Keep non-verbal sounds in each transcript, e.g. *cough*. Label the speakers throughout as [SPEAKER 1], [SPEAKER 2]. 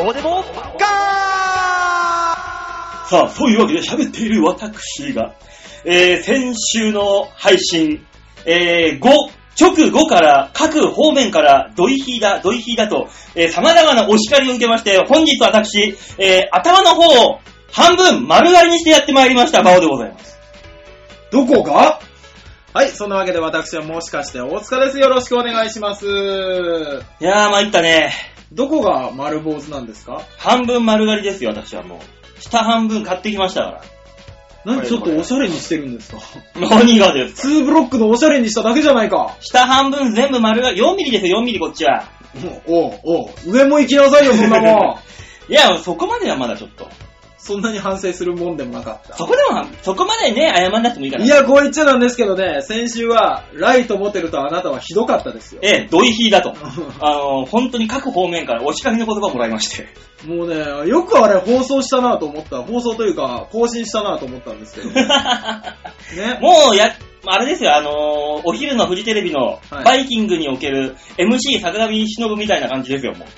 [SPEAKER 1] こうでも、ガ
[SPEAKER 2] さあ、そういうわけで喋っている私が、えー、先週の配信、えー、5、直後から、各方面から、ドイヒーだ、ドイヒーだと、えー、様々なお叱りを受けまして、本日私、えー、頭の方を半分丸刈りにしてやってまいりました、バオでございます。
[SPEAKER 3] どこが？はい、そんなわけで私はもしかして大塚です。よろしくお願いします。
[SPEAKER 2] いやー、参ったね。
[SPEAKER 3] どこが丸坊主なんですか？
[SPEAKER 2] 半分丸刈りですよ、私はもう。下半分買ってきましたから。
[SPEAKER 3] 何ちょっとおしゃれにしてるんですか？
[SPEAKER 2] 何がですか
[SPEAKER 3] ?2 ブロックのおしゃれにしただけじゃないか。
[SPEAKER 2] 下半分全部丸刈り、4ミリですよ、4ミリこっちは。
[SPEAKER 3] おうおう上も行きなさいよ、そんなもん。*laughs*
[SPEAKER 2] いや、そこまではまだちょっと。
[SPEAKER 3] そんなに反省するもんでもなかった。
[SPEAKER 2] そこでも、そこまでね、謝んなくてもいいから。
[SPEAKER 3] いや、こう言っちゃなんですけどね、先週は、ライト持てるとあなたはひどかったですよ。
[SPEAKER 2] ええ、ドイヒーだと。*laughs* あの、本当に各方面からお叱りの言葉をもらいまして。
[SPEAKER 3] もうね、よくあれ放送したなと思った。放送というか、更新したなと思ったんですけど。*laughs* ね。
[SPEAKER 2] もう、や、あれですよ、あのーお昼のフジテレビの
[SPEAKER 3] はい
[SPEAKER 2] バイキングにおける MC 桜見忍みたいな感じですよ、もう。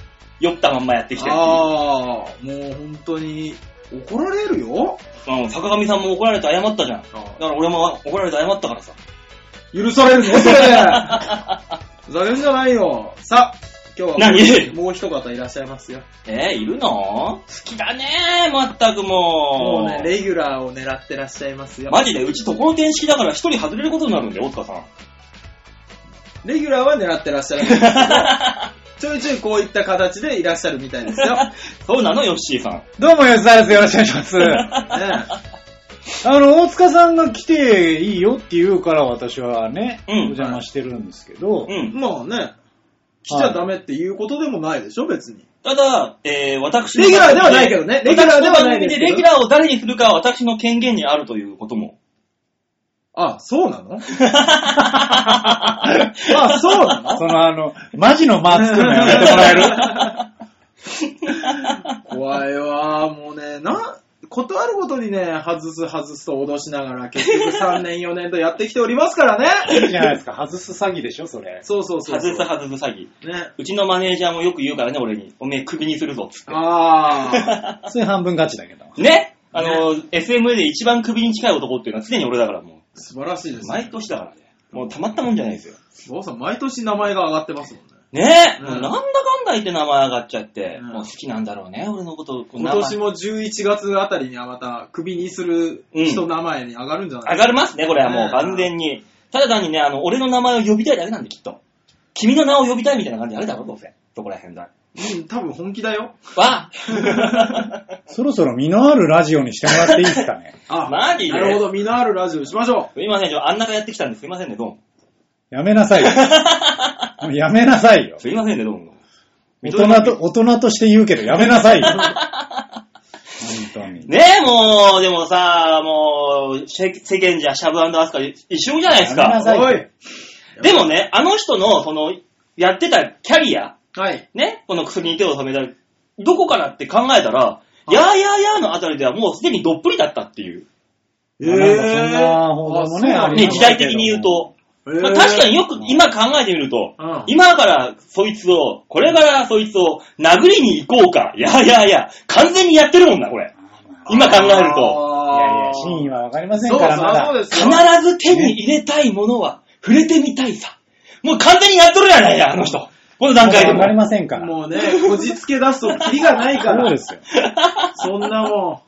[SPEAKER 2] 酔ったまんまやってきてるっていう
[SPEAKER 3] ああ、もう本当に、怒られるよ？
[SPEAKER 2] うん、坂上さんも怒られて謝ったじゃん。だ
[SPEAKER 3] あ
[SPEAKER 2] から俺も怒られて謝ったからさ。
[SPEAKER 3] 許されるのそれ。ふざけんじゃないよ。さあ、今日は
[SPEAKER 2] 何？
[SPEAKER 3] もう一方いらっしゃいますよ。
[SPEAKER 2] えー、いるの？好きだねまったくもう。
[SPEAKER 3] もうね、レギュラーを狙ってらっしゃいますよ。
[SPEAKER 2] マジで、うちところてん式だから一人外れることになるんだよ、大塚さん。
[SPEAKER 3] レギュラーは狙ってらっしゃるんですけど、ちょいちょいこういった形でいらっしゃるみたいですよ。ね *laughs*
[SPEAKER 2] そうなの、ヨッシーさん。
[SPEAKER 4] どうも、吉沢です。よろしくお願いします。*laughs* あの、大塚さんが来ていいよって言うから私はね、
[SPEAKER 2] うん
[SPEAKER 4] お邪魔してるんですけど、
[SPEAKER 2] うん。
[SPEAKER 3] まあね、来ちゃダメっていうことでもないでしょ、別に。
[SPEAKER 2] ただ、えー、私の
[SPEAKER 3] レギュラーではないけどねレギュラーではないですけど
[SPEAKER 2] 私の番組でレギュラーを誰にするかは私の権限にあるということも。
[SPEAKER 3] あ、そうなの？*laughs* あ、そうなの？
[SPEAKER 4] そのあの、マジの間作るのやめてもらえる？*laughs*
[SPEAKER 3] 怖いわ、もうね、な、ことあるごとにね、外す外すと脅しながら、結局3年4年とやってきておりますからね。
[SPEAKER 4] いいじゃないですか。外す詐欺でしょ、それ。
[SPEAKER 3] そうそうそうそう。
[SPEAKER 2] 外す外す詐欺。
[SPEAKER 3] ね。
[SPEAKER 2] うちのマネージャーもよく言うからね、俺に。おめえクビにするぞ、つって。
[SPEAKER 3] あ *laughs*
[SPEAKER 4] それ半分勝ちだけど。
[SPEAKER 2] ね？あの、SMA で一番クビに近い男っていうのは常に俺だからも
[SPEAKER 3] ー、素晴らしいで
[SPEAKER 2] う。
[SPEAKER 3] す。
[SPEAKER 2] 毎年だからね。もうたまったもんじゃないですよ。
[SPEAKER 3] 馬王さん、毎年名前が上がってますもんね。
[SPEAKER 2] ねえ、なんだかんだ言って名前上がっちゃって、
[SPEAKER 3] うん
[SPEAKER 2] もう好きなんだろうね、俺のこと。
[SPEAKER 3] 今年も11月あたりにはまた、クビにする人名前に上がるんじゃない
[SPEAKER 2] 上がりますね、これはもう
[SPEAKER 3] ね
[SPEAKER 2] 完全に。ただ単にね、あの、俺の名前を呼びたいだけなんで、きっと。君の名を呼びたいみたいな感じあるだろ、どうせ。そこら辺だ。
[SPEAKER 3] うん、多分本気だよ。
[SPEAKER 2] わ *laughs*
[SPEAKER 4] そろそろ身のあるラジオにしてもらっていいですかね？
[SPEAKER 3] あ
[SPEAKER 2] マジで？
[SPEAKER 3] なるほど、身のあるラジオにしましょ
[SPEAKER 2] すいません、ちょあんながやってきたんです。すいませんね、どうも。
[SPEAKER 4] やめなさいよ。*laughs* やめなさいよ。
[SPEAKER 2] すいませんね、どうも。
[SPEAKER 4] 大人と、大人として言うけど、やめなさいよ。*laughs* 本当に。
[SPEAKER 2] ねえ、もう、でもさ、もう、世世間じゃシャブアスカ一緒じゃないですか。
[SPEAKER 4] やめなさい
[SPEAKER 3] おい。
[SPEAKER 2] でもね、あの人の、その、やってたキャリア、
[SPEAKER 3] はい。
[SPEAKER 2] ね、この薬に手を染めた、どこからって考えたら、やーやーやーのあたりではもうすでにどっぷりだったっていう。
[SPEAKER 3] え
[SPEAKER 4] まあなんかそんな報道もね
[SPEAKER 3] あ
[SPEAKER 4] あります
[SPEAKER 2] ね、時代的に言うと。まあ、確かによく今考えてみると、
[SPEAKER 3] うん
[SPEAKER 2] 今からそいつを、これからそいつを殴りに行こうか、いやいやいや、完全にやってるもんな、これ。今考えると。
[SPEAKER 4] いやいや、真意はわかりません
[SPEAKER 3] そう
[SPEAKER 4] から、まだ。
[SPEAKER 3] そうです
[SPEAKER 2] 必
[SPEAKER 3] よ。
[SPEAKER 2] ず手に入れたいものは触れてみたいさ。もう完全にやっとるやないや、あの人。この段階でも
[SPEAKER 4] わか。りませんから。
[SPEAKER 3] もうね、こじつけ出すとキリがないから。
[SPEAKER 4] そうですよ。
[SPEAKER 3] そんなも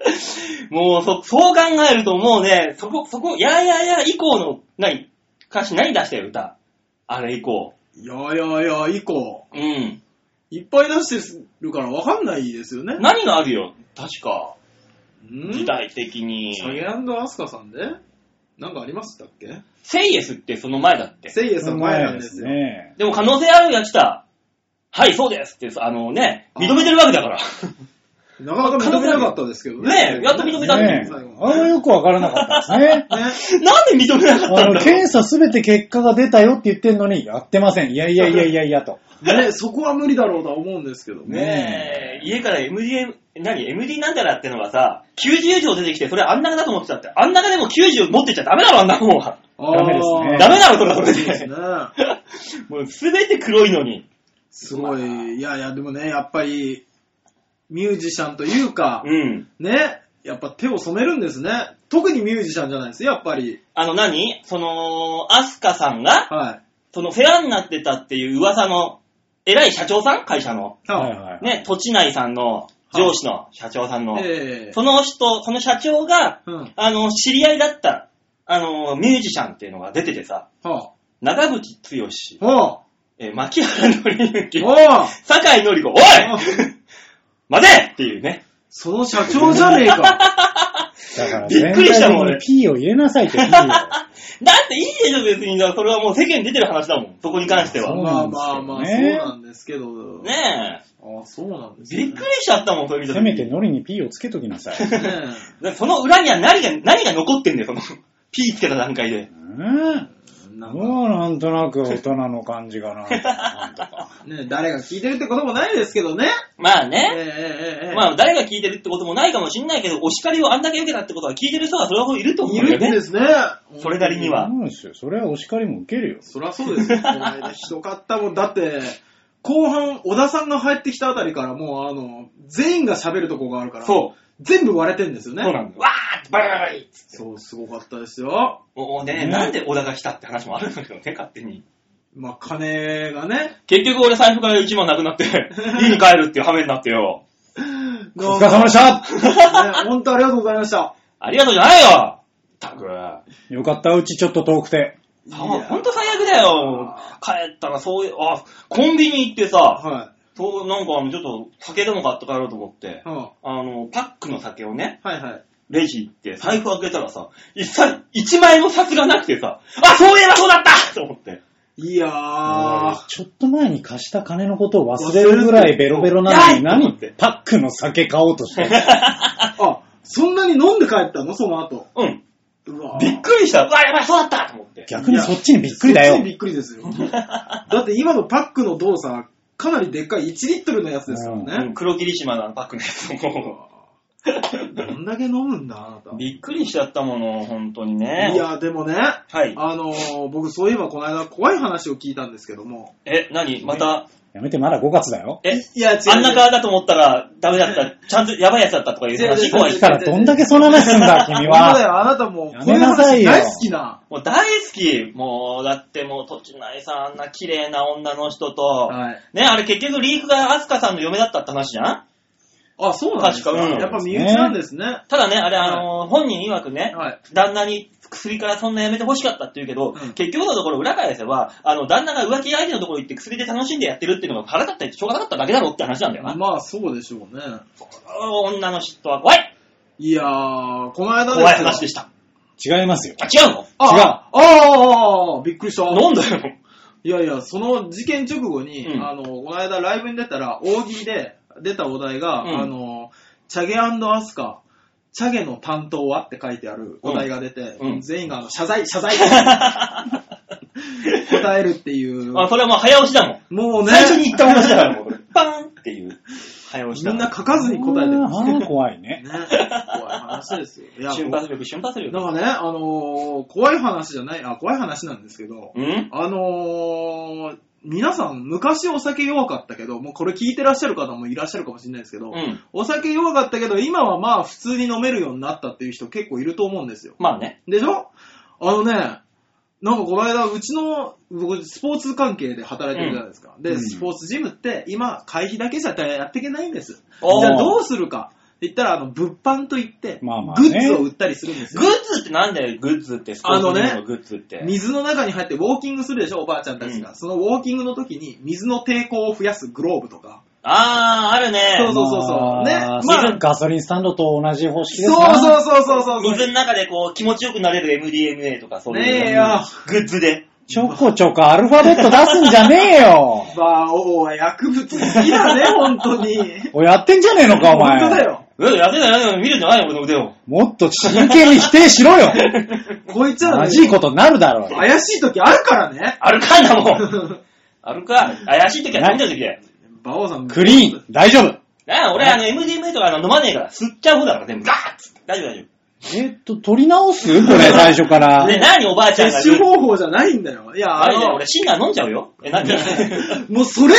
[SPEAKER 2] もうそ、そう考えるともうね、そこ、そこ、やいやいや以降の、何、歌詞何出したよ、歌？あれ以降。
[SPEAKER 3] ん。いやいやいや、以降。
[SPEAKER 2] うん。
[SPEAKER 3] いっぱい出してるからわかんないですよね。
[SPEAKER 2] 何があるよ、確か。
[SPEAKER 3] ん？
[SPEAKER 2] 時代的に。
[SPEAKER 3] サゲアスカさんで？なんかありましたっけ？
[SPEAKER 2] セイエスってその前だって。
[SPEAKER 3] セイエスの前なんですよ。
[SPEAKER 4] ね。
[SPEAKER 2] でも可能性あるやつだ。はい、そうですって、あのね、認めてるわけだから。
[SPEAKER 3] なかなか認めなかったですけどね。
[SPEAKER 2] ねえやっと認めたんだ
[SPEAKER 4] ね
[SPEAKER 2] よ。
[SPEAKER 3] 最後
[SPEAKER 4] あれはよくわからなかったですね。
[SPEAKER 3] ね。*laughs*
[SPEAKER 2] なんで認めなかった
[SPEAKER 4] あの、
[SPEAKER 2] んだろう
[SPEAKER 4] 検査すべて結果が出たよって言ってんのに、やってません。いやいやいやいやいやと。
[SPEAKER 3] ね、そこは無理だろうとは思うんですけどね。
[SPEAKER 2] ねえ、家から MD、何 ?MD なんたらってのがさ、90以上出てきて、それあん中だと思ってたって。あん中でも90持ってちゃダメだろ、あんなもんは。
[SPEAKER 3] あー
[SPEAKER 4] ダメですね
[SPEAKER 2] ダメだろ、それはそれで。
[SPEAKER 3] そうですね。*laughs*
[SPEAKER 2] もうすべて黒いのに。
[SPEAKER 3] すごい。いやいや、でもね、やっぱり、ミュージシャンというか、
[SPEAKER 2] うん。
[SPEAKER 3] ね、やっぱ手を染めるんですね。特にミュージシャンじゃないですやっぱり。
[SPEAKER 2] あの何？その、アスカさんが、
[SPEAKER 3] は
[SPEAKER 2] その世話になってたっていう噂の、偉い社長さん？会社の。
[SPEAKER 3] い。
[SPEAKER 4] はいはい。
[SPEAKER 2] ね、土地内さんの上司の社長さんの。
[SPEAKER 3] ええ
[SPEAKER 2] その人、その社長が、
[SPEAKER 3] うん。
[SPEAKER 2] あの、知り合いだった、あの、ミュージシャンっていうのが出ててさ、
[SPEAKER 3] は
[SPEAKER 2] 長渕剛、
[SPEAKER 3] あ。は
[SPEAKER 2] えー牧原紀之
[SPEAKER 3] あ。、はあ。
[SPEAKER 2] 酒井紀子、おい待てっていうね。
[SPEAKER 3] その社長じゃねえか。*laughs*
[SPEAKER 4] だから
[SPEAKER 2] びっくりしたもん俺
[SPEAKER 4] P を入れなさいって、P を。*laughs*
[SPEAKER 2] だっていいでしょ、別に。それはもう世間に出てる話だもん。そこに関しては。
[SPEAKER 3] まあまあまあ、そう
[SPEAKER 4] ね
[SPEAKER 3] なんですけど。
[SPEAKER 2] ね
[SPEAKER 3] ああ、そうなんです
[SPEAKER 2] え。
[SPEAKER 3] ね
[SPEAKER 2] びっくりしちゃったもん、それ
[SPEAKER 4] せめてノリに P をつけときなさい。*laughs*
[SPEAKER 2] その裏には何が、何が残ってんだよ、その、P つけた段階で。
[SPEAKER 4] うん
[SPEAKER 3] えなんか
[SPEAKER 4] もうなんとなく大人の感じがな。*laughs* なんとか
[SPEAKER 3] ね誰が聞いてるってこともないですけどね。ええ
[SPEAKER 2] まあね。
[SPEAKER 3] ええええ
[SPEAKER 2] まあ、誰が聞いてるってこともないかもしんないけど、お叱りをあんだけ受けたってことは聞いてる人がそれほどいると思うん
[SPEAKER 3] い
[SPEAKER 2] だよね。
[SPEAKER 3] るんですね。
[SPEAKER 2] それなりには
[SPEAKER 4] そうですよ。それはお叱りも受けるよ。
[SPEAKER 3] そりゃそうですよ。この間ひどかったもん。だって、後半、小田さんが入ってきたあたりからもう、あの、全員が喋るとこがあるから、
[SPEAKER 2] そう。
[SPEAKER 3] 全部割れてんですよね。
[SPEAKER 2] そうなんだよ。わーってバリバリバリっつって。
[SPEAKER 3] そう、すごかったですよ。
[SPEAKER 2] もうね、
[SPEAKER 4] ね
[SPEAKER 2] なんで小田が来たって話もあるんだけどね、勝手に。
[SPEAKER 3] まあ、金がね。
[SPEAKER 2] 結局俺財布から1万なくなって、家に帰るっていう羽目になってよ。
[SPEAKER 4] お疲れ様でした
[SPEAKER 3] ね、本当ありがとうございました。
[SPEAKER 2] ありがとうじゃないよったく。
[SPEAKER 4] よかった、うちちょっと遠くて。
[SPEAKER 2] さほんと最悪だよ。帰ったらそういう、あ、コンビニ行ってさ、
[SPEAKER 3] は
[SPEAKER 2] そう、なんかあの、ちょっと酒でも買って帰ろうと思って
[SPEAKER 3] い。、は
[SPEAKER 2] あの、パックの酒をね、
[SPEAKER 3] いはいはい。
[SPEAKER 2] レジ行って、財布開けたらさ、一切、一枚も札がなくてさ、あ、そういえばそうだったと思って。
[SPEAKER 3] いやー、
[SPEAKER 4] ちょっと前に貸した金のことを忘れるぐらいベロベロなのに、何
[SPEAKER 2] る
[SPEAKER 4] パックの酒買おうとして。*laughs*
[SPEAKER 3] あ、そんなに飲んで帰ったの？その後。
[SPEAKER 2] うん。
[SPEAKER 3] うわー
[SPEAKER 2] びっくりした。うわ、やばい、そうだったと思って。
[SPEAKER 4] 逆にそっちにびっくりだよ
[SPEAKER 3] そっちに。びっくりですよ。だって今のパックの動作、かなりでっかい1リットルのやつですから
[SPEAKER 2] う
[SPEAKER 3] ね
[SPEAKER 2] ん。黒霧島のあのパックのやつも。
[SPEAKER 3] どんだけ飲むんだ、あなた。
[SPEAKER 2] びっくりしちゃったもの、本当にね。
[SPEAKER 3] いや、でもね、
[SPEAKER 2] はい。
[SPEAKER 3] あのー僕そういえばこの間怖い話を聞いたんですけども。
[SPEAKER 2] え、何？また、
[SPEAKER 4] やめて、まだ5月だよ。
[SPEAKER 2] え、
[SPEAKER 3] いや、違う。
[SPEAKER 2] あんな顔だと思ったらダメだった。ちゃんとやばいやつだったとかいう
[SPEAKER 3] 違う違う
[SPEAKER 2] 話怖い
[SPEAKER 3] 違う。
[SPEAKER 4] だからどんだけその話すんだ、君
[SPEAKER 3] 本当だ
[SPEAKER 4] は。
[SPEAKER 3] よ、あなたもう、
[SPEAKER 4] やめなさいよ
[SPEAKER 3] 大好きな。
[SPEAKER 2] もう大好き。もう、だってもう、土地内さん、あんな綺麗な女の人と、
[SPEAKER 3] はい。
[SPEAKER 2] ね、あれ結局リークがアスカさんの嫁だったって話じゃん？
[SPEAKER 3] あ、そうなんですか。
[SPEAKER 2] 確かうん
[SPEAKER 3] やっぱ身内なんですね。
[SPEAKER 2] ただね、あれ、あのー本人曰くね、
[SPEAKER 3] はい。
[SPEAKER 2] 旦那に薬からそんなやめて欲しかったって言うけど、
[SPEAKER 3] うん
[SPEAKER 2] 結局のところ裏返せば、あの、旦那が浮気相手のところ行って薬で楽しんでやってるっていうのが腹立ったりしょうがなかっただけだろって話なんだよな。
[SPEAKER 3] まあ、そうでしょうね。
[SPEAKER 2] 女の人は怖い
[SPEAKER 3] いやー、この間ですよ
[SPEAKER 2] 怖い話でした。
[SPEAKER 4] 違いますよ。
[SPEAKER 2] あ、違うの？
[SPEAKER 3] あ
[SPEAKER 4] 違う
[SPEAKER 3] あああ、びっくりした。
[SPEAKER 2] なんだよ。
[SPEAKER 3] いやいや、その事件直後に、
[SPEAKER 2] うん
[SPEAKER 3] あの、この間ライブに出たら、大喜利で出たお題が、
[SPEAKER 2] うん
[SPEAKER 3] あの、チャゲアスカ、チャゲの担当はって書いてあるお題が出て、
[SPEAKER 2] うん
[SPEAKER 3] 全員があの謝罪、謝罪答えるっていう。*laughs*
[SPEAKER 2] あ、それはもう早押しだもん。
[SPEAKER 3] もうね、
[SPEAKER 2] 最初に言った話だから、もうこれ。パーンっていう。早押しだ
[SPEAKER 3] みんな書かずに答えてる。
[SPEAKER 4] あー怖いね。*laughs*
[SPEAKER 3] ね、怖い話ですよ。いや、
[SPEAKER 2] 瞬発力、瞬発力。
[SPEAKER 3] だからね、あのー怖い話じゃない、あ、怖い話なんですけど、
[SPEAKER 2] うん？
[SPEAKER 3] あのー皆さん、昔お酒弱かったけど、もうこれ聞いてらっしゃる方もいらっしゃるかもしれないですけど、
[SPEAKER 2] うん。
[SPEAKER 3] お酒弱かったけど、今はまあ普通に飲めるようになったっていう人結構いると思うんですよ。
[SPEAKER 2] まあね。
[SPEAKER 3] でしょ？あのね、なんかこの間、うちの、僕、スポーツ関係で働いてるじゃないですか。で、
[SPEAKER 4] うん
[SPEAKER 3] スポーツジムって、今、会費だけじゃやっていけないんです。
[SPEAKER 2] おー
[SPEAKER 3] じゃあどうするか言ったら、あの、物販といって、
[SPEAKER 4] まあまあね
[SPEAKER 3] グッズを売ったりするんですよ
[SPEAKER 2] グ。ッズってなんだよ、グッズって。スポーツ
[SPEAKER 3] あの
[SPEAKER 2] グッズって。
[SPEAKER 3] 水の中に入ってウォーキングするでしょ、おばあちゃんたちが。
[SPEAKER 2] うん
[SPEAKER 3] そのウォーキングの時に水の抵抗を増やすグローブとか。
[SPEAKER 2] あー、あるね。
[SPEAKER 3] そうそうそうそう。ね。
[SPEAKER 4] まあ
[SPEAKER 3] まあ、
[SPEAKER 4] ガソリンスタンドと同じ方式です
[SPEAKER 3] そう
[SPEAKER 4] な
[SPEAKER 3] そうそうそうそう。
[SPEAKER 2] 水の中でこう気持ちよくなれる MDMA とかそういう。
[SPEAKER 3] ねえよ。
[SPEAKER 2] グッズで。
[SPEAKER 4] ちょこちょこアルファベット出すんじゃねえよ。*laughs*
[SPEAKER 3] まあ、おは薬物好きだね、本当に。
[SPEAKER 4] おやってんじゃねえのか、お前。
[SPEAKER 3] 本当だ。よ。
[SPEAKER 2] うわ、やってないやってない見るんじゃないよ、俺の腕を。
[SPEAKER 4] もっと真剣に否定しろよ。*laughs*
[SPEAKER 3] こいつはね、
[SPEAKER 4] まじいことになるだろう。
[SPEAKER 3] 怪しい時あるからね。
[SPEAKER 2] あるかんだもん。*laughs* あるか。怪しい時は飲んじゃう時だよ。
[SPEAKER 3] バオさん。
[SPEAKER 4] クリーン、大丈夫。
[SPEAKER 2] なあ、俺あの MDMA とかあの飲まねえから、吸っちゃう方だから全部ガーッつって。大丈夫大丈
[SPEAKER 4] えっと、取り直す？これ、最初から
[SPEAKER 2] 夫。*laughs* で、何おばあちゃんが
[SPEAKER 3] 摂取方法じゃないんだよ。いや、あ
[SPEAKER 2] れだよ俺、シンナー飲んじゃうよ。え、何
[SPEAKER 3] もうそれ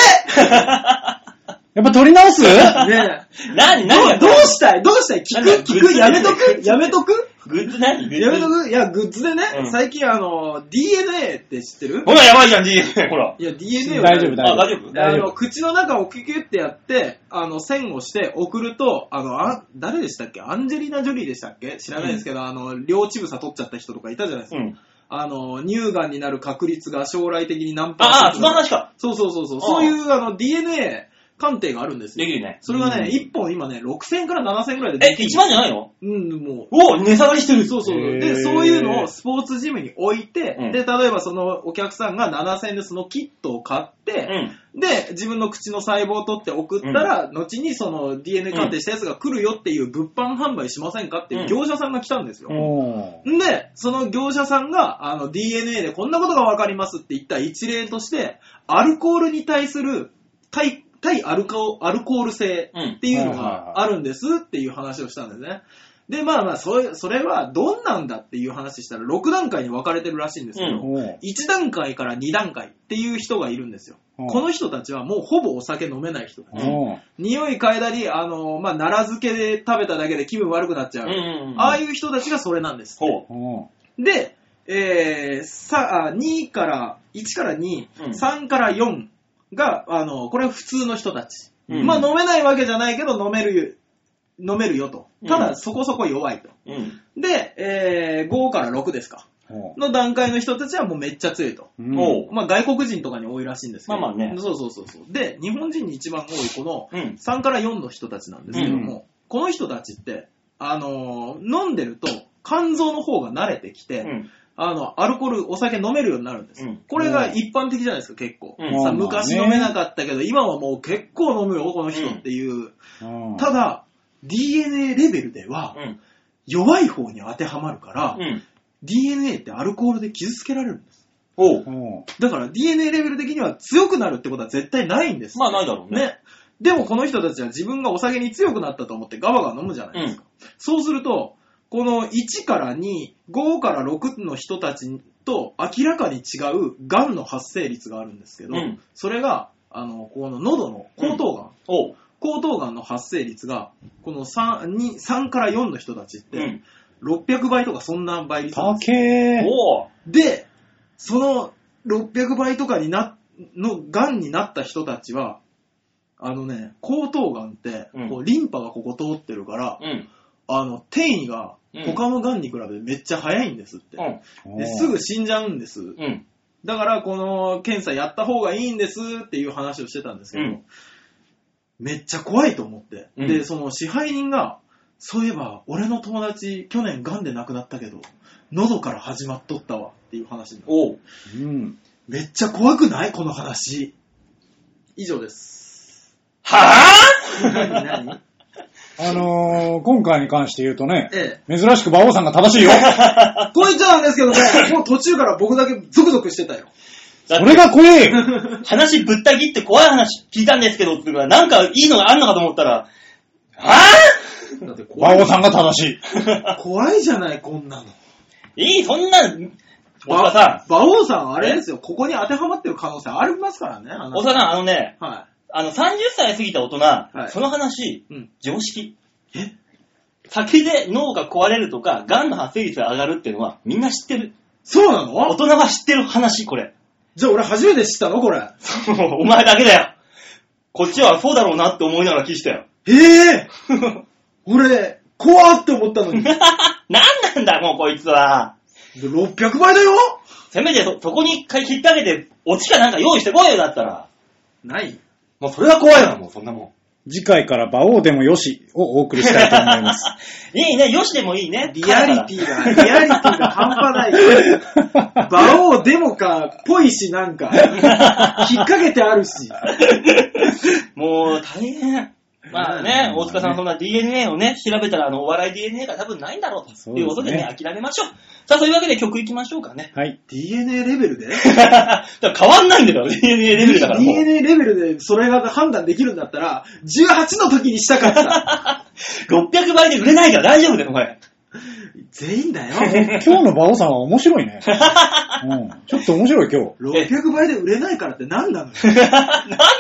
[SPEAKER 4] やっぱ取り直す？
[SPEAKER 3] ねえ。*laughs*
[SPEAKER 2] 何、
[SPEAKER 3] ど
[SPEAKER 2] 何
[SPEAKER 3] うどうしたい？どうしたい？聞
[SPEAKER 2] なんだ
[SPEAKER 3] く聞く？
[SPEAKER 2] グッズ
[SPEAKER 3] やめとく？やめとく？
[SPEAKER 2] グッズ何？グッズ。
[SPEAKER 3] やめとく？いや、グッズでね、
[SPEAKER 2] うん。
[SPEAKER 3] 最近あの、DNA って知ってる？
[SPEAKER 2] ほら、やばいじゃん、DNA。ほら。
[SPEAKER 3] いや、DNA を
[SPEAKER 4] 大丈夫、
[SPEAKER 2] あ、
[SPEAKER 4] 大丈夫？
[SPEAKER 2] 大丈夫。
[SPEAKER 3] あの。口の中をキュキュってやって、あの、線をして送ると、あの、あ、誰でしたっけ？アンジェリーナ・ジョリーでしたっけ？知らないですけど、あの、両乳房取っちゃった人とかいたじゃないですか。
[SPEAKER 2] うん。
[SPEAKER 3] あの、乳がんになる確率が将来的に何パー
[SPEAKER 2] ああ、そ
[SPEAKER 3] セント
[SPEAKER 2] の話か。
[SPEAKER 3] そうそうそうそう。
[SPEAKER 2] あ
[SPEAKER 3] そういう、あの、DNA 鑑定があるんですよ。
[SPEAKER 2] できるね。
[SPEAKER 3] それがね、
[SPEAKER 4] うん
[SPEAKER 3] 1本今ね、6000から7000ぐらいで
[SPEAKER 2] え、
[SPEAKER 3] できる。
[SPEAKER 2] 1万じゃないの？
[SPEAKER 3] うん、もう。
[SPEAKER 2] お値下がりしてる。
[SPEAKER 3] そうそう。
[SPEAKER 4] へー
[SPEAKER 3] で、そういうのをスポーツジムに置いて、
[SPEAKER 2] うん
[SPEAKER 3] で、例えばそのお客さんが7000円でそのキットを買って、
[SPEAKER 2] うん。
[SPEAKER 3] で、自分の口の細胞を取って送ったら、後にその DNA 鑑定したやつが来るよっていう物販販売しませんかっていう業者さんが来たんですよ。んで、その業者さんが、あの、DNA でこんなことがわかりますって言った一例として、アルコールに対する対、対アルコアルコール性
[SPEAKER 2] うん
[SPEAKER 3] っていうのがあるんですっていう話をしたんですね。で、まあまあ、それ、それはどんなんだっていう話したら、6段階に分かれてるらしいんですけど、
[SPEAKER 2] うん
[SPEAKER 4] おー
[SPEAKER 3] 1段階から2段階っていう人がいるんですよ。
[SPEAKER 4] うん
[SPEAKER 3] この人たちはもうほぼお酒飲めない人たち。
[SPEAKER 4] おー
[SPEAKER 3] 匂い嗅いだり、あの、まあ、奈良漬けで食べただけで気分悪くなっちゃう。
[SPEAKER 2] うんうんうん。
[SPEAKER 3] ああいう人たちがそれなんです。で、えー、さ、あ2から、1から2、
[SPEAKER 2] うん
[SPEAKER 3] 3から4が、あの、これは普通の人たち。
[SPEAKER 2] うん
[SPEAKER 3] まあ飲めないわけじゃないけど飲める、飲めるよと。ただ
[SPEAKER 2] うん
[SPEAKER 3] そこそこ弱いと。
[SPEAKER 2] うん。
[SPEAKER 3] で、えー、5から6ですか。
[SPEAKER 4] おー
[SPEAKER 3] の段階の人たちはもうめっちゃ強いと。
[SPEAKER 4] うん
[SPEAKER 2] おう。
[SPEAKER 3] まあ外国人とかに多いらしいんですけど。
[SPEAKER 2] まあまあね
[SPEAKER 3] そうそうそうそう。で、日本人に一番多いこの
[SPEAKER 2] うん。
[SPEAKER 3] 3から4の人たちなんですけども、この人たちって、あのー飲んでると肝臓の方が慣れてきて、
[SPEAKER 2] うん。
[SPEAKER 3] あの、アルコール、お酒飲めるようになるんです。
[SPEAKER 2] うん
[SPEAKER 3] これが一般的じゃないですか、結構。
[SPEAKER 2] うん
[SPEAKER 3] さ
[SPEAKER 4] まあ
[SPEAKER 3] 昔
[SPEAKER 4] ね
[SPEAKER 3] 飲めなかったけど、今はもう結構飲むよ、この人っていう。
[SPEAKER 4] うん
[SPEAKER 3] ただ、DNA レベルでは
[SPEAKER 2] うん。
[SPEAKER 3] 弱い方に当てはまるから、
[SPEAKER 2] うん。
[SPEAKER 3] DNA ってアルコールで傷つけられるんです。
[SPEAKER 2] お
[SPEAKER 3] だから DNA レベル的には強くなるってことは絶対ないんです。
[SPEAKER 2] まあないだろうね。
[SPEAKER 3] ね。でもこの人たちは自分がお酒に強くなったと思ってガバガバ飲むじゃないですか。そうすると、この1から2、5から6の人たちと明らかに違う癌の発生率があるんですけど、
[SPEAKER 2] うん
[SPEAKER 3] それが、あの、この喉の喉頭がん、
[SPEAKER 2] おう。
[SPEAKER 3] 喉頭がんの発生率が、この 3, に3から4の人たちって、
[SPEAKER 2] うん。
[SPEAKER 3] 600倍とかそんな倍率なんです
[SPEAKER 4] ー。
[SPEAKER 2] おう。
[SPEAKER 3] で、その600倍とかにな、の癌になった人たちは、あのね、喉頭がんって、
[SPEAKER 2] うん
[SPEAKER 3] こうリンパがここ通ってるから、
[SPEAKER 2] うん。
[SPEAKER 3] あの、転移が
[SPEAKER 2] うん
[SPEAKER 3] 他の癌に比べてめっちゃ早いんですって。
[SPEAKER 2] うん。
[SPEAKER 3] ですぐ死んじゃうんです。
[SPEAKER 2] うん。
[SPEAKER 3] だから、この検査やった方がいいんですっていう話をしてたんですけど、
[SPEAKER 2] うん
[SPEAKER 3] めっちゃ怖いと思って。
[SPEAKER 2] うん
[SPEAKER 3] で、その支配人が、そういえば、俺の友達、去年癌で亡くなったけど、喉から始まっとったわっていう話にな
[SPEAKER 2] おう。
[SPEAKER 4] うん。
[SPEAKER 3] めっちゃ怖くない？この話。以上です。
[SPEAKER 2] はぁ？*laughs*
[SPEAKER 3] 何？何？
[SPEAKER 4] あのー、今回に関して言うとね、
[SPEAKER 3] え
[SPEAKER 4] 珍しく馬王さんが正しいよ。
[SPEAKER 3] え。こう言っちゃなんですけどね、もう途中から僕だけゾクゾクしてたよ。*laughs*
[SPEAKER 4] それが怖えよ。*laughs*
[SPEAKER 2] 話ぶった切って怖い話聞いたんですけどっていうから、なんかいいのがあんのかと思ったら、は
[SPEAKER 3] だって怖い
[SPEAKER 4] 馬王さんが正しい。
[SPEAKER 2] ぁ *laughs*
[SPEAKER 3] 怖いじゃない、こんなの。
[SPEAKER 2] いい、そんな、大塚さ
[SPEAKER 3] 馬王さん、あれですよ、ここに当てはまってる可能性ありますからね。
[SPEAKER 2] 大塚さん、あのね、
[SPEAKER 3] は
[SPEAKER 2] あの、30歳過ぎた大人、
[SPEAKER 3] はい
[SPEAKER 2] その話、
[SPEAKER 3] い。うん。
[SPEAKER 2] 常識。
[SPEAKER 3] え？
[SPEAKER 2] 酒で脳が壊れるとか、癌の発生率が上がるっていうのは、みんな知ってる。
[SPEAKER 3] そうな
[SPEAKER 2] 大
[SPEAKER 3] の
[SPEAKER 2] 人が知ってる話、これ。
[SPEAKER 3] じゃあ俺初めて知ったの？これ。
[SPEAKER 2] お前だけだよ。こっちはそうだろうなって思いながら聞いてたよ。
[SPEAKER 3] ええ？*laughs* 俺、怖って思ったのに。*laughs*
[SPEAKER 2] なんなんだ、もうこいつは。
[SPEAKER 3] 600倍だよ？
[SPEAKER 2] せめてそ、そこに一回引っ掛けて、オチかなんか用意してこいよ、だったら。
[SPEAKER 3] ない
[SPEAKER 2] もうそれは怖いわ、もうそんなも
[SPEAKER 4] 次回から馬王でもよしをお送りしたいと思います。
[SPEAKER 2] ん。*laughs* いいね、よしでもいいね。
[SPEAKER 3] リアリティが、リアリティが半端ないよ。*laughs* 馬王デモか、ぽいしなんか、*laughs* 引っ掛けてあるし。
[SPEAKER 2] もう大変。まあね、大塚さんそんな DNA をね、調べたらあの、お笑い DNA が多分ないんだろうということでね、諦めましょう。さあ、そういうわけで曲いきましょうかね。
[SPEAKER 4] はい。
[SPEAKER 3] DNA レベルで *laughs*
[SPEAKER 2] だから変わんないんだよ、DNA レベルだからもう。
[SPEAKER 3] DNA レベルでそれが判断できるんだったら、18の時にしたかった。*laughs*
[SPEAKER 2] 600倍で売れないから大丈夫だよ、これ。
[SPEAKER 3] 全員だよ。
[SPEAKER 4] 今日の馬王さんは面白いね。*laughs* うん。ちょっと面白い今日。
[SPEAKER 3] 600倍で売れないからって何なのよ *laughs*
[SPEAKER 2] 何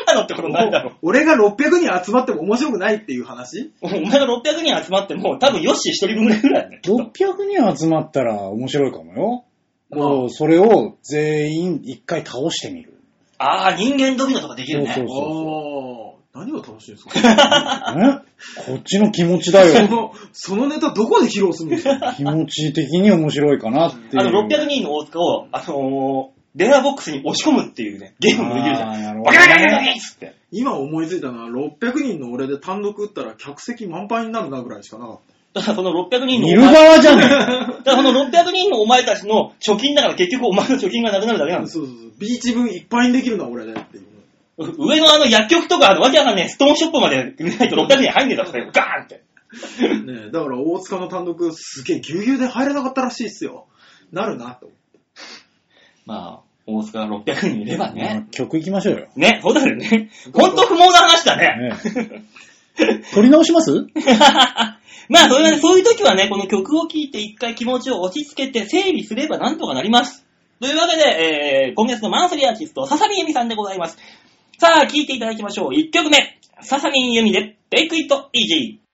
[SPEAKER 2] なのってことなんだろう。
[SPEAKER 3] 俺が600人集まっても面白くないっていう話？
[SPEAKER 2] お前が600人集まっても、多分ヨッシー一人分ぐらいだね。
[SPEAKER 4] 600人集まったら面白いかもよ。
[SPEAKER 3] まあ
[SPEAKER 4] こう、それを全員一回倒してみる。
[SPEAKER 2] ああ、人間ドミノとかできるね。
[SPEAKER 4] そう
[SPEAKER 3] ああ、何が楽しいんですか？
[SPEAKER 4] え？こっちの気持ちだよ。
[SPEAKER 3] その、そのネタどこで披露するんですか？
[SPEAKER 4] 気持ち的に面白いかなっていう。
[SPEAKER 2] あの、600人の大塚を、あのー、電話ボックスに押し込むっていうね、ゲームもできるじゃん。
[SPEAKER 4] あーなるほど
[SPEAKER 2] バキバキバキバキっつって。
[SPEAKER 3] 今思いついたのは、600人の俺で単独打ったら客席満杯になるなぐらいしかなかっ
[SPEAKER 2] だからその600人の
[SPEAKER 4] 見る
[SPEAKER 2] お前、だ
[SPEAKER 4] 側じゃね
[SPEAKER 2] からその600人のお前たちの貯金だから結局お前の貯金がなくなるだけなん
[SPEAKER 3] た。
[SPEAKER 2] ですよ。
[SPEAKER 3] そうそうそう。ビーチ分いっぱいにできるな、俺でっていう。
[SPEAKER 2] 上のあの薬局とか、あのわけわかんねえストーンショップまで売れないと600人入んねえだろ、それガーンって。
[SPEAKER 3] ねえ、だから大塚の単独すげえぎゅうぎゅうで入れなかったらしいっすよ。なるなと。
[SPEAKER 2] まあ、大塚が600人いればね。
[SPEAKER 4] 曲行きましょうよ。
[SPEAKER 2] ね、そうだよね。ほんと不毛な話だね。
[SPEAKER 4] ね取り直します？*laughs*
[SPEAKER 2] まあ、それはね、そういう時はね、この曲を聴いて一回気持ちを落ち着けて整理すればなんとかなります。というわけで、えー、今月のマンスリーアーティスト、笹見由美さんでございます。さあ、聴いていただきましょう。1曲目。
[SPEAKER 1] ササミンユミで、Take It Easy。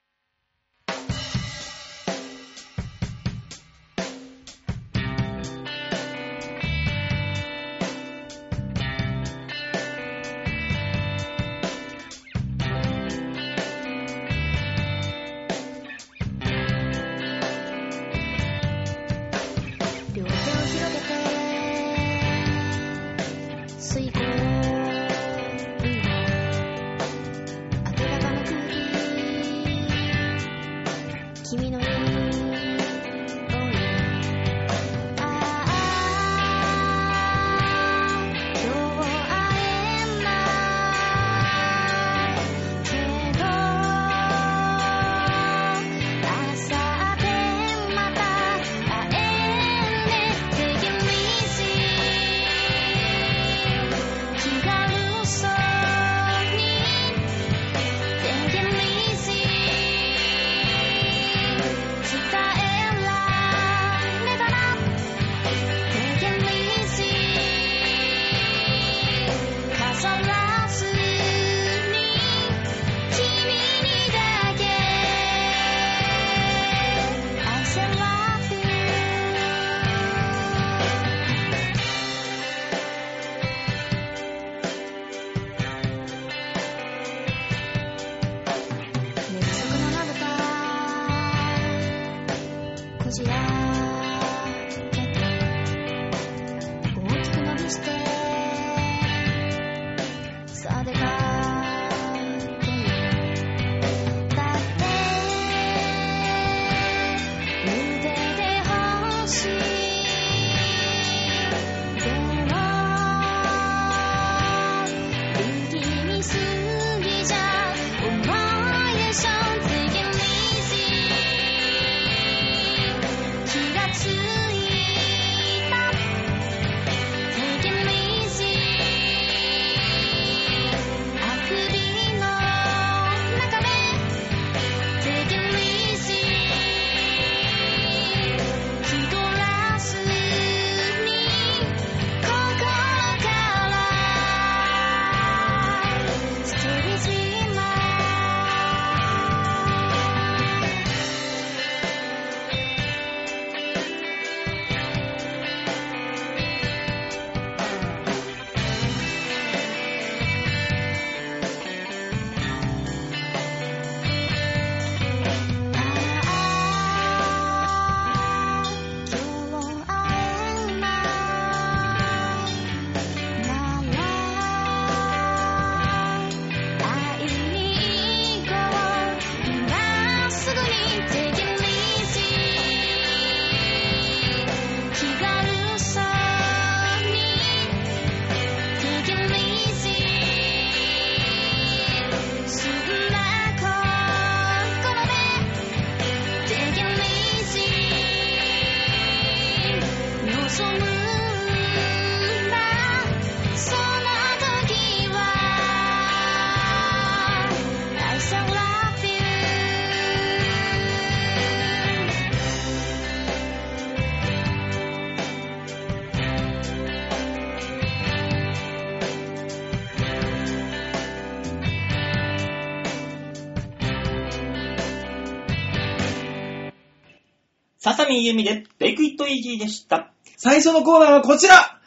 [SPEAKER 2] ささみゆみで、ベイクイットイージーでした。
[SPEAKER 3] 最初のコーナーはこちら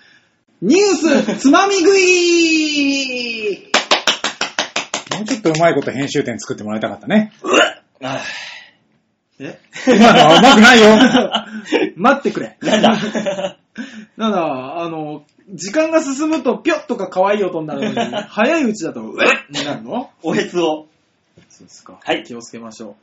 [SPEAKER 3] ニュースつまみ食い
[SPEAKER 4] もうちょっとうまいこと編集点作ってもらいたかったね。
[SPEAKER 2] あ
[SPEAKER 3] え？
[SPEAKER 4] 今のはうまくないよ。*laughs*
[SPEAKER 3] 待ってくれ。
[SPEAKER 2] ーなんだ？*laughs*
[SPEAKER 3] なんだ、あの、時間が進むとぴょっとか可愛い音になるのに、*laughs* 早いうちだと、うえになるの？
[SPEAKER 2] おへつを。
[SPEAKER 3] そうですか。
[SPEAKER 2] はい
[SPEAKER 3] 気をつけましょう。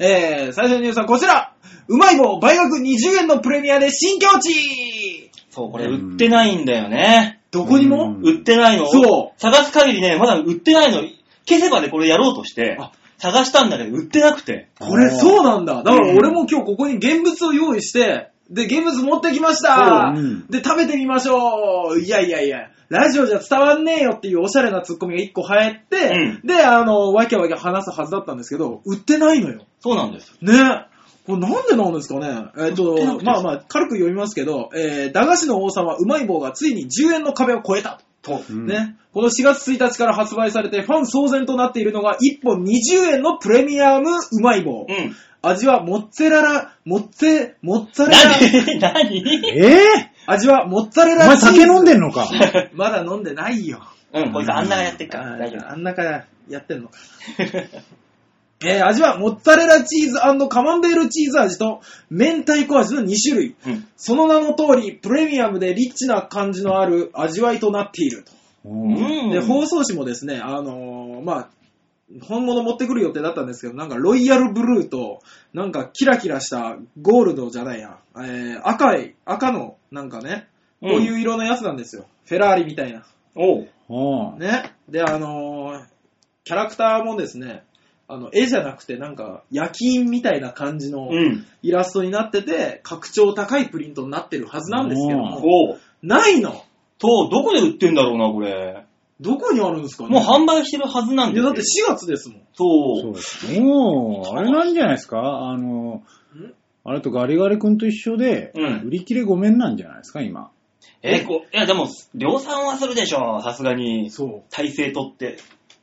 [SPEAKER 3] えー、最初のニュースはこちら。うまい棒倍額20円のプレミアで新境地。
[SPEAKER 2] そう、これ。売ってないんだよね。
[SPEAKER 3] どこにも、
[SPEAKER 4] うん。
[SPEAKER 2] 売ってないの？
[SPEAKER 3] そう。
[SPEAKER 2] 探す限りね、まだ売ってないの。消せばでこれやろうとして
[SPEAKER 3] あ、
[SPEAKER 2] 探したんだけど売ってなくて。
[SPEAKER 3] これそうなんだ。だから
[SPEAKER 2] うん。
[SPEAKER 3] 俺も今日ここに現物を用意して、で、現物持ってきました、
[SPEAKER 4] そううん。
[SPEAKER 3] で、食べてみましょう。いやいやいや、ラジオじゃ伝わんねえよっていうおしゃれなツッコミが一個入って、
[SPEAKER 2] うん
[SPEAKER 3] で、あの、わきゃわきゃ話すはずだったんですけど、売ってないのよ。
[SPEAKER 2] そうなんです。
[SPEAKER 3] ねこれなんでなんですかね？えっ、と、
[SPEAKER 2] 売ってなくて
[SPEAKER 3] まあまあ、軽く読みますけど、えー、駄菓子の王様、うまい棒がついに10円の壁を超えたと。
[SPEAKER 2] と。
[SPEAKER 4] うん
[SPEAKER 3] ね。この4月1日から発売されてファン騒然となっているのが1本20円のプレミアムうまい棒。
[SPEAKER 2] うん。
[SPEAKER 3] 味はモッツェララ、モッツェ、モッツァレラ、
[SPEAKER 2] 何？何？
[SPEAKER 4] え
[SPEAKER 3] 味はモッツァレラチーズ。
[SPEAKER 4] 酒飲んでんのか？*laughs*
[SPEAKER 3] まだ飲んでないよ。
[SPEAKER 2] うん、こいつあんながやってっか
[SPEAKER 3] あ
[SPEAKER 2] ら。大丈夫。
[SPEAKER 3] あんなからやってんのか。*laughs* えー味はモッツァレラチーズカマンベールチーズ味と明太子味の2種類。
[SPEAKER 2] うん。
[SPEAKER 3] その名の通り、プレミアムでリッチな感じのある味わいとなっていると。
[SPEAKER 4] うん
[SPEAKER 2] うん。
[SPEAKER 3] で、包装紙もですね、あのーまあ、本物持ってくる予定だったんですけど、なんかロイヤルブルーと、なんかキラキラしたゴールドじゃないや、えー赤い、赤の、なんかね、こういう色のやつなんですよ。フェラーリみたいな。
[SPEAKER 2] おう。
[SPEAKER 4] うん
[SPEAKER 3] ね。で、あのーキャラクターもですね、あの、絵じゃなくて、なんか、焼き印みたいな感じの
[SPEAKER 2] うん。
[SPEAKER 3] イラストになってて、格調高いプリントになってるはずなんですけども、
[SPEAKER 2] おう。
[SPEAKER 3] ないの
[SPEAKER 2] と、どこで売ってんだろうな、これ。
[SPEAKER 3] どこにあるんですかね？
[SPEAKER 2] もう販売してるはずなん
[SPEAKER 3] いや、
[SPEAKER 2] だ
[SPEAKER 3] って4月ですもん。
[SPEAKER 2] そう。
[SPEAKER 4] そうです。もう、あれなんじゃないですか？あの、あれとガリガリ君と一緒で、
[SPEAKER 2] うん
[SPEAKER 4] 売り切れごめんなんじゃないですか、今。
[SPEAKER 2] え、こいや、でも、量産はするでしょ、さすがに。
[SPEAKER 3] そ
[SPEAKER 2] 体勢取って。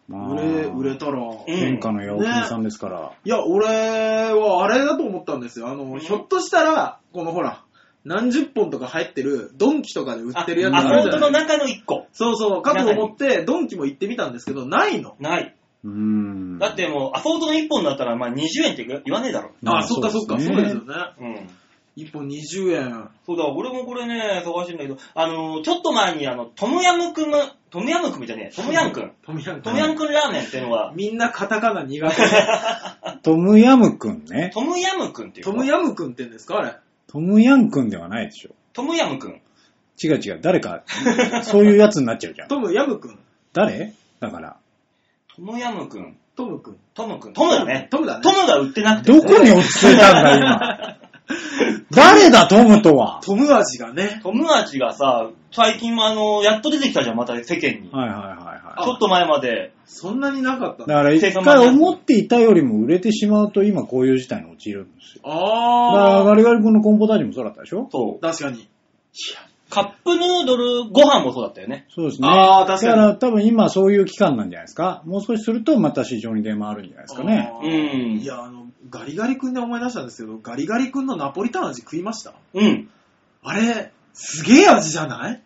[SPEAKER 4] まあ
[SPEAKER 3] う。売れ、売れたら。
[SPEAKER 2] うん
[SPEAKER 4] 天下の八百金さんですから。
[SPEAKER 3] いや、俺はあれだと思ったんですよ。あの、
[SPEAKER 2] ん
[SPEAKER 3] ひょっとしたら、このほら、何十本とか入ってる、ドンキとかで売ってるやつ
[SPEAKER 2] ア
[SPEAKER 3] あるじ
[SPEAKER 2] ソートの
[SPEAKER 3] ゃないですか。
[SPEAKER 2] 中の1個。
[SPEAKER 3] そうそう、かと思って、ドンキも行ってみたんですけど、ないの。
[SPEAKER 2] ない。
[SPEAKER 4] うーん。
[SPEAKER 2] だってもう、アソートの1本だったら、まあ20円って言わねえだろ。
[SPEAKER 4] まあ
[SPEAKER 3] あ、そっかそっか、そううですよね。
[SPEAKER 2] うん。
[SPEAKER 3] 1本20円。
[SPEAKER 2] そうだ、俺もこれね、探してんだけど、あのー、ちょっと前にあの、トムヤムクム、トムヤムクムじゃねえ、トムヤンくん。*laughs*
[SPEAKER 3] トムヤム
[SPEAKER 2] トムヤンくんラーメンっていうのは、
[SPEAKER 3] みんなカタカナ苦手。*laughs*
[SPEAKER 4] トムヤムくんね。
[SPEAKER 2] トムヤムくんっていうの
[SPEAKER 3] トムヤムくんって言うんですかあれ。
[SPEAKER 4] トムヤンくんではないでしょ。
[SPEAKER 2] トムヤムくん。
[SPEAKER 4] 違う違う。誰か、そういうやつになっちゃうじゃん。
[SPEAKER 3] トムヤムくん。
[SPEAKER 4] 誰？だから。
[SPEAKER 2] トムヤムくん。
[SPEAKER 3] トムくん。
[SPEAKER 2] トムくん。トムだね。
[SPEAKER 3] トムだね。
[SPEAKER 2] トムが売ってなくて。
[SPEAKER 4] どこに落ち着いたんだ、今？*laughs* 誰だ、トムとは？
[SPEAKER 3] トム味がね。
[SPEAKER 2] トム味がさ、最近もあの、やっと出てきたじゃん、また世間に。
[SPEAKER 4] はいはいはいは
[SPEAKER 2] ちょっと前まで。
[SPEAKER 3] そんなになかった
[SPEAKER 4] い。だ
[SPEAKER 3] の
[SPEAKER 4] から一回思っていたよりも売れてしまうと今こういう事態に陥るんですよ。だから
[SPEAKER 3] あ
[SPEAKER 4] ガリガリ君のコンポタージュもそうだったでしょ？
[SPEAKER 2] そう。
[SPEAKER 3] ー。確かに。
[SPEAKER 2] カップヌードルご飯もそうだったよね。
[SPEAKER 4] そうですね。
[SPEAKER 3] あー確かに
[SPEAKER 4] だから多分今そういう期間なんじゃないですか。もう少しするとまた市場に出回るんじゃないですかね。
[SPEAKER 2] うん
[SPEAKER 3] いや、あの、ガリガリ君で思い出したんですけど、ガリガリ君のナポリタン味食いました？
[SPEAKER 2] うん。
[SPEAKER 3] あれ、すげえ味じゃない？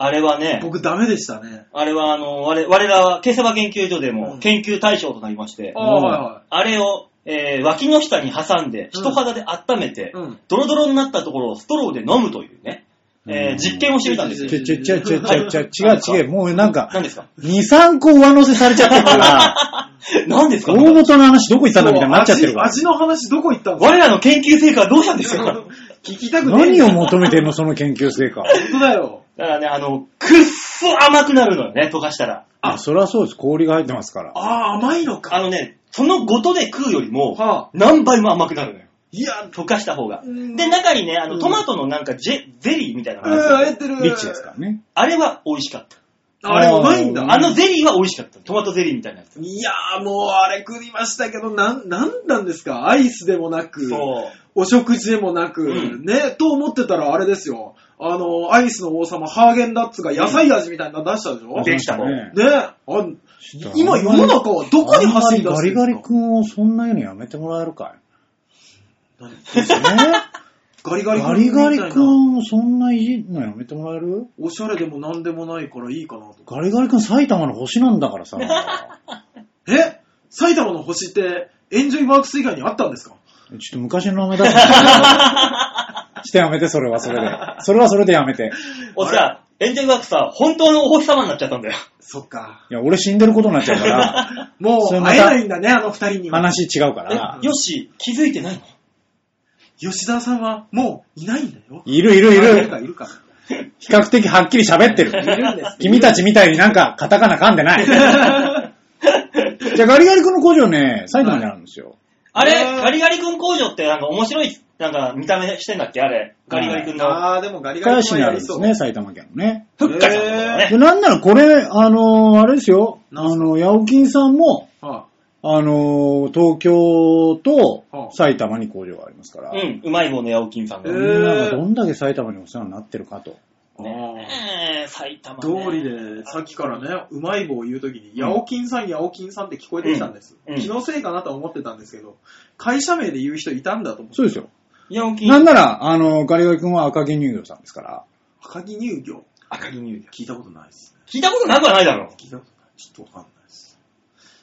[SPEAKER 2] あれはね、
[SPEAKER 3] 僕ダメでしたね。
[SPEAKER 2] あれはあの、我我らは、ケセバ研究所で
[SPEAKER 3] うん
[SPEAKER 2] も研究対象となりまして、
[SPEAKER 3] ああ、はいは
[SPEAKER 2] あれを、えー脇の下に挟んで、人肌で温めて、
[SPEAKER 3] い。うん。
[SPEAKER 2] ドロドロになったところをストローで飲むというね、えー
[SPEAKER 4] うん
[SPEAKER 2] 実験をしてみたんですよ
[SPEAKER 4] ち。ょちょちょちょちょちょ違う違う。もうなんか、
[SPEAKER 2] 何ですか
[SPEAKER 4] ？2、3個上乗せされちゃってるから、*laughs*
[SPEAKER 2] 何ですか？
[SPEAKER 4] 大元の話どこ行ったんだみたいになっちゃってるから。
[SPEAKER 3] 味味の話どこ行ったんですか
[SPEAKER 2] 我らの研究成果はどうしたんですか？*laughs*
[SPEAKER 3] 聞きたくねえ
[SPEAKER 4] 何を求めてんの、*laughs* その研究成果。
[SPEAKER 3] 本当だよ。
[SPEAKER 2] だからね、あの、くっそ甘くなるのよね、溶かしたら。
[SPEAKER 4] あ、そりゃそうです。氷が入ってますから。
[SPEAKER 3] ああ、甘いの
[SPEAKER 2] あ
[SPEAKER 3] か。
[SPEAKER 2] のね、そのごとで食うよりも、
[SPEAKER 3] はあ。
[SPEAKER 2] 何倍も甘くなるのよ。
[SPEAKER 3] いや、
[SPEAKER 2] 溶かした方が。
[SPEAKER 3] うん
[SPEAKER 2] で、中にね、あの、
[SPEAKER 3] うん
[SPEAKER 2] トマトのなんかジェ、ゼリーみたいなの
[SPEAKER 3] うん、
[SPEAKER 2] が入ってる
[SPEAKER 3] あえてる。
[SPEAKER 4] リッチですからね。
[SPEAKER 2] あれは美味しかった。
[SPEAKER 3] あれうまいんだ。
[SPEAKER 4] うん
[SPEAKER 2] あのゼリーは美味しかった。トマトゼリーみたいなやつ。
[SPEAKER 3] いやーもうあれ食いましたけど、なん、なんなんですか？アイスでもなく、
[SPEAKER 2] そう。
[SPEAKER 3] お食事でもなく、
[SPEAKER 2] うん
[SPEAKER 3] ね、と思ってたらあれですよ。あの、アイスの王様、ハーゲンダッツが野菜味みたいなの出したでしょ、
[SPEAKER 2] できたの
[SPEAKER 4] ね。
[SPEAKER 3] ね、あ今世の中はどこに走り出すんですか
[SPEAKER 4] ガリガリ君をそんなようにやめてもらえるかい？
[SPEAKER 3] 何？
[SPEAKER 4] え？
[SPEAKER 3] ガリガリ
[SPEAKER 4] ガリガリ
[SPEAKER 3] みたいな
[SPEAKER 4] 君、そんないじんのやめてもらえる？
[SPEAKER 3] おしゃれでもなんでもないからいいかなと。
[SPEAKER 4] ガリガリ君埼玉の星なんだからさ。*laughs*
[SPEAKER 3] え？埼玉の星って、エンジョイワークス以外にあったんですか？
[SPEAKER 4] ちょっと昔の名前だった。*laughs* してやめて、それはそれで。*laughs* それはそれでやめて。
[SPEAKER 2] おっさ、エンジェルワークさ、本当のお星様になっちゃったんだよ。
[SPEAKER 3] そっか。
[SPEAKER 4] いや、俺死んでることになっちゃうから、*laughs*
[SPEAKER 3] も
[SPEAKER 4] そうれまた
[SPEAKER 3] 会えないんだね、あの二人には。
[SPEAKER 4] 話違うか
[SPEAKER 2] え
[SPEAKER 4] ら。、
[SPEAKER 2] よし、気づいてないの？
[SPEAKER 3] 吉沢さんはもういないんだよ。
[SPEAKER 4] いるいるい
[SPEAKER 3] いる
[SPEAKER 4] る。
[SPEAKER 3] か、いるか。
[SPEAKER 4] 比較的はっきり喋ってる。
[SPEAKER 3] いるんです。
[SPEAKER 4] 君たちみたいになんかカタカナ噛んでない。じゃあガリガリ君の工場ね、埼玉にあるんですよ。
[SPEAKER 2] あれ？ガリガリ君工場ってなんか面白い、なんか見た目してんだっけ？あれ。ガリガリ君の。
[SPEAKER 3] あー、でもガリガリ
[SPEAKER 4] 深谷市にあ
[SPEAKER 3] 君はやりそう。
[SPEAKER 4] るんですね、埼玉県のね。
[SPEAKER 2] ふっかちゃんとかね。
[SPEAKER 4] で、なんならこれ、あのーあれですよ。あ
[SPEAKER 3] なんすか？
[SPEAKER 4] の、ヤオキンさんも、
[SPEAKER 3] は
[SPEAKER 4] あのー東京と
[SPEAKER 3] はあ
[SPEAKER 4] 埼玉に工場がありますから。
[SPEAKER 2] うん、うまい棒のヤオキンさんが。
[SPEAKER 4] みんながどんだけ埼玉にお世話になってるかと。
[SPEAKER 3] あ
[SPEAKER 2] え、埼玉、
[SPEAKER 3] 通
[SPEAKER 2] ね。
[SPEAKER 3] りで、さっきからね、うまい棒を言うときに、ヤオキンさん、ヤオキンさんって聞こえてきたんです。
[SPEAKER 2] うんうん
[SPEAKER 3] 気のせいかなとは思ってたんですけど、会社名で言う人いたんだと思って。
[SPEAKER 4] そうですよ。
[SPEAKER 2] ヤオキン。
[SPEAKER 4] なんなら、あの、ガリガリ君は赤城乳業さんですから。
[SPEAKER 3] 赤城乳業？
[SPEAKER 2] 赤城乳業。
[SPEAKER 3] 聞いたことないですね。
[SPEAKER 2] 聞いたことなくはないだろ。
[SPEAKER 3] 聞いたことない。ちょっとわかんないです。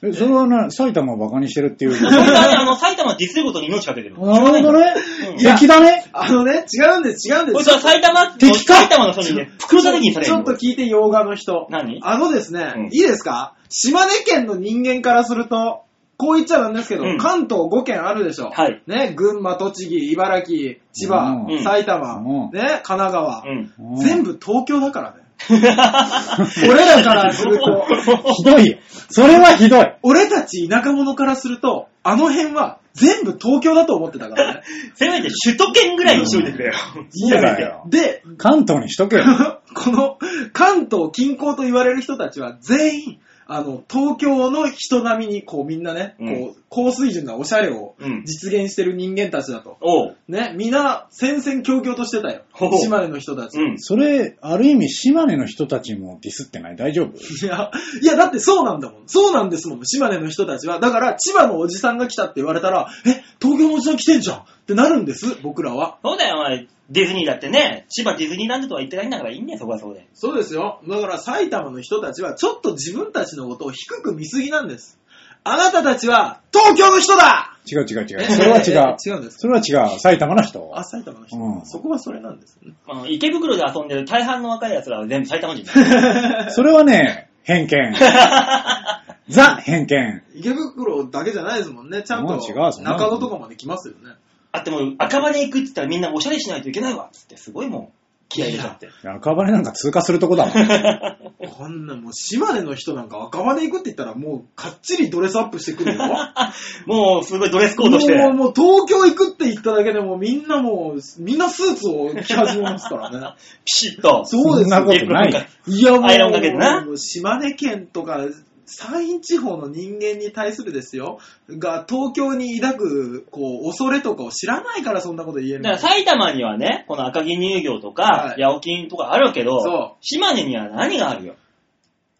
[SPEAKER 4] え、それはな、埼玉をバカにしてるっていう。
[SPEAKER 2] 本当はね、あの、埼玉ディスることに命かけてる。
[SPEAKER 4] なるほどね。
[SPEAKER 2] うん
[SPEAKER 4] 敵だね？
[SPEAKER 3] あのね、違うんです、違うんです。
[SPEAKER 2] こいつは埼玉、
[SPEAKER 4] 敵か？
[SPEAKER 2] 埼玉の人にね、袋叩きにされる
[SPEAKER 3] ちょっと聞いて、洋画の人。
[SPEAKER 2] 何？
[SPEAKER 3] あのですね、
[SPEAKER 2] うん
[SPEAKER 3] いいですか？島根県の人間からすると、こう言っちゃなんですけど、
[SPEAKER 2] うん
[SPEAKER 3] 関東5県あるでしょ。
[SPEAKER 2] はい
[SPEAKER 3] ね、群馬、栃木、茨城、千葉、
[SPEAKER 4] うん
[SPEAKER 3] 埼玉、
[SPEAKER 4] うん
[SPEAKER 3] ね、神奈川、
[SPEAKER 2] うん。
[SPEAKER 4] うん
[SPEAKER 3] 全部東京だからね。*laughs* 俺らからすると、
[SPEAKER 4] ひどいよ。それはひどい。
[SPEAKER 3] 俺たち田舎者からすると、あの辺は全部東京だと思ってたからね。*laughs*
[SPEAKER 2] せめて首都圏ぐらいにしといてくれよ。
[SPEAKER 4] そうだよ。
[SPEAKER 3] で、
[SPEAKER 4] 関東にしとけよ。*laughs*
[SPEAKER 3] この関東近郊と言われる人たちは全員、あの、東京の人並みにこうみんなね、
[SPEAKER 2] うん
[SPEAKER 3] こう、高水準なおしゃれを
[SPEAKER 2] うん
[SPEAKER 3] 実現してる人間たちだと。
[SPEAKER 2] おう。
[SPEAKER 3] ね、みんな戦々恐々としてたよ
[SPEAKER 2] ほう。
[SPEAKER 3] 島根の人たち。
[SPEAKER 2] うん。
[SPEAKER 4] それ、ある意味、島根の人たちもディスってない？大丈夫？
[SPEAKER 3] いや、いや、だってそうなんだもん。そうなんですもん、島根の人たちは。だから、千葉のおじさんが来たって言われたら、え、東京のおじさん来てんじゃんってなるんです、僕らは。
[SPEAKER 2] そうだよ、お前。ディズニーだってね、千葉ディズニーランドとは言ってないんだからいいんだよ、そこはそうで。
[SPEAKER 3] そうですよ。だから埼玉の人たちはちょっと自分たちのことを低く見すぎなんです。あなたたちは東京の人だ
[SPEAKER 4] 違う違う違う。それは違う。
[SPEAKER 3] 違うんです。
[SPEAKER 4] それは違う。埼玉の人。
[SPEAKER 3] あ、埼玉の人、
[SPEAKER 4] うん
[SPEAKER 3] そこはそれなんですね。
[SPEAKER 2] まあ、池袋で遊んでる大半の若い奴らは全部埼玉人だよ。*laughs*
[SPEAKER 4] それはね、偏見。*laughs* ザ偏見。
[SPEAKER 3] 池袋だけじゃないですもんね。ちゃんと
[SPEAKER 4] 違うそんなの
[SPEAKER 3] 中野とかまで来ますよね。
[SPEAKER 2] あっても、赤羽行くって言ったらみんなおしゃれしないといけないわっつって、すごいもん。気合い入れちゃって。
[SPEAKER 4] 赤羽なんか通過するとこだもん。*laughs*
[SPEAKER 3] こんなもう島根の人なんか赤羽行くって言ったらもうかっちりドレスアップしてくるよ。*laughs*
[SPEAKER 2] もう、すごいドレスコードして。
[SPEAKER 3] もう、もう東京行くって言っただけでもうみんなもう、みんなスーツを着始めますからね。*laughs*
[SPEAKER 2] ピシッと。
[SPEAKER 3] そうです
[SPEAKER 4] そんなことない。
[SPEAKER 3] いやもう、
[SPEAKER 2] アイロンかけてな
[SPEAKER 3] もう島根県とか山陰地方の人間に対するですよ、が東京に抱く、こう、恐れとかを知らないからそんなこと言える
[SPEAKER 2] だから埼玉にはね、この赤城乳業とか
[SPEAKER 3] は、い
[SPEAKER 2] 八百金とかあるけど、
[SPEAKER 3] そう
[SPEAKER 2] 島根には何があるよ？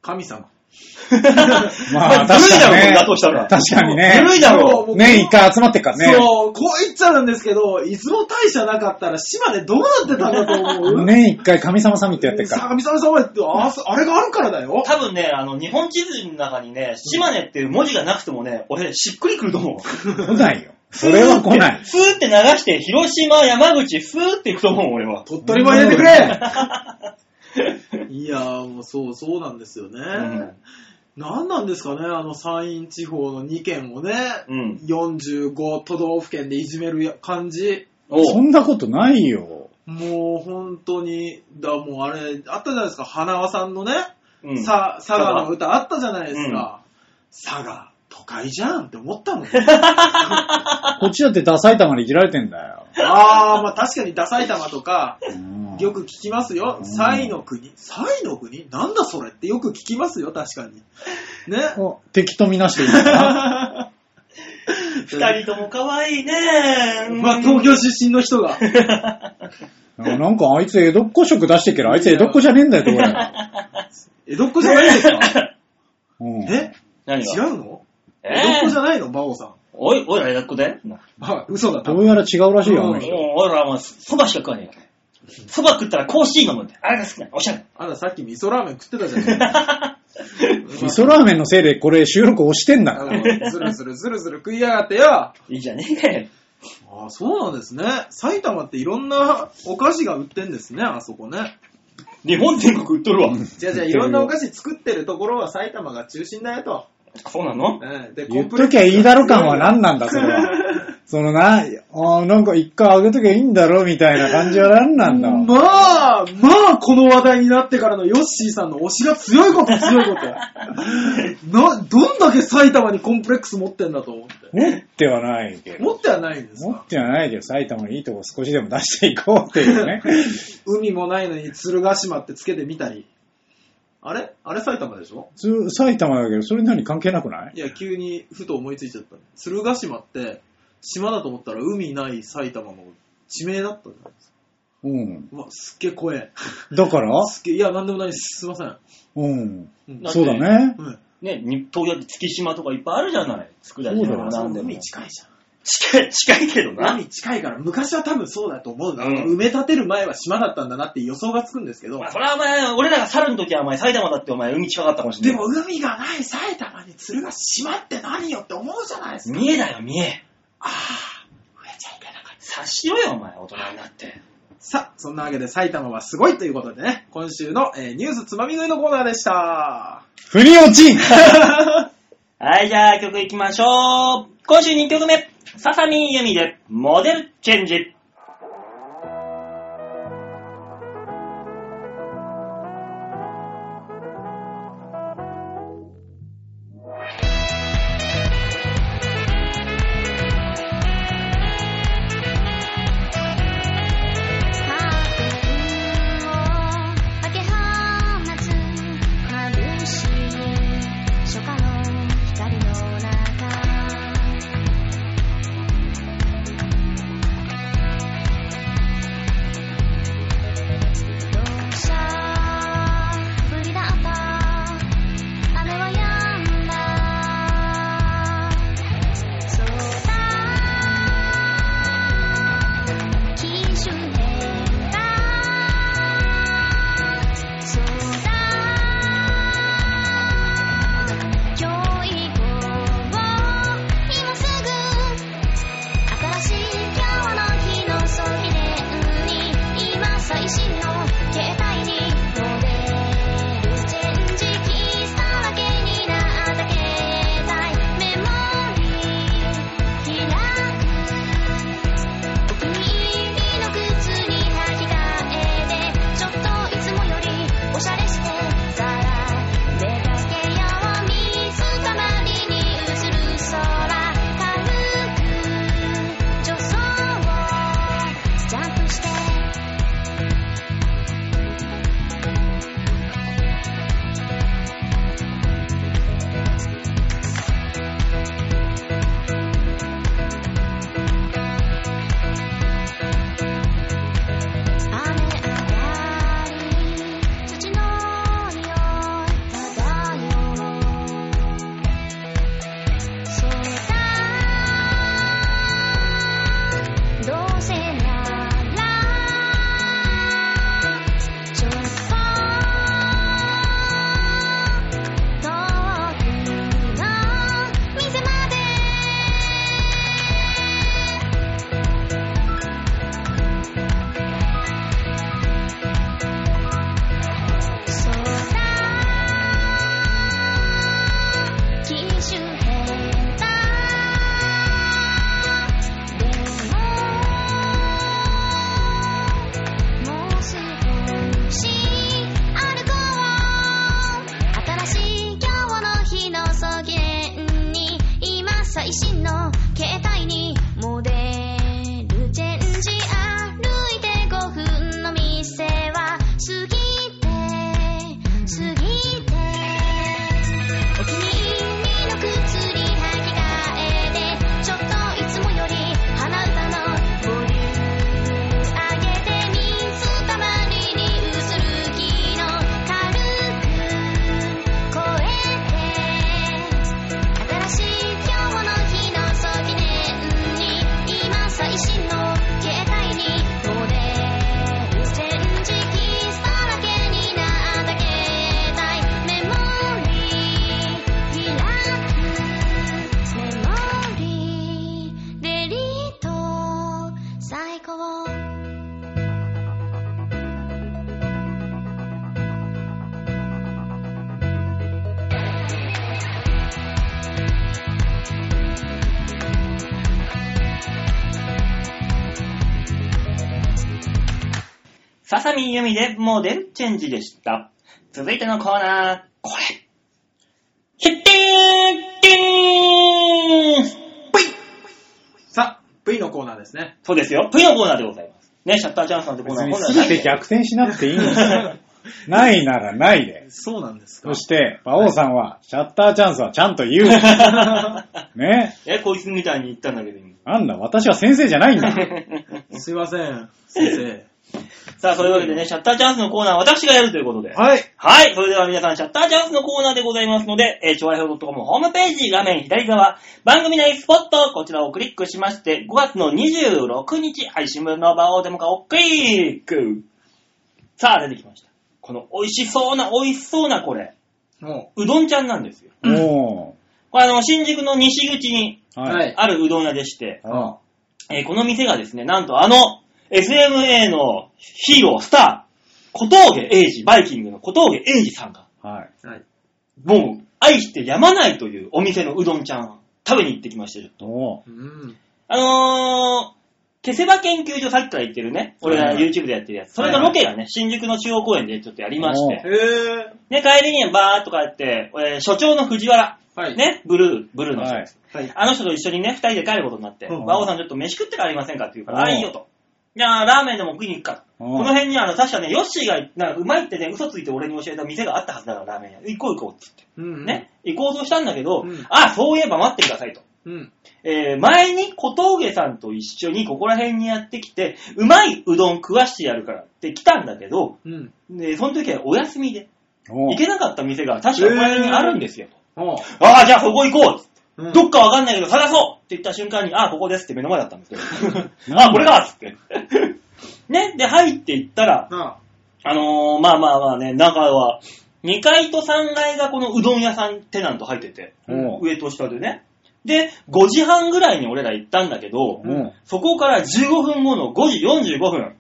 [SPEAKER 3] 神様。*laughs*
[SPEAKER 4] まあ、
[SPEAKER 2] ずるいだろ、
[SPEAKER 4] ね
[SPEAKER 2] な。としたら。
[SPEAKER 4] 確かに
[SPEAKER 2] ず
[SPEAKER 4] ね。
[SPEAKER 2] るいだろ。
[SPEAKER 4] 年一回集まってっからね。
[SPEAKER 3] そう、こう言っちゃうんですけど、出雲大社なかったら島根どうなってたんだと思う？
[SPEAKER 4] 年一回神様サミットやってっから。
[SPEAKER 3] 神様様って、ああれがあるからだよ。
[SPEAKER 2] 多分ね、あの、日本地図の中にね、島根っていう文字がなくてもね、俺、しっくりくると思う。
[SPEAKER 4] 来ないよ。それは来ない。
[SPEAKER 2] スーって流して、広島、山口、スーって行くと思う、俺は。
[SPEAKER 3] 鳥取も入れてくれ *laughs* *laughs* いやー、もうそう、そうなんですよね。
[SPEAKER 2] ん
[SPEAKER 3] 何なんですかね、あの山陰地方の2県をね、
[SPEAKER 2] うん。
[SPEAKER 3] 45都道府県でいじめるや感じ。
[SPEAKER 2] お
[SPEAKER 4] そんなことないよ。
[SPEAKER 3] もう本当に、だもうあれ、あったじゃないですか、花輪さんのね、
[SPEAKER 2] うん。
[SPEAKER 3] さ佐賀の歌あったじゃないですか。佐賀、都会じゃんって思ったもん。*laughs*
[SPEAKER 4] こっちだってダサい玉にいじられてんだよ。
[SPEAKER 3] あー、まあ確かにダサい玉とか、
[SPEAKER 4] うん
[SPEAKER 3] よく聞きますよ。
[SPEAKER 4] うん
[SPEAKER 3] サイの国サイの国？なんだそれってよく聞きますよ、確かに。ね？*laughs*
[SPEAKER 4] お敵とみなしていいのか？*laughs*
[SPEAKER 2] 二人とも可愛いね
[SPEAKER 3] まあ、東京出身の人が。
[SPEAKER 4] ななんかあいつ江戸っ子色出してっけど、あいつ江戸っ子じゃねえんだよ、とこれ。
[SPEAKER 3] 江戸っ子じゃないんですか？
[SPEAKER 4] うん
[SPEAKER 3] え？
[SPEAKER 2] 何が？
[SPEAKER 3] 違うの？
[SPEAKER 2] え
[SPEAKER 3] 江戸っ子じゃないの、馬王さん。
[SPEAKER 2] おい、おいら江戸っ子だよ。な
[SPEAKER 3] あ、嘘だった。
[SPEAKER 4] どうやら違うらしいよ、あの
[SPEAKER 3] うん
[SPEAKER 4] 人。
[SPEAKER 2] おいらはもう、蕎麦しか食わねえよ。蕎麦食ったらコーヒー飲むんだよ。あれが好きなの。おしゃれ。
[SPEAKER 3] あんたさっき味噌ラーメン食ってたじゃん。*laughs*
[SPEAKER 4] 味噌ラーメンのせいでこれ収録押してんだら。
[SPEAKER 3] のずるずるずるずる食いやがってよ。
[SPEAKER 2] いいじゃねえかよ。
[SPEAKER 3] あそうなんですね。埼玉っていろんなお菓子が売ってんですね、あそこね。
[SPEAKER 2] 日本全国売っとるわ。
[SPEAKER 3] じゃあじゃあいろんなお菓子作ってるところは埼玉が中心だよと。
[SPEAKER 2] そうなの？
[SPEAKER 3] うんで
[SPEAKER 4] 言っときゃいいだろ感は何なんだ、それは。*laughs* そのな、あーなんか一回あげときゃいいんだろみたいな感じは何なんだ。
[SPEAKER 3] まあ、まあ、この話題になってからのヨッシーさんの推しが強いこと強いこと。な、どんだけ埼玉にコンプレックス持ってんだと思って。
[SPEAKER 4] 持ってはないけど。
[SPEAKER 3] 持ってはないんですか？
[SPEAKER 4] 持ってはないけど、埼玉にいいとこ少しでも出していこうっていうね。*laughs*
[SPEAKER 3] 海もないのに鶴ヶ島ってつけてみたり。あれ？あれ埼玉でしょ？
[SPEAKER 4] つ埼玉だけど、それ何関係なくない？
[SPEAKER 3] いや、急にふと思いついちゃった。鶴ヶ島って、島だと思ったら海ない埼玉の地名だったじゃないですか。
[SPEAKER 4] うん。
[SPEAKER 3] うわ、すっげえ怖え。
[SPEAKER 4] だから？*laughs*
[SPEAKER 3] すっげえ、いや、なんでもないです。すいません。
[SPEAKER 4] うん。
[SPEAKER 3] うん
[SPEAKER 4] そうだね。
[SPEAKER 3] うん。
[SPEAKER 2] ね、日東やって月島とかいっぱいあるじゃない。佃島もなんでも。
[SPEAKER 3] 海近いじゃん。
[SPEAKER 2] 近い、近いけどな。
[SPEAKER 3] 海近いから、昔は多分そうだと思うな、
[SPEAKER 2] うん
[SPEAKER 3] 埋め立てる前は島だったんだなって予想がつくんですけど、
[SPEAKER 2] まあ、それはお前、俺らが去るの時はお前埼玉だってお前海近かったかもしれない。
[SPEAKER 3] でも海がない埼玉に鶴が島って何よって思うじゃないですか。
[SPEAKER 2] 見えだよ、見え。
[SPEAKER 3] ああ、増えちゃいけなかった。
[SPEAKER 2] 察しろよ、お前、大人になって。
[SPEAKER 3] さあ、そんなわけで埼玉はすごいということでね、今週の、えーニュースつまみ食いのコーナーでした。
[SPEAKER 4] 腑に落ちん *laughs* *laughs*
[SPEAKER 2] はい、じゃあ曲いきましょう。今週2曲目。ささみゆみで、モデルチェンジ。ささみゆみでモデルチェンジでした。続いてのコーナー、これ。決定でーすぷい
[SPEAKER 3] さあ、V のコーナーですね。
[SPEAKER 2] そうですよ。ぷいのコーナーでございます。ね、シャッターチャンスなんてコーナー
[SPEAKER 4] 別にて逆転しなくていいんですよ。*laughs* ないならないで。
[SPEAKER 3] そうなんですか
[SPEAKER 4] そして、馬王さんは、シャッターチャンスはちゃんと言う。*laughs* ね。
[SPEAKER 2] え、こいつみたいに言ったんだけど、今
[SPEAKER 4] なんだ、私は先生じゃないんだ。*laughs*
[SPEAKER 3] すいません、先生。
[SPEAKER 2] さあ、そういうわけでね、シャッターチャンスのコーナーは私がやるということで。
[SPEAKER 3] はい。
[SPEAKER 2] はい。それでは皆さん、シャッターチャンスのコーナーでございますので、えー、超愛表 .com ホームページ画面左側、番組内スポット、こちらをクリックしまして、5月の26日配信分の場をデモ化をクリック。さあ、出てきました。この美味しそうな、美味しそうなこれ、
[SPEAKER 3] も
[SPEAKER 2] うどんちゃんなんですよ。
[SPEAKER 4] お
[SPEAKER 2] これあの、新宿の西口に。あるうどん屋でして、
[SPEAKER 4] あ
[SPEAKER 2] えーこの店がですね、なんとあの、SMA のヒーロー、スター、小峠英二、バイキングの小峠英二さんが、
[SPEAKER 4] はい。
[SPEAKER 3] はい。
[SPEAKER 2] もう、愛してやまないというお店のうどんちゃん、食べに行ってきましたよ。
[SPEAKER 4] おー。
[SPEAKER 3] うん。
[SPEAKER 2] あのー、消せば研究所さっきから言ってるね、俺が
[SPEAKER 4] はいはい
[SPEAKER 2] YouTube でやってるやつ。それのロケがね、新宿の中央公園でちょっとやりまして
[SPEAKER 3] へ、ぇ
[SPEAKER 2] ね、帰りにバーっと帰って、えー所長の藤原、
[SPEAKER 3] ー。はい。。
[SPEAKER 2] ね、ブルー、ブルーの人です。
[SPEAKER 3] はい。
[SPEAKER 2] あの人と一緒にね、二人で帰ることになって、
[SPEAKER 3] うん
[SPEAKER 2] 馬王さんちょっと飯食って帰りませんかって言うから、
[SPEAKER 4] うん
[SPEAKER 2] あ、いいよと。じゃあ、ラーメンでも食いに行くか。
[SPEAKER 4] うん
[SPEAKER 2] この辺にあの、確かね、ヨッシーが、なんかうまいってね、嘘ついて俺に教えた店があったはずだから、ラーメン屋。行こう行こうって
[SPEAKER 3] うん
[SPEAKER 2] 言って。ね。行こうとしたんだけど、
[SPEAKER 3] うん
[SPEAKER 2] あ、そういえば待ってくださいと。
[SPEAKER 3] うん。
[SPEAKER 2] えー、前に小峠さんと一緒にここら辺にやってきて、うまいうどん食わしてやるからって来たんだけど、
[SPEAKER 3] うん。
[SPEAKER 2] で、その時はお休みで。行けなかった店が確かここら辺にあるんですよ。
[SPEAKER 3] おう
[SPEAKER 2] ああ、じゃあそこ行こうっつって
[SPEAKER 3] うん
[SPEAKER 2] どっかわかんないけど探そうって言った瞬間に、あ、ここですって目の前だったんですよ。*laughs* あ、これだっつって。*laughs* ね、で、入っていったら、
[SPEAKER 3] な
[SPEAKER 2] あのー、まあまあまあね、中は、2階と3階がこのうどん屋さんテナント入ってて。上と下でね。で、5時半ぐらいに俺ら行ったんだけど。そこから15分後の5時45分、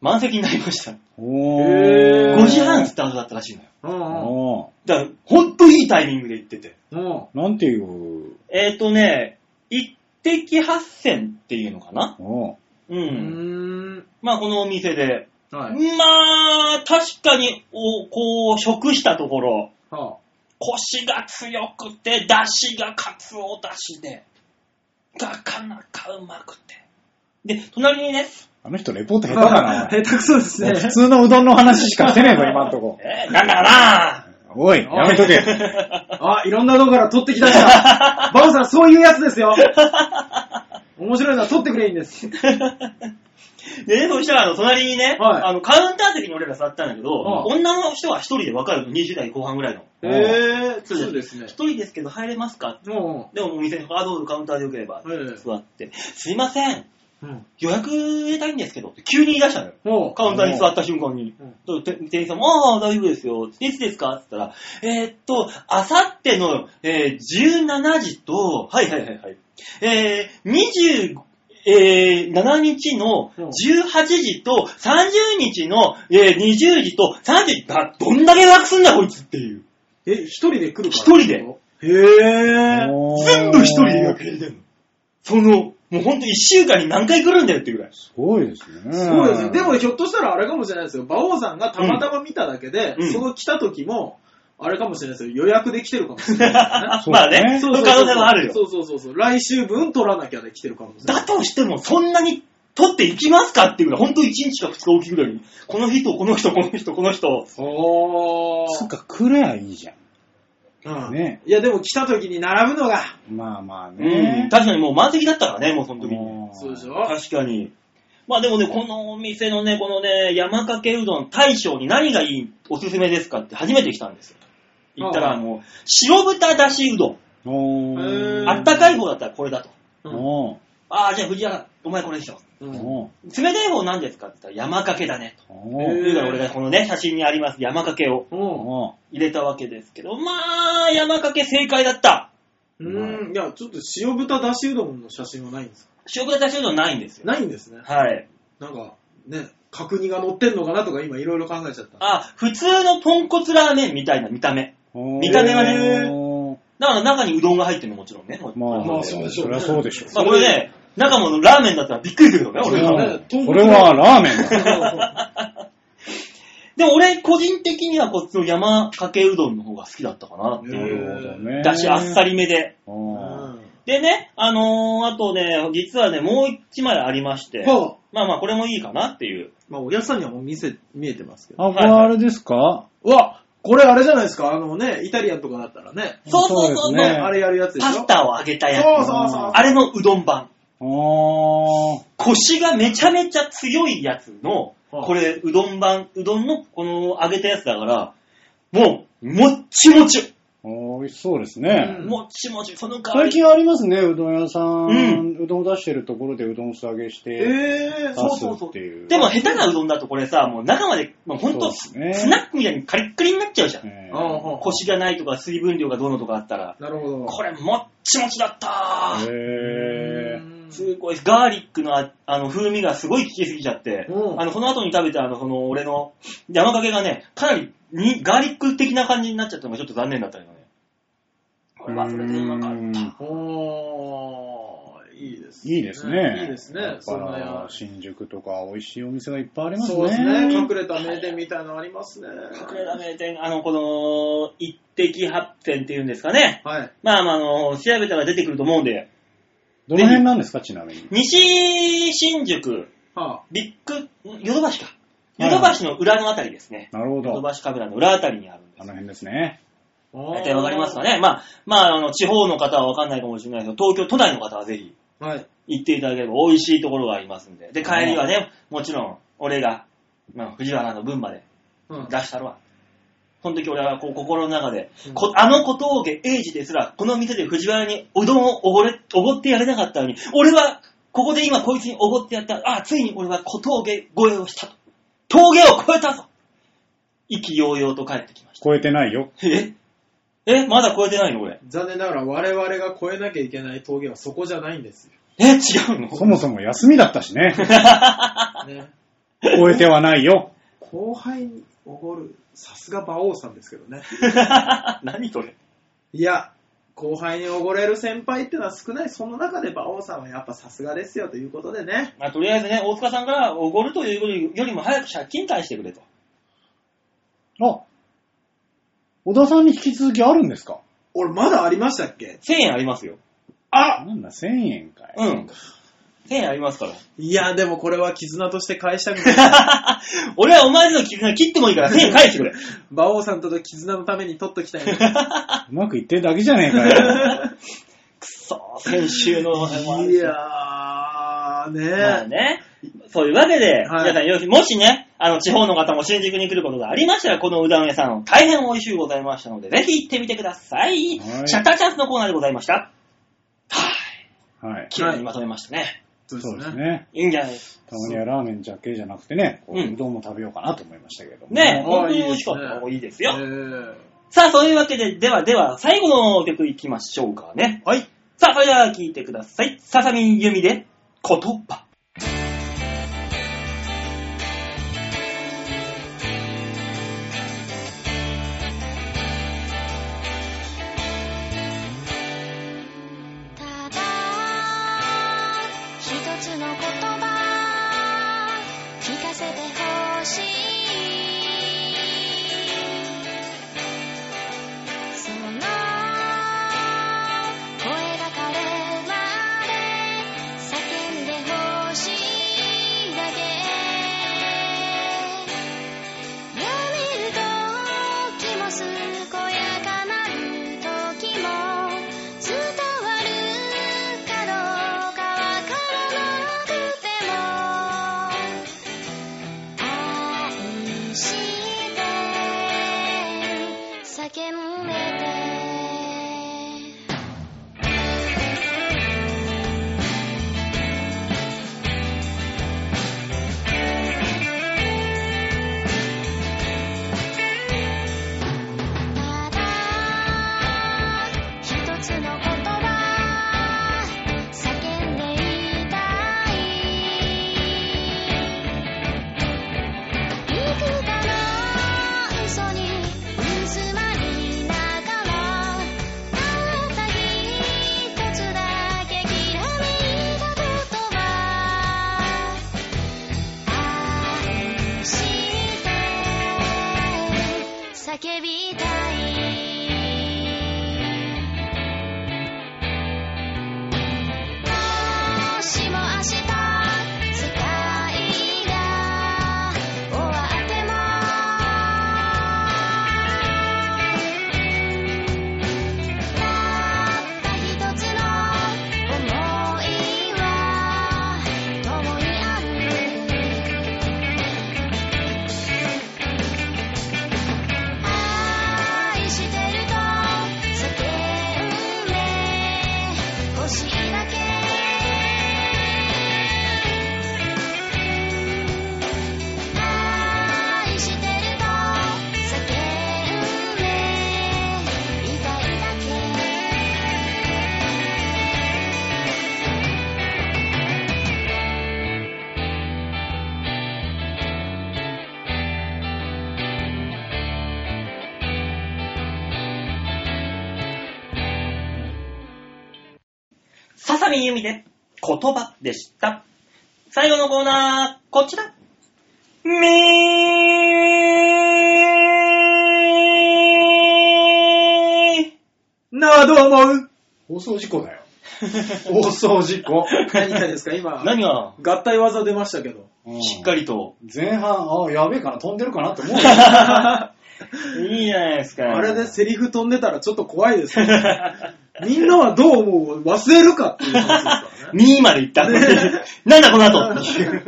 [SPEAKER 2] 満席になりました。
[SPEAKER 4] お
[SPEAKER 3] へー
[SPEAKER 4] ー。
[SPEAKER 2] 5時半スタートだったらしいのよ。
[SPEAKER 3] うん
[SPEAKER 4] お
[SPEAKER 2] だから、ほんといいタイミングで行ってて。
[SPEAKER 3] うん。お
[SPEAKER 4] ー。なんていう、
[SPEAKER 2] えっ、ー、とね、一滴八銭っていうのかな？
[SPEAKER 4] おー。
[SPEAKER 2] う。
[SPEAKER 3] う。うんーん。
[SPEAKER 2] まあ、このお店で。
[SPEAKER 3] はい。
[SPEAKER 2] まあ、確かに、おこう、食したところ、
[SPEAKER 3] は
[SPEAKER 2] コシが強くて、出汁がカツオ出汁で、なかなかうまくて。で、隣にね、
[SPEAKER 4] あの人レポート下手だな。*laughs*
[SPEAKER 3] 下手くそですね。
[SPEAKER 4] 普通のうどんの話しかしてねえぞ、今んとこ。
[SPEAKER 2] えーなんだかな
[SPEAKER 4] おい、やめとけ。*laughs*
[SPEAKER 3] あ、いろんなとこから取ってきたした。*laughs* バオさん、そういうやつですよ。*laughs* 面白いのは取ってくれいいんです。
[SPEAKER 2] でね、そしたら、あの、隣にね、
[SPEAKER 3] はい
[SPEAKER 2] あの、カウンター席に俺ら座ったんだけど、
[SPEAKER 3] は
[SPEAKER 2] 女の人は一人で分かるの、20代後半ぐらいの。
[SPEAKER 3] へぇー、そうですね
[SPEAKER 2] 一。人ですけど入れますか
[SPEAKER 3] も
[SPEAKER 2] でもお店に、あ、どうぞカウンターでよければ、
[SPEAKER 3] ええ
[SPEAKER 2] 座って、すいません、
[SPEAKER 3] う、うん。
[SPEAKER 2] 予約入れたいんですけど、って急に言い出したのよ。カウンターに座った瞬間に。とて店員さんも、ああ、大丈夫ですよ。いつですか？って言ったら、えーっと、あさっての、えー17時と、はいはいはいはい。えー、20、えー、7日の
[SPEAKER 3] うん
[SPEAKER 2] 18時と30日の、えー、20時と30時、だどんだけ予約すんだこいつっていう。
[SPEAKER 3] え、一人で来るから
[SPEAKER 2] 一人で
[SPEAKER 3] へぇー
[SPEAKER 2] 全部一人で予約入れてんの。その、もうほんと一週間に何回来るんだよっていうぐらい。
[SPEAKER 4] すごいですね。
[SPEAKER 3] そうですよ。でもひょっとしたらあれかもしれないですよ。馬王さんがたまたま見ただけで、
[SPEAKER 2] うん
[SPEAKER 3] その来た時も、あれかもしれないですよ。予約で来てるかもしれないね。*laughs*
[SPEAKER 2] まあね、
[SPEAKER 4] そ
[SPEAKER 2] そういう可能性もあるよ。
[SPEAKER 3] そうそうそうそう。来週分取らなきゃで来てるかもしれない。
[SPEAKER 2] だとしても、そんなに取っていきますかっていうぐらい、ほんと1日か2日おきぐらいに、この人、この人、この人、この人。
[SPEAKER 3] お
[SPEAKER 4] つうか、来れゃいいじゃん。
[SPEAKER 3] うん
[SPEAKER 4] ね。
[SPEAKER 3] いやでも来た時に並ぶのが。
[SPEAKER 4] まあまあ
[SPEAKER 2] うん
[SPEAKER 4] ね。
[SPEAKER 2] 確かにもう満席だったからね、もうその時に。
[SPEAKER 4] も
[SPEAKER 3] そうでしょ？
[SPEAKER 2] 確かに。まあでもね、このお店のね、このね、山かけうどん大将に何がいい、おすすめですかって初めて来たんですよ。行ったらもう、白豚だしうどん。
[SPEAKER 4] お
[SPEAKER 3] へ
[SPEAKER 4] ー
[SPEAKER 3] ー
[SPEAKER 2] あったかい方だったらこれだと。
[SPEAKER 3] うん
[SPEAKER 4] お
[SPEAKER 2] ああ、じゃあ藤原、お前これでしょ。
[SPEAKER 3] うん
[SPEAKER 2] 冷たい方何ですかって言ったら山かけだね。と。いうから俺がこのね、写真にあります山かけを
[SPEAKER 3] うん
[SPEAKER 4] お
[SPEAKER 2] 入れたわけですけど、まあ、山かけ正解だった。
[SPEAKER 3] うーん。いや、ちょっと塩豚だしうどんの写真はないんですか？
[SPEAKER 2] 塩豚だしうどんないんですよ。
[SPEAKER 3] ないんですね。
[SPEAKER 2] はい。
[SPEAKER 3] なんか、ね、角煮が乗ってんのかなとか今いろいろ考えちゃった。
[SPEAKER 2] あ、普通の豚骨ラーメンみたいな見た目。
[SPEAKER 4] ー
[SPEAKER 2] 見た目はねだから中にうどんが入ってるのもちろんね。
[SPEAKER 4] まあ、
[SPEAKER 3] まあそうでしょうね
[SPEAKER 4] そりゃそうでしょう。
[SPEAKER 2] まあこれね、中もラーメンだったらびっくりするよね、俺
[SPEAKER 4] うん
[SPEAKER 2] が。
[SPEAKER 3] ね
[SPEAKER 4] それはラーメンだ。*laughs*
[SPEAKER 2] でも俺、個人的にはこっちの山かけうどんの方が好きだったかなって
[SPEAKER 4] な
[SPEAKER 2] いう。
[SPEAKER 4] るほどね。
[SPEAKER 2] だし、あっさりめで。でね、あのー、あとね、実はね、もう一枚ありまして、
[SPEAKER 3] はあ、
[SPEAKER 2] まあまあ、これもいいかなっていう。
[SPEAKER 3] まあ、おやさんにはもう見せ、見えてますけど。
[SPEAKER 4] あ、これあれですか？
[SPEAKER 3] うわこれあれじゃないですか？あのね、イタリアンとかだったらね、
[SPEAKER 2] そうそうそうそう、
[SPEAKER 4] ね
[SPEAKER 3] あれやるやつでしょ？
[SPEAKER 2] パスタを揚げたやつ。
[SPEAKER 3] そうそうそう。
[SPEAKER 2] あれのうどん版。
[SPEAKER 4] あー。
[SPEAKER 2] コシがめちゃめちゃ強いやつの、
[SPEAKER 3] はあ
[SPEAKER 2] これ、うどん版、うどんのこの揚げたやつだから、もう、もっちもち。
[SPEAKER 4] 美味しそうですね。
[SPEAKER 3] うん
[SPEAKER 2] もっちもち。その代わり、
[SPEAKER 4] 最近ありますね、うどん屋さん。
[SPEAKER 2] うん
[SPEAKER 4] うどんを出してるところでうどん素揚げして
[SPEAKER 3] えー、
[SPEAKER 4] 出す
[SPEAKER 2] そうそうそう
[SPEAKER 4] っていう。
[SPEAKER 2] でも下手なうどんだとこれさ、もう中まで、もうほんと、スナックみたいにカリッカリになっちゃうじゃん。
[SPEAKER 4] えー
[SPEAKER 2] コシがないとか水分量がどうのとかあったら。
[SPEAKER 3] なるほど。
[SPEAKER 2] これもっちもちだったー。
[SPEAKER 4] へー
[SPEAKER 2] すごい、ガーリックのああの風味がすごい効きすぎちゃって、
[SPEAKER 3] うん
[SPEAKER 2] あの、その後に食べたあの、その、俺の山かけがね、かなりにガーリック的な感じになっちゃったのがちょっと残念だったけどね。これはそれでうまかった。
[SPEAKER 3] おー、いいです
[SPEAKER 4] いいですね。
[SPEAKER 3] いいですね。
[SPEAKER 4] だ
[SPEAKER 3] そ
[SPEAKER 4] 新宿とか美味しいお店がいっぱいありますね。
[SPEAKER 3] そうですね。隠れた名店みたいなのありますね。
[SPEAKER 2] 隠れた名店、あの、この、一滴八選っていうんですかね。
[SPEAKER 3] はい。
[SPEAKER 2] まあまあ、あの、調べたら出てくると思うんで、
[SPEAKER 4] どの辺なんですか、ちなみに？
[SPEAKER 2] 西新宿、
[SPEAKER 3] は
[SPEAKER 2] ビッグ、ヨドバシか。ヨドバシの裏のあたりですね。
[SPEAKER 4] なるほど。
[SPEAKER 2] ヨドバシカメラの裏あたりにあるんです
[SPEAKER 4] あの。辺ですね。
[SPEAKER 3] あ。
[SPEAKER 2] 大体わかりますかね。まあ、まあ、あの、地方の方はわかんないかもしれないけど、東京都内の方はぜひ
[SPEAKER 3] はい。
[SPEAKER 2] 行っていただければ美味しいところがありますんで。で、帰りはね、もちろん、俺が、まあ、藤原の分まで
[SPEAKER 3] うん
[SPEAKER 2] 出したるわ。その時俺はこう心の中で、
[SPEAKER 3] うん
[SPEAKER 2] こあの小峠英二ですら、この店で藤原にうどんをおごれ、おごってやれなかったのに、俺は、ここで今こいつにおごってやった。あ、ついに俺は小峠越えをしたと。峠を越えたぞ意気揚々と帰ってきました。
[SPEAKER 4] 超えてないよ。
[SPEAKER 2] え？え？まだ超えてないのこれ。
[SPEAKER 3] 残念ながら我々が越えなきゃいけない峠はそこじゃないんですよ。
[SPEAKER 2] え？違うの？
[SPEAKER 4] そもそも休みだったしね。*laughs* *laughs*
[SPEAKER 3] ね。
[SPEAKER 4] 超えてはないよ。
[SPEAKER 3] 後輩におごる、さすが馬王さんですけどね。*laughs*
[SPEAKER 2] 何それ
[SPEAKER 3] いや、後輩におごれる先輩ってのは少ない。その中で馬王さんはやっぱさすがですよということでね。
[SPEAKER 2] まあ、とりあえずね、大塚さんからおごるというよりも早く借金返してくれと。
[SPEAKER 4] あ、小田さんに引き続きあるんですか？
[SPEAKER 3] 俺まだありましたっけ
[SPEAKER 2] ？1000円ありますよ。
[SPEAKER 3] あ
[SPEAKER 4] なんだ、1000円かい。
[SPEAKER 2] うん。1000円ありますから。
[SPEAKER 3] いや、でもこれは絆として返したくない。*laughs*
[SPEAKER 2] 俺はお前の絆切ってもいいから1000円返してくれ。*laughs*
[SPEAKER 3] 馬王さんとの絆のために取っときたいね。*laughs*
[SPEAKER 4] うまくいってるだけじゃねえかよ。
[SPEAKER 2] くそー、先週の。
[SPEAKER 3] いやー、
[SPEAKER 2] まあ
[SPEAKER 3] ね
[SPEAKER 2] ね。そういうわけで、
[SPEAKER 3] はい
[SPEAKER 2] 皆さんよし、もしね、あの、地方の方も新宿に来ることがありましたら、このうどん屋さん、大変美味しゅうございましたので、ぜひ行ってみてください。
[SPEAKER 4] はい
[SPEAKER 2] シャッターチャンスのコーナーでございました。はい。
[SPEAKER 4] はい。
[SPEAKER 2] 綺麗にまとめましたね。
[SPEAKER 3] そう
[SPEAKER 4] です。ね。
[SPEAKER 2] いいんじゃない？です
[SPEAKER 4] たまにはラーメンだけじゃなくてね、こう
[SPEAKER 2] うん
[SPEAKER 4] うどんも食べようかなと思いましたけども。
[SPEAKER 2] か。ね、
[SPEAKER 3] あー
[SPEAKER 2] 本当に美味しかった
[SPEAKER 3] いいですね
[SPEAKER 2] 方がいいですよ。
[SPEAKER 3] えー
[SPEAKER 2] さあ、そういうわけで、ではでは、最後の曲いきましょうかね。
[SPEAKER 3] はい。
[SPEAKER 2] さあ、それでは聴いてください。ささみゆみで、言葉。葉でした。最後のコーナー、こちら。みー
[SPEAKER 3] なあ、どう思う？
[SPEAKER 4] 放送事故だよ。*laughs* 放送事故？
[SPEAKER 3] 何がですか？今、
[SPEAKER 2] 何が？
[SPEAKER 3] 合体技出ましたけど。
[SPEAKER 2] しっかりと。
[SPEAKER 4] 前半、あ、やべえかな、飛んでるかなって思うよ。*laughs*
[SPEAKER 2] いいじゃないですか。
[SPEAKER 3] あれでセリフ飛んでたらちょっと怖いですよ。*laughs* みんなはどう思う？忘れるかっていう話ですからね。
[SPEAKER 2] ミーまで行った。*laughs* なんだこの後っていう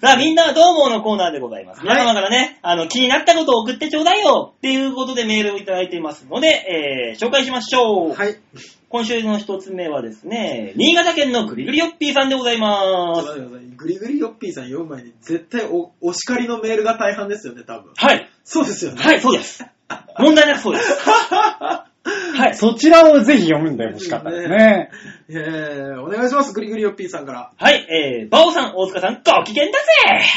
[SPEAKER 2] さあ、みんなはどう思うのコーナーでございます。
[SPEAKER 3] はい
[SPEAKER 2] 皆様からね、あの、気になったことを送ってちょうだいよっていうことでメールをいただいていますので、えー、紹介しましょう。
[SPEAKER 3] はい。
[SPEAKER 2] 今週の一つ目はですね、新潟県のぐりぐりよっぴーさんでございます。
[SPEAKER 3] グリグリヨッピーさん読む前に絶対おお叱りのメールが大半ですよね、多分。
[SPEAKER 2] はい。
[SPEAKER 3] そうですよね。
[SPEAKER 2] はい、そうです。*laughs* 問題なくそうです。*laughs* はい。
[SPEAKER 4] そちらをぜひ読むんでほしかったですね。
[SPEAKER 3] えー、お願いします、グリグリヨッピーさんから。
[SPEAKER 2] はい、えー、バオさん、大塚さん、ご機嫌だぜ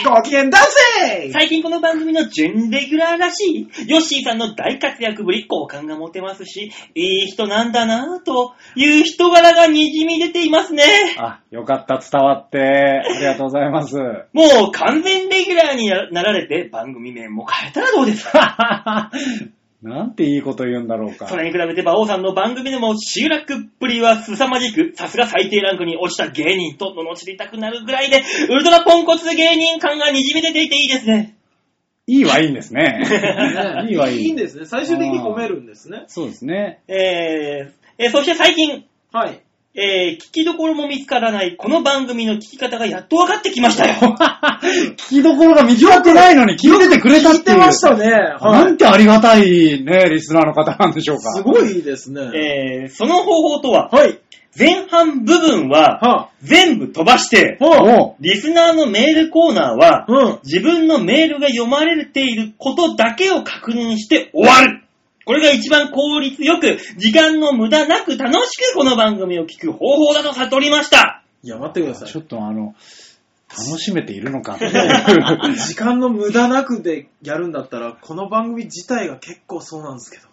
[SPEAKER 3] ご機嫌だぜ
[SPEAKER 2] 最近この番組の準レギュラーらしい、ヨッシーさんの大活躍ぶり、好感が持てますし、いい人なんだなぁという人柄がにじみ出ていますね。
[SPEAKER 4] あ、よかった、伝わって。ありがとうございます。
[SPEAKER 2] もう完全レギュラーになられて番組名も変えたらどうですか？*laughs*
[SPEAKER 4] なんていいこと言うんだろうか。
[SPEAKER 2] それに比べて馬王さんの番組でも集落っぷりは凄まじく、さすが最低ランクに落ちた芸人と罵りたくなるぐらいで、ウルトラポンコツ芸人感がにじみ出ていていいですね。
[SPEAKER 4] いいはいいんですね。
[SPEAKER 3] ね
[SPEAKER 4] いいはいい。
[SPEAKER 3] いいんですね。最終的に褒めるんですね。
[SPEAKER 4] そうですね。
[SPEAKER 2] えー、えーそして最近、
[SPEAKER 3] はい。
[SPEAKER 2] えー、聞きどころも見つからないこの番組の聞き方がやっと分かってきましたよ。*laughs*
[SPEAKER 4] 聞きどころが見つかってないのに聞いててくれた
[SPEAKER 3] 聞い
[SPEAKER 4] っていう。
[SPEAKER 3] てましたね。
[SPEAKER 4] な
[SPEAKER 3] はい
[SPEAKER 4] ん。てありがたいね、リスナーの方なんでしょうか。
[SPEAKER 3] すごいですね。
[SPEAKER 2] えー、その方法とは、
[SPEAKER 3] はい。
[SPEAKER 2] 前半部分は
[SPEAKER 3] は
[SPEAKER 2] 全部飛ばして
[SPEAKER 3] あ。、
[SPEAKER 2] リスナーのメールコーナーは、
[SPEAKER 3] うん。
[SPEAKER 2] 自分のメールが読まれていることだけを確認して終わる。これが一番効率よく、時間の無駄なく楽しくこの番組を聞く方法だと悟りました。
[SPEAKER 3] いや、待ってください
[SPEAKER 4] ちょ。っとあの、楽しめているのか。
[SPEAKER 3] 時間の無駄なくでやるんだったら、この番組自体が結構そうなんですけど。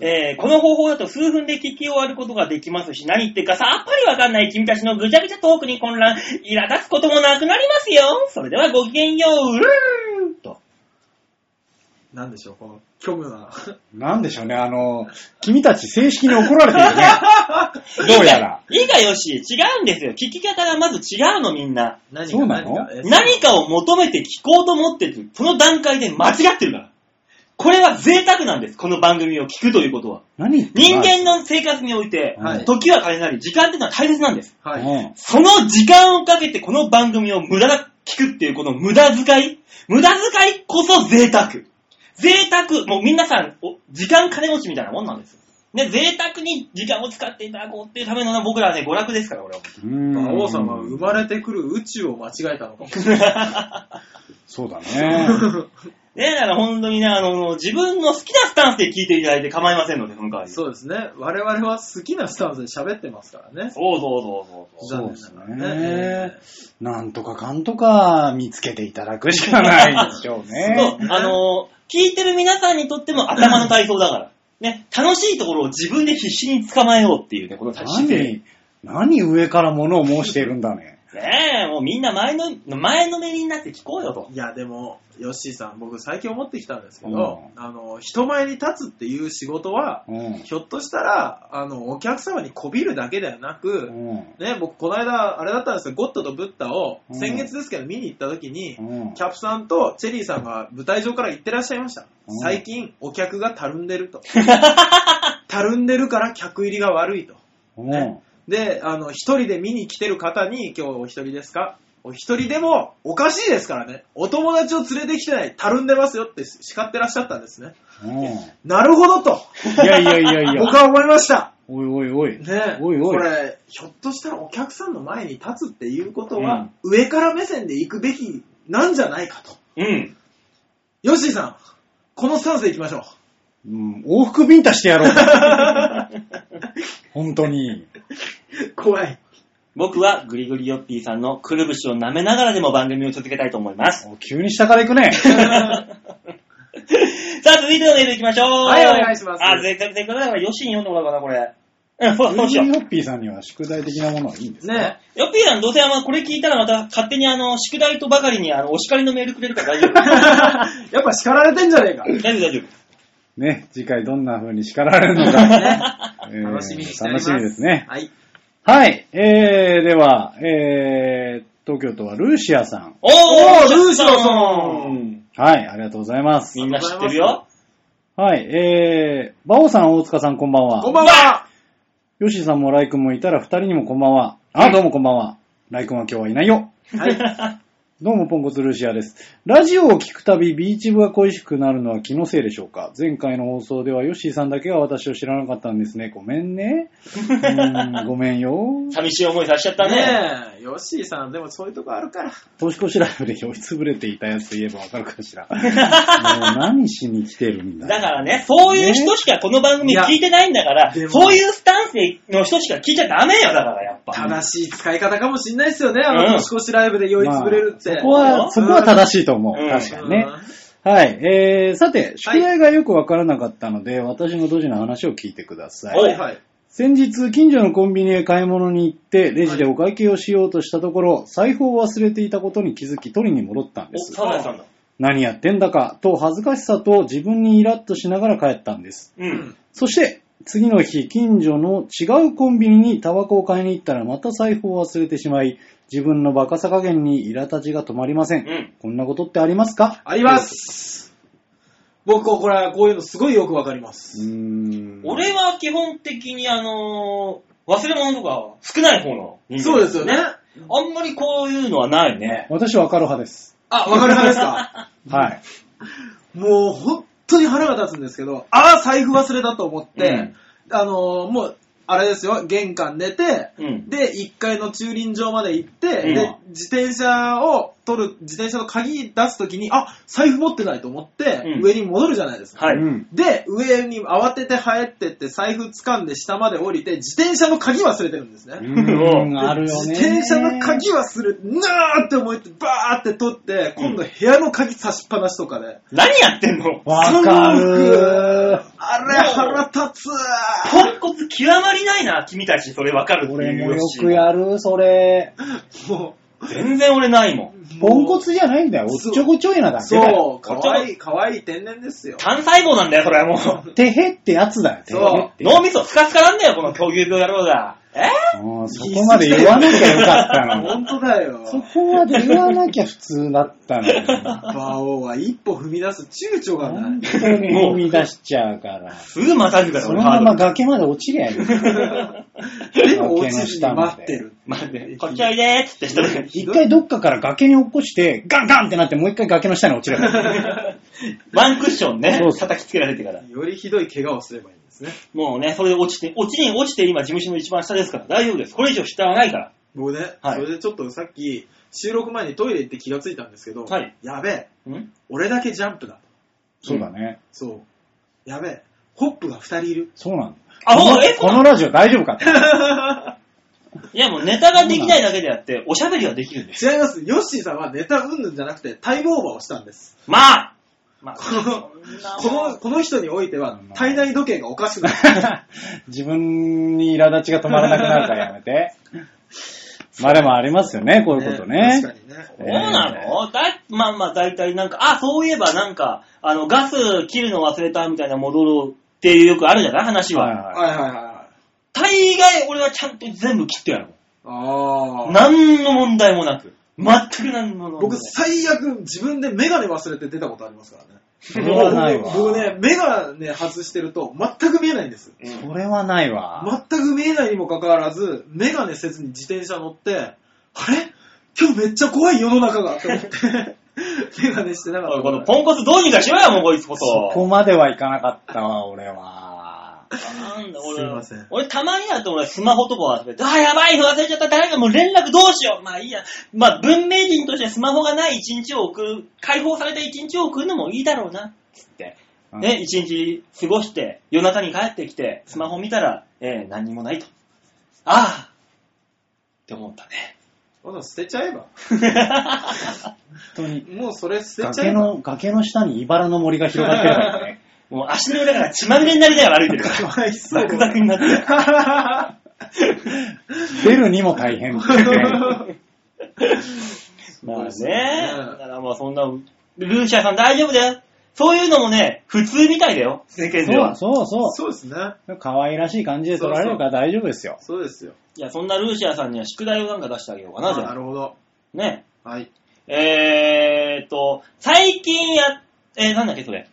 [SPEAKER 2] えーこの方法だと数分で聞き終わることができますし、何言ってるかさっぱりわかんない君たちのぐちゃぐちゃトークに混乱、苛立つこともなくなりますよ。それではごきげんよう、うるーんと。
[SPEAKER 3] なんでしょう、この虚無な。
[SPEAKER 4] なんでしょうね、あの、君たち正式に怒られてるね。*laughs* どうやら。
[SPEAKER 2] いいかよし、違うんですよ。聞き方がまず違うのみんな。
[SPEAKER 3] 何
[SPEAKER 4] そうなの
[SPEAKER 3] がえ
[SPEAKER 2] 何かを求めて聞こうと思ってる。その段階で間違ってるから。これは贅沢なんです。この番組を聞くということは。
[SPEAKER 4] 何
[SPEAKER 2] 人間の生活において、
[SPEAKER 3] はい
[SPEAKER 2] 時は金なり、時間っていうのは大切なんです。
[SPEAKER 3] はい。
[SPEAKER 4] うん
[SPEAKER 2] その時間をかけてこの番組を無駄なく聞くっていうこの無駄遣い無駄遣いこそ贅沢。贅沢、もう皆さん、お時間金持ちみたいなもんなんですよ。ね、贅沢に時間を使っていただこうっていうためのな僕らはね、娯楽ですから、俺は。
[SPEAKER 4] うん
[SPEAKER 3] 馬王さんは生まれてくる宇宙を間違えたのかも。*laughs*
[SPEAKER 4] そうだね。*laughs*
[SPEAKER 2] ね、だから本当にね、あの、自分の好きなスタンスで聞いていただいて構いませんので、その代わり。
[SPEAKER 3] そうですね。我々は好きなスタンスで喋ってますからね。
[SPEAKER 2] そうそうそうそうそう。
[SPEAKER 3] 残
[SPEAKER 4] そうです
[SPEAKER 3] ね
[SPEAKER 4] ね。なんとかかんとか見つけていただくしかないでしょう
[SPEAKER 2] そう
[SPEAKER 4] ね。
[SPEAKER 2] あの、聞いてる皆さんにとっても頭の体操だから。ね、楽しいところを自分で必死に捕まえようっていうね、この姿勢。
[SPEAKER 4] 何、何上から物を申しているんだね。
[SPEAKER 2] ねえ、もうみんな前の、前のめりになって聞こうよと。
[SPEAKER 3] いや、でも、ヨッシーさん、僕最近思ってきたんですけど、あの、人前に立つっていう仕事は、
[SPEAKER 4] うん。
[SPEAKER 3] ひょっとしたら、あの、お客様にこびるだけではなく、
[SPEAKER 4] うん。
[SPEAKER 3] ね、僕、この間、あれだったんですよ、ゴッドとブッダを、
[SPEAKER 4] うん
[SPEAKER 3] 先月ですけど、見に行った時に、
[SPEAKER 4] うん
[SPEAKER 3] キャップさんとチェリーさんが舞台上から言ってらっしゃいました。
[SPEAKER 4] うん
[SPEAKER 3] 最近、お客がたるんでると。*laughs* たるんでるから客入りが悪いと。
[SPEAKER 4] うん。
[SPEAKER 3] で、あの、一人で見に来てる方に、今日お一人ですか？お一人でもおかしいですからね。お友達を連れてきてない、たるんでますよって叱ってらっしゃったんですね。
[SPEAKER 4] うん。
[SPEAKER 3] なるほどと、
[SPEAKER 4] いやいやいやいや。
[SPEAKER 3] 僕は思いました。
[SPEAKER 4] おいおいおい。
[SPEAKER 3] ね
[SPEAKER 4] おいおい
[SPEAKER 3] これ、ひょっとしたらお客さんの前に立つっていうことは、上から目線で行くべきなんじゃないかと。
[SPEAKER 2] うん。
[SPEAKER 3] ヨッシーさん、このスタンスで行きましょう。
[SPEAKER 4] うん、往復ビンタしてやろう。*laughs* 本当に。*laughs*
[SPEAKER 3] 怖い。
[SPEAKER 2] 僕はグリグリヨッピーさんのくるぶしを舐めながらでも番組を続けたいと思います。
[SPEAKER 4] お急に下から行くね。*laughs*
[SPEAKER 2] さあ、続いてのメール行きましょう。
[SPEAKER 3] はいお願いします
[SPEAKER 2] あ、せっかくせっかくだからヨッシーに読んでもらおうかな、これ。うん、そうそうしよう。
[SPEAKER 4] ユーホッピーさんには宿題的なものはいいんですか？
[SPEAKER 3] ね
[SPEAKER 2] ヨッピーさん、どうせあの、これ聞いたらまた勝手にあの、宿題とばかりにあの、お叱りのメールくれるから大丈夫。*laughs*
[SPEAKER 3] やっぱ叱られてんじゃねえか。
[SPEAKER 2] 大丈夫、大丈夫。
[SPEAKER 4] ね、次回どんな風に叱られるのか。えー
[SPEAKER 3] 楽しみにしております。
[SPEAKER 4] 楽しみですね。
[SPEAKER 3] はい。
[SPEAKER 4] はい。えー、では、えー、東京都はルーシアさん。
[SPEAKER 2] お
[SPEAKER 3] おー
[SPEAKER 2] ー
[SPEAKER 3] ルーシアさ
[SPEAKER 2] ん
[SPEAKER 4] はい、ありがとうございます
[SPEAKER 2] み。んな知ってるよ。
[SPEAKER 4] はい、えー、バオさん、大塚さん、こんばんは。
[SPEAKER 3] こんばんは。
[SPEAKER 4] ヨシさんもライ君もいたら二人にもこんばんは。あ、どうもこんばんは。ライ君は今日はいないよ。
[SPEAKER 3] はい。*laughs*
[SPEAKER 4] どうも、ポンコツルーシアです。ラジオを聞くたび、ビーチ部が恋しくなるのは気のせいでしょうか？前回の放送では、ヨッシーさんだけが私を知らなかったんですね。ごめんね。うーん *laughs* ごめんよ。
[SPEAKER 2] 寂しい思いさせちゃったね。
[SPEAKER 3] ねえ、ヨッシーさん、でもそういうとこあるから。
[SPEAKER 4] 年越しライブで酔いつぶれていたやつと言えばわかるかしら。*laughs* もう何しに来てるんだ？
[SPEAKER 2] だからね、そういう人しかこの番組聞いてないんだから、
[SPEAKER 3] いやでも
[SPEAKER 2] そういうスタンスの人しか聞いちゃダメよ、だからやっぱ。
[SPEAKER 3] 正しい使い方かもしんないですよね。あ
[SPEAKER 2] うん
[SPEAKER 3] の年越しライブで酔いつぶれるって。
[SPEAKER 4] まあそこは、そこは正しいと思う。
[SPEAKER 2] うん
[SPEAKER 4] 確かにね。はい。えー、さて、宿題がよくわからなかったので、私のドジな話を聞いてください。
[SPEAKER 2] お
[SPEAKER 3] はいはい。
[SPEAKER 4] 先日、近所のコンビニへ買い物に行って、レジでお会計をしようとしたところ、財布を忘れていたことに気づき、取りに戻ったんで
[SPEAKER 2] お、
[SPEAKER 4] す。
[SPEAKER 2] サザエさんだ。
[SPEAKER 4] 何やってんだか、と恥ずかしさと自分にイラッとしながら帰ったんです。
[SPEAKER 2] う。
[SPEAKER 3] うんん。
[SPEAKER 4] そして、次の日、近所の違うコンビニにタバコを買いに行ったら、また財布を忘れてしまい、自分のバカさ加減に苛立ちが止まりません。
[SPEAKER 2] うん。
[SPEAKER 4] こんなことってありますか？
[SPEAKER 3] あります。僕、これ、こういうのすごいよくわかりま
[SPEAKER 4] うー
[SPEAKER 3] す。
[SPEAKER 4] ん。
[SPEAKER 2] 俺は基本的にあのー忘れ物とか少ない方の人間
[SPEAKER 3] そうですよね。。
[SPEAKER 2] あんまりこういうのはないね。
[SPEAKER 4] 私はカロ派です。
[SPEAKER 3] あ、わかる派ですか？*laughs*
[SPEAKER 4] はい。
[SPEAKER 3] もう、本当に腹が立つんですけど、ああ、財布忘れたと思って、
[SPEAKER 2] うん
[SPEAKER 3] あのーもう、あれですよ、玄関出て、
[SPEAKER 2] うん。
[SPEAKER 3] で、1階の駐輪場まで行って、
[SPEAKER 2] うん
[SPEAKER 3] で、自転車を取る、自転車の鍵出すときに、あ、財布持ってないと思って、
[SPEAKER 2] うん
[SPEAKER 3] 上に戻るじゃないですか。
[SPEAKER 2] はい。
[SPEAKER 4] うん。
[SPEAKER 3] で、上に慌てて入ってって、財布掴んで下まで降りて、自転車の鍵忘れてるんですね。
[SPEAKER 4] うーん、あるよね。
[SPEAKER 3] 自転車の鍵忘れて、なーって思って、バーって取って、今度部屋の鍵差しっぱなしとかで。
[SPEAKER 2] 何やってんの？
[SPEAKER 4] わかる
[SPEAKER 3] あれ腹立つ
[SPEAKER 2] ポンコツ極まりないな、君たち。それわかるっていう
[SPEAKER 4] 俺もよくやる、それ。
[SPEAKER 3] も
[SPEAKER 2] 全然俺ないもん。
[SPEAKER 3] う、
[SPEAKER 4] ポンコツじゃないんだよ。おっちょこちょいなだけだよ。
[SPEAKER 3] そう、かわいい、かわいい天然ですよ。
[SPEAKER 2] 単細胞なんだよ、それはもう。*laughs*
[SPEAKER 4] てへってやつだよ。てへって。
[SPEAKER 2] 脳みそスカスカなんだよ、この狂牛病野郎が。え
[SPEAKER 4] もうそこまで言わなきゃよかったのに。*laughs*
[SPEAKER 3] 本当だよ。
[SPEAKER 4] そこまで言わなきゃ普通だったのに。
[SPEAKER 3] 馬王は一歩踏み出す躊躇がな
[SPEAKER 4] 本
[SPEAKER 3] い。
[SPEAKER 4] 当に踏み出しちゃうから。
[SPEAKER 2] すぐまたぐから、俺
[SPEAKER 4] そのまま。崖まで落ちりゃいい。
[SPEAKER 3] でも落ちずに待ってる。
[SPEAKER 2] 待って、こっちおいでーっつって一人で。
[SPEAKER 4] 一回どっかから崖に落っこして、ガンガンってなってもう一回崖の下に落ちればいい。*laughs*
[SPEAKER 2] ワンクッションね叩きつけられてから。
[SPEAKER 3] よりひどい怪我をすればいいんですね。
[SPEAKER 2] もうね、それで落ちて、落ちに落ちて今事務所の一番下ですから、大丈夫です。これ以上下はないから。
[SPEAKER 3] 僕ね、
[SPEAKER 2] はい
[SPEAKER 3] それでちょっとさっき、収録前にトイレ行って気がついたんですけど、
[SPEAKER 2] はい
[SPEAKER 3] やべえ、
[SPEAKER 2] ん？
[SPEAKER 3] 俺だけジャンプだ。
[SPEAKER 4] そうだね。
[SPEAKER 3] そう。やべえ、ホップが2人いる。
[SPEAKER 4] そうなんだ。
[SPEAKER 2] あ、
[SPEAKER 4] この
[SPEAKER 2] もう、え、
[SPEAKER 4] このラジオ大丈夫かって。*laughs*
[SPEAKER 2] いやもうネタができないだけであって、おしゃべりはできるんです。
[SPEAKER 3] 違います。ヨッシーさんはネタうんぬんじゃなくてタイムオーバーをしたんです。
[SPEAKER 2] まあまあ、
[SPEAKER 3] この、この、この人においては
[SPEAKER 4] うん
[SPEAKER 3] 体内時計がおかしくなる。*laughs*
[SPEAKER 4] 自分に苛立ちが止まらなくなるからやめて。まあでもありますよね、こういうことね。
[SPEAKER 3] 確かにね。
[SPEAKER 2] そうなの、だまあまあ大体なんか、あ、そういえばなんか、あの、ガス切るの忘れたみたいな戻ろうっていうよくあるじゃない？話は。
[SPEAKER 4] はいはい
[SPEAKER 3] はい。
[SPEAKER 2] 大概俺はちゃんと全部切ってやる。
[SPEAKER 3] ああ。
[SPEAKER 2] 何の問題もなく。全く何も
[SPEAKER 3] 僕、
[SPEAKER 2] ない。
[SPEAKER 3] 最悪、自分でメガネ忘れて出たことありますからね。
[SPEAKER 4] それはないわ。
[SPEAKER 3] 僕ね、メガネ外してると全く見えないんです。
[SPEAKER 2] うん
[SPEAKER 4] それはないわ。
[SPEAKER 3] 全く見えないにもかかわらず、メガネせずに自転車乗って、あれ？今日めっちゃ怖い世の中がって思って、メガネしてなかった。
[SPEAKER 2] このポンコツどうにかしろよ、もうこいつこそ。
[SPEAKER 4] そこまではいかなかったわ、俺は。
[SPEAKER 2] なんだ俺、
[SPEAKER 3] すいません
[SPEAKER 2] 俺たまにだと俺スマホとか忘れて、あ、やばいの忘れちゃった、誰かもう連絡どうしよう。まあいいや。まあ文明人としてスマホがない一日を送る、解放された一日を送るのもいいだろうな、つって。
[SPEAKER 4] うん
[SPEAKER 2] ね、一日過ごして、夜中に帰ってきて、スマホ見たら、えー、何にもないと。ああって思ったね。
[SPEAKER 3] 捨てちゃえば。*laughs*
[SPEAKER 4] 本当に。
[SPEAKER 3] もうそれ捨てちゃえ
[SPEAKER 4] 崖
[SPEAKER 3] ば。
[SPEAKER 4] の、崖の下に茨の森が広がってるからね。
[SPEAKER 2] もう足の裏から血まみれになりながら歩いてるから。
[SPEAKER 3] かわいそう。
[SPEAKER 2] ザクザクになって。*laughs*
[SPEAKER 4] 出るにも大変っていうね。
[SPEAKER 2] まあね。だからまあそんな、ルーシャさん大丈夫だよ。そういうのもね、普通みたいだよ、世間で
[SPEAKER 4] そう
[SPEAKER 2] は。
[SPEAKER 4] そうそ
[SPEAKER 3] そうですね。
[SPEAKER 4] う。可愛らしい感じで撮られるから大丈夫ですよ。
[SPEAKER 3] そうですよ。
[SPEAKER 2] いや、そんなルーシアさんには宿題をなんか出してあげようかな、じゃあ。
[SPEAKER 3] なるほど。
[SPEAKER 2] ね。
[SPEAKER 3] はい。
[SPEAKER 2] えーっと、最近や、えー、なんだっけ、それ。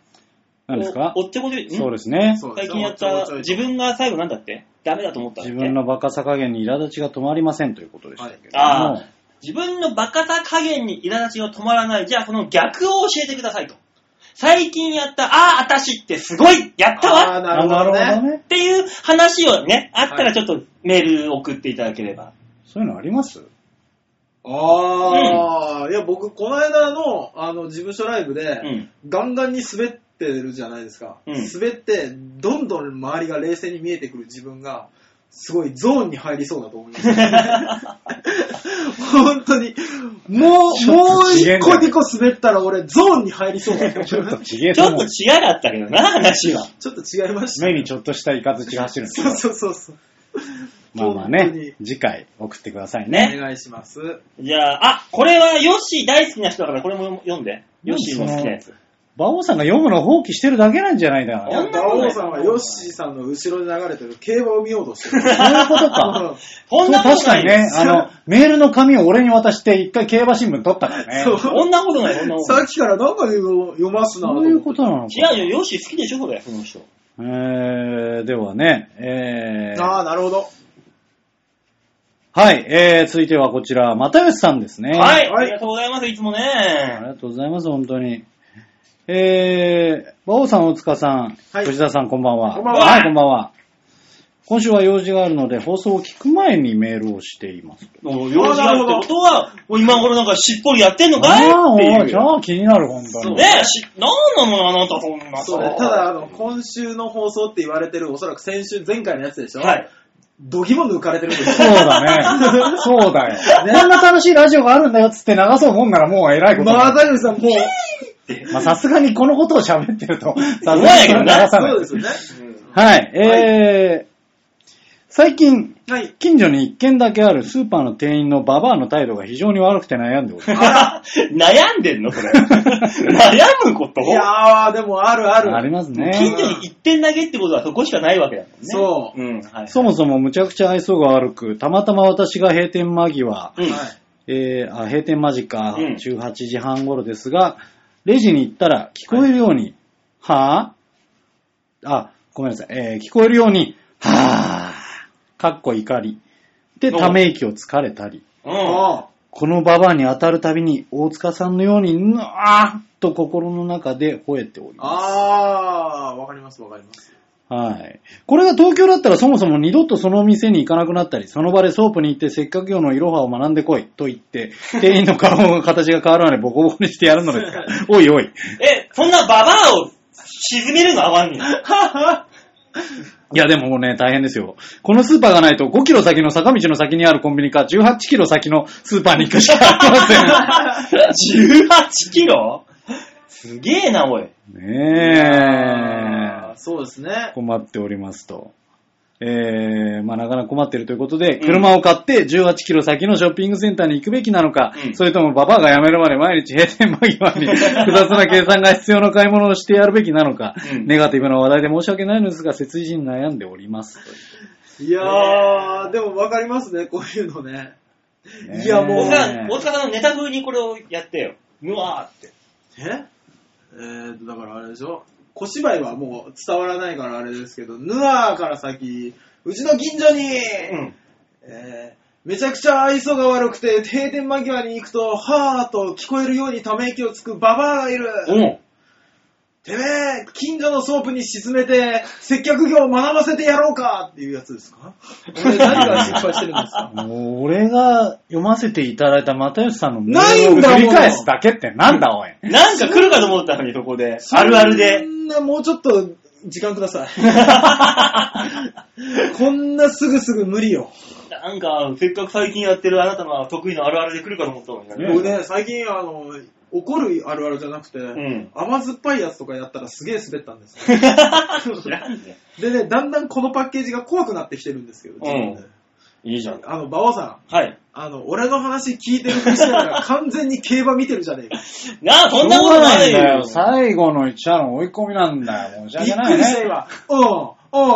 [SPEAKER 4] 何ですか？
[SPEAKER 2] おおっちょこちょい、ん？
[SPEAKER 4] そうですね。
[SPEAKER 2] 最近やった自分が最後なんだって？ダメだと思ったんだっけ？
[SPEAKER 4] 自分のバカさ加減に苛立ちが止まりませんということでしたけども。
[SPEAKER 2] ああ、自分のバカさ加減に苛立ちが止まらない。じゃあ、その逆を教えてくださいと。最近やった、ああ、私ってすごいやったわ
[SPEAKER 3] あーなるほど
[SPEAKER 4] あなるほど
[SPEAKER 3] ね。
[SPEAKER 4] ね
[SPEAKER 2] っ。ていう話をね、あったらちょっとメール送っていただければ。
[SPEAKER 4] そういうのあります？
[SPEAKER 3] ああ、いや、僕、この間の、あの、事務所ライブで、
[SPEAKER 2] うん。
[SPEAKER 3] ガンガンに滑ってるじゃないですか。
[SPEAKER 2] うん
[SPEAKER 3] 滑って、どんどん周りが冷静に見えてくる自分が、すごいゾーンに入りそうだと思います。*laughs* 本当に。もう、もう一個二個滑ったら俺ゾーンに入りそうだと思う
[SPEAKER 4] ちょっとちげえ
[SPEAKER 2] ちょっと。違かったけどな、話は。
[SPEAKER 3] ちょっと違いました。
[SPEAKER 4] 目にちょっとしたイカズチが走るんです
[SPEAKER 3] そう
[SPEAKER 4] よ。
[SPEAKER 3] そうそうそう。
[SPEAKER 4] まあまあね、次回送ってください
[SPEAKER 2] ね
[SPEAKER 4] ね。
[SPEAKER 3] お願いします。
[SPEAKER 2] じゃあ、あ、これはヨッシー大好きな人だからこれも読んで。ヨッシーの好きなやつ。
[SPEAKER 4] 馬王さんが読むのを放棄してるだけなんじゃないだ
[SPEAKER 2] ない
[SPEAKER 3] 馬王さんはヨッシーさんの後ろで流れてる競馬を見ようとしてる。
[SPEAKER 4] そういうことか。
[SPEAKER 2] こんな
[SPEAKER 4] そう
[SPEAKER 2] ことないよ
[SPEAKER 4] 確かにね、あの、メールの紙を俺に渡して一回競馬新聞取ったからね。
[SPEAKER 3] そう
[SPEAKER 2] こんなことない、こんなこと。
[SPEAKER 3] さっきからなんか読ますな
[SPEAKER 4] そういうことなのか。
[SPEAKER 2] 違うよ、ヨッシー好きでしょ、これ、その人。
[SPEAKER 4] えー、ではね、えー、
[SPEAKER 3] ああ、なるほど。
[SPEAKER 4] はい、えー、続いてはこちら、又吉さんですね。
[SPEAKER 2] はい、
[SPEAKER 3] はい
[SPEAKER 2] ありがとうございます、いつも
[SPEAKER 4] あり
[SPEAKER 2] ね。
[SPEAKER 4] がとうございます、本当に。えー、馬王さん、大塚さん、
[SPEAKER 3] はい
[SPEAKER 4] 吉田さん、こんばんは。
[SPEAKER 3] こんばんは
[SPEAKER 4] はい、こんばんは。今週は用事があるので、放送を聞く前にメールをしています。
[SPEAKER 2] もう用事あるってことは、もう今頃なんかしっぽりやってんのかい
[SPEAKER 4] ああ、
[SPEAKER 2] っていう。
[SPEAKER 4] じゃあ気になる、本当に。
[SPEAKER 2] ねえ、し、なんなのあなたそんなさ。
[SPEAKER 3] そうね。ただ、あの、今週の放送って言われてる、おそらく先週、前回のやつでしょ
[SPEAKER 2] はい。
[SPEAKER 3] 度肝抜かれてるんです
[SPEAKER 4] そう
[SPEAKER 3] よ。
[SPEAKER 4] だね。そうだよ。*laughs* こんな楽しいラジオがあるんだよっつって流そうもんならもう偉いことだ。
[SPEAKER 3] まあ、大丈さん、もう、
[SPEAKER 4] まあさすがにこのことを喋ってると、さすがに
[SPEAKER 2] ないけどな
[SPEAKER 4] 流さない。
[SPEAKER 3] そうですよね。
[SPEAKER 4] はい、えー、最近、
[SPEAKER 3] はい。
[SPEAKER 4] 近所に一軒だけあるスーパーの店員のババアの態度が非常に悪くて悩んでおります。
[SPEAKER 2] 悩んでんの？それ。*laughs* 悩むこと？
[SPEAKER 3] いやー、でもあるある。
[SPEAKER 4] ありますね。
[SPEAKER 2] 近所に一点だけってことはそこしかないわけだもんね。。
[SPEAKER 3] そう
[SPEAKER 2] うん、はい。
[SPEAKER 4] そもそもむちゃくちゃ愛想が悪く、たまたま私が閉店間際、
[SPEAKER 2] うん。
[SPEAKER 3] はい。
[SPEAKER 4] えー、あ閉店間近、
[SPEAKER 2] うん
[SPEAKER 4] 18時半頃ですが、レジに行ったら聞こえるように、はぁ、あ、ごめんなさい、えー、聞こえるように、はぁ、かっこ怒り。で、ため息をつかれたり、このババアに当たるたびに、大塚さんのように、ぬあーと心の中で吠えております。
[SPEAKER 3] あー、わかりますわかります。
[SPEAKER 4] はい。これが東京だったらそもそも二度とその店に行かなくなったり、その場でソープに行ってせっかく今日のいろはを学んでこいと言って、店員の顔の形が変わるのでボコボコにしてやるのですか？*laughs* おいおい。
[SPEAKER 2] え、そんなババアを沈めるの泡に。*laughs*
[SPEAKER 4] いやでももうね、大変ですよ。このスーパーがないと5キロ先の坂道の先にあるコンビニか18キロ先のスーパーに行くしかありません。
[SPEAKER 2] 18キロ？すげえな、おい。
[SPEAKER 4] ね
[SPEAKER 3] あーそうですね
[SPEAKER 4] え。。困っておりますと。えー、まあなかなか困ってるということで、車を買って18キロ先のショッピングセンターに行くべきなのか、
[SPEAKER 2] うん
[SPEAKER 4] それともババアが辞めるまで毎日閉店間際に *laughs* 複雑な計算が必要な買い物をしてやるべきなのか、
[SPEAKER 2] うん
[SPEAKER 4] ネガティブな話題で申し訳ないのですが、切実に悩んでおります。
[SPEAKER 3] いやー、でもわかりますね、こういうのね。
[SPEAKER 4] ね
[SPEAKER 3] いやもう
[SPEAKER 2] 大塚さん、大塚さんのネタ風にこれをやってよ。うわーって。
[SPEAKER 3] え？えーと、だからあれでしょ？小芝居はもう伝わらないからあれですけど、ヌアーから先、うちの近所に、
[SPEAKER 2] うん。
[SPEAKER 3] えーめちゃくちゃ愛想が悪くて、閉店間際に行くと、はーと聞こえるようにため息をつくババアがいる。
[SPEAKER 2] うん。
[SPEAKER 3] てめえ、近所のソープに沈めて、接客業を学ばせてやろうかっていうやつですか？俺何が失敗してるんですか？*laughs*
[SPEAKER 4] もう俺が読ませていただいた又吉さんのメールを繰り返すだけってなんだおい。
[SPEAKER 2] なんか来るかと思ったのに、そこで。あるあるで
[SPEAKER 3] そ。んな、もうちょっと、時間ください。*laughs* こんなすぐすぐ無理よ。
[SPEAKER 2] なんか、せっかく最近やってるあなたの得意のあるあるで来るかと思ったのに
[SPEAKER 4] ね
[SPEAKER 2] ね。
[SPEAKER 3] 僕ね、最近、あの、怒るあるあるじゃなくて、
[SPEAKER 2] ん
[SPEAKER 3] 甘酸っぱいやつとかやったらすげえ滑ったんですよ。*laughs*
[SPEAKER 2] 知らんね。
[SPEAKER 3] でね、だんだんこのパッケージが怖くなってきてるんですけど、自分で
[SPEAKER 2] いいじゃん。
[SPEAKER 3] あの、馬王さん、
[SPEAKER 2] はい。
[SPEAKER 3] あの、俺の話聞いてるふりしながら完全に競馬見てるじゃねえか。*laughs*
[SPEAKER 2] なあ、そんなことないよ。
[SPEAKER 4] 最後の一話の追い込みなんだよ。申し
[SPEAKER 3] びっ
[SPEAKER 4] 訳ないね。
[SPEAKER 3] くりした今。うん、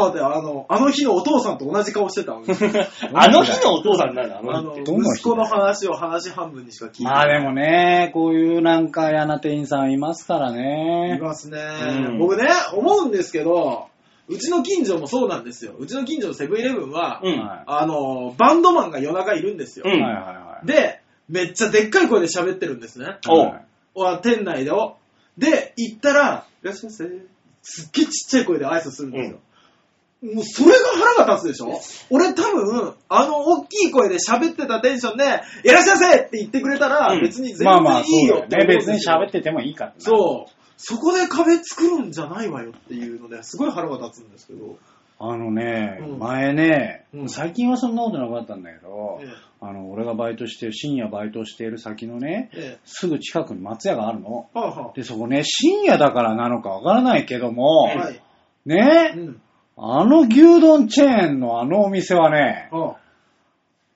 [SPEAKER 3] うん、で、あの、あの日のお父さんと同じ顔してたの。*laughs*
[SPEAKER 2] あの日のお父さんなんだ、あ
[SPEAKER 3] あの、
[SPEAKER 2] の日って。
[SPEAKER 4] どんな
[SPEAKER 3] 息子の話を話半分にしか聞いてない。
[SPEAKER 4] まあでもね、こういうなんか嫌な店員さんいますから
[SPEAKER 3] い
[SPEAKER 4] ね。
[SPEAKER 3] ますね、
[SPEAKER 2] うん
[SPEAKER 3] 僕ね、思うんですけど、うちの近所もそうなんですよ。うちの近所のセブンイレブンは、
[SPEAKER 2] うん
[SPEAKER 4] は
[SPEAKER 3] あの、バンドマンが夜中いるんですよ。
[SPEAKER 2] うん
[SPEAKER 4] いはいはいはい。
[SPEAKER 3] で、めっちゃでっかい声で喋ってるんですね。
[SPEAKER 2] おう
[SPEAKER 4] は
[SPEAKER 3] 店内でを。で、行ったら、いらっしゃいませ。すっげえちっちゃい声で挨拶するんですよ。もうそれが腹が立つでしょ？俺多分、あの大きい声で喋ってたテンションで、いらっしゃいませって言ってくれたら、
[SPEAKER 2] うん
[SPEAKER 3] 別に全
[SPEAKER 4] まあまあ、
[SPEAKER 3] 然いいよ。って思うんですよ。
[SPEAKER 4] 別に喋っててもいいからな。
[SPEAKER 3] そう。そこで壁作るんじゃないわよっていうので、すごい腹が立つんですけど。
[SPEAKER 4] あのね、
[SPEAKER 3] うん
[SPEAKER 4] 前ね、
[SPEAKER 3] うん
[SPEAKER 4] 最近はそんなことなかったんだけど、
[SPEAKER 3] え
[SPEAKER 4] あの、俺がバイトしてる、深夜バイトしている先のね、
[SPEAKER 3] え、え
[SPEAKER 4] すぐ近くに松屋があるの。
[SPEAKER 3] え。はあ、は
[SPEAKER 4] で、そこね、深夜だからなのかわからないけども、
[SPEAKER 3] あ、はい。
[SPEAKER 4] ね、
[SPEAKER 3] うん。
[SPEAKER 4] あの牛丼チェーンのあのお店はね、
[SPEAKER 3] は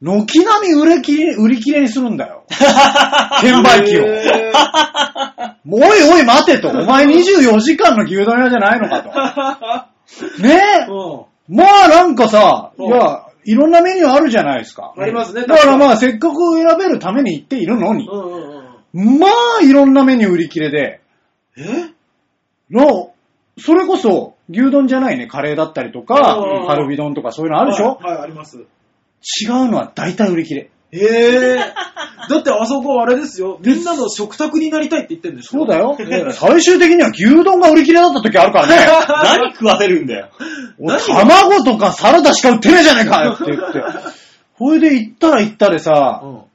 [SPEAKER 4] 軒並み売れ切れ、売り切れにするんだよ。*laughs* 券売機を。
[SPEAKER 3] へ
[SPEAKER 4] もうおいおい待てと。お前24時間の牛丼屋じゃないのかと。*laughs* ね
[SPEAKER 3] ーうん。
[SPEAKER 4] まあなんかさ、い
[SPEAKER 3] うん
[SPEAKER 4] や、いろんなメニューあるじゃないですか。
[SPEAKER 3] ありますね。
[SPEAKER 4] だからまあせっかく選べるために行っているのに
[SPEAKER 3] う、んうんうん。
[SPEAKER 4] まあいろんなメニュー売り切れで、
[SPEAKER 3] え？
[SPEAKER 4] の、それこそ牛丼じゃないね、カレーだったりとか
[SPEAKER 3] うん、
[SPEAKER 4] カルビ丼とかそういうのあるでしょ、
[SPEAKER 3] はい、はい、あります。
[SPEAKER 4] 違うのは大体売り切れ。
[SPEAKER 3] ええ *laughs* だってあそこあれですよ。みんなの食卓になりたいって言ってるんです
[SPEAKER 4] そうだよ。
[SPEAKER 3] ええ
[SPEAKER 4] 最終的には牛丼が売り切れだった時あるからね。*laughs*
[SPEAKER 2] 何食わせるんだよ？
[SPEAKER 4] 俺卵とかサラダしか売ってねえじゃねえかよって言って。*laughs* ほいで行ったら行ったでさ、
[SPEAKER 3] うん。
[SPEAKER 4] よ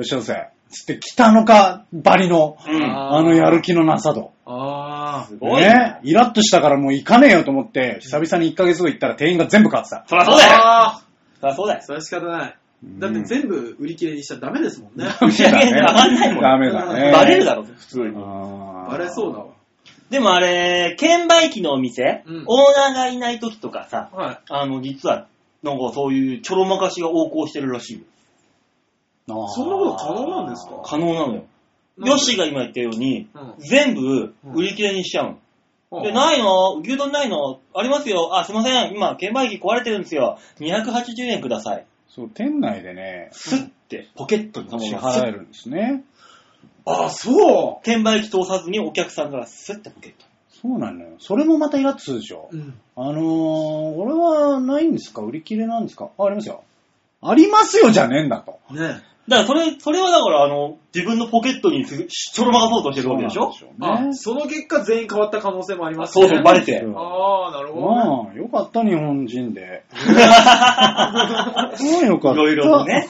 [SPEAKER 4] っしゃせ。つって北のかばりの、
[SPEAKER 2] うん。
[SPEAKER 4] あのやる気のなさと。
[SPEAKER 3] あ
[SPEAKER 2] すごい
[SPEAKER 4] ね
[SPEAKER 2] ね。
[SPEAKER 4] イラッとしたからもう行かねえよと思って、久々に1ヶ月後行ったら店員が全部変わってた。
[SPEAKER 2] そりゃそうだよ。
[SPEAKER 3] あ
[SPEAKER 2] そりゃそうだよ
[SPEAKER 3] ー。それは仕方ない。
[SPEAKER 4] うん
[SPEAKER 3] だって全部売り切れにしちゃダメですもんね。
[SPEAKER 4] ダメだね。
[SPEAKER 2] わかんないもん
[SPEAKER 4] ダメだね。
[SPEAKER 2] バレるだろ、普通に。
[SPEAKER 4] あ
[SPEAKER 3] レそうだわ。
[SPEAKER 2] でもあれ、券売機のお店、
[SPEAKER 3] うん
[SPEAKER 2] オーナーがいない時とかさ、
[SPEAKER 3] はい。
[SPEAKER 2] あの、実は、なんかそういうちょろまかしが横行してるらしいよ。
[SPEAKER 4] あー
[SPEAKER 3] そんなこと可能なんですか？
[SPEAKER 2] 可能なのよ。ヨッシーが今言ったように、
[SPEAKER 3] うん
[SPEAKER 2] 全部売り切れにしちゃうの。で、
[SPEAKER 3] い
[SPEAKER 2] ないの？牛丼ないの？ありますよ。あ、すいません。今、券売機壊れてるんですよ。280円ください。
[SPEAKER 4] そう、店内でね、
[SPEAKER 2] スッて、ポケットに
[SPEAKER 4] 支払えるんですね。
[SPEAKER 3] あ、そ
[SPEAKER 2] 券売機通さずにお客さんからスッてポケット。
[SPEAKER 4] そうなのよ。それもまたイラッとするでしょ
[SPEAKER 3] う。。うん。
[SPEAKER 4] あのー、俺はないんですか？売り切れなんですか？あ、ありますよ。ありますよじゃねえんだと。
[SPEAKER 3] ね
[SPEAKER 2] だからそれ、それはだからあの、自分のポケットにすちょろまかそうとしてるわけでしょ？
[SPEAKER 4] そう
[SPEAKER 3] あ
[SPEAKER 4] なんで、し
[SPEAKER 3] その結果全員変わった可能性もあります
[SPEAKER 2] そうそう、バレて。
[SPEAKER 3] ああ、なる
[SPEAKER 4] ょう
[SPEAKER 3] ほどね。
[SPEAKER 4] ね。まあ、よかった、日本人で。まあ、よかった。
[SPEAKER 2] いろいろとね。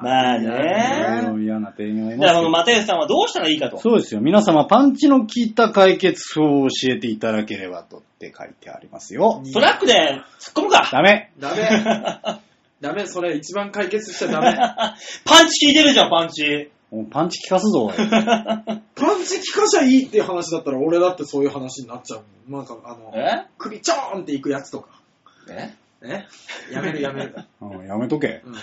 [SPEAKER 2] まあ
[SPEAKER 4] いろい
[SPEAKER 2] ね。
[SPEAKER 4] ろ嫌な店員はい
[SPEAKER 2] じゃあ、この
[SPEAKER 4] ます
[SPEAKER 2] 又吉さんはどうしたらいいかと。
[SPEAKER 4] そうですよ。皆様、パンチの効いた解決法を教えていただければとって書いてありますよ。
[SPEAKER 2] トラックで突っ込むか。
[SPEAKER 4] ダメ。
[SPEAKER 3] ダメ。*laughs* ダメ、それ一番解決しちゃダメ。*laughs*
[SPEAKER 2] パンチ効いてるじゃん、パンチ。
[SPEAKER 4] もうパンチ効かすぞ。*laughs*
[SPEAKER 3] パンチ効かしゃいいっていう話だったら、俺だってそういう話になっちゃう。なんか、あの、
[SPEAKER 2] え？
[SPEAKER 3] 首ちょーんっていくやつとか。
[SPEAKER 2] え？
[SPEAKER 3] ねやめるやめる。*laughs*
[SPEAKER 4] うん、やめとけ。
[SPEAKER 3] うん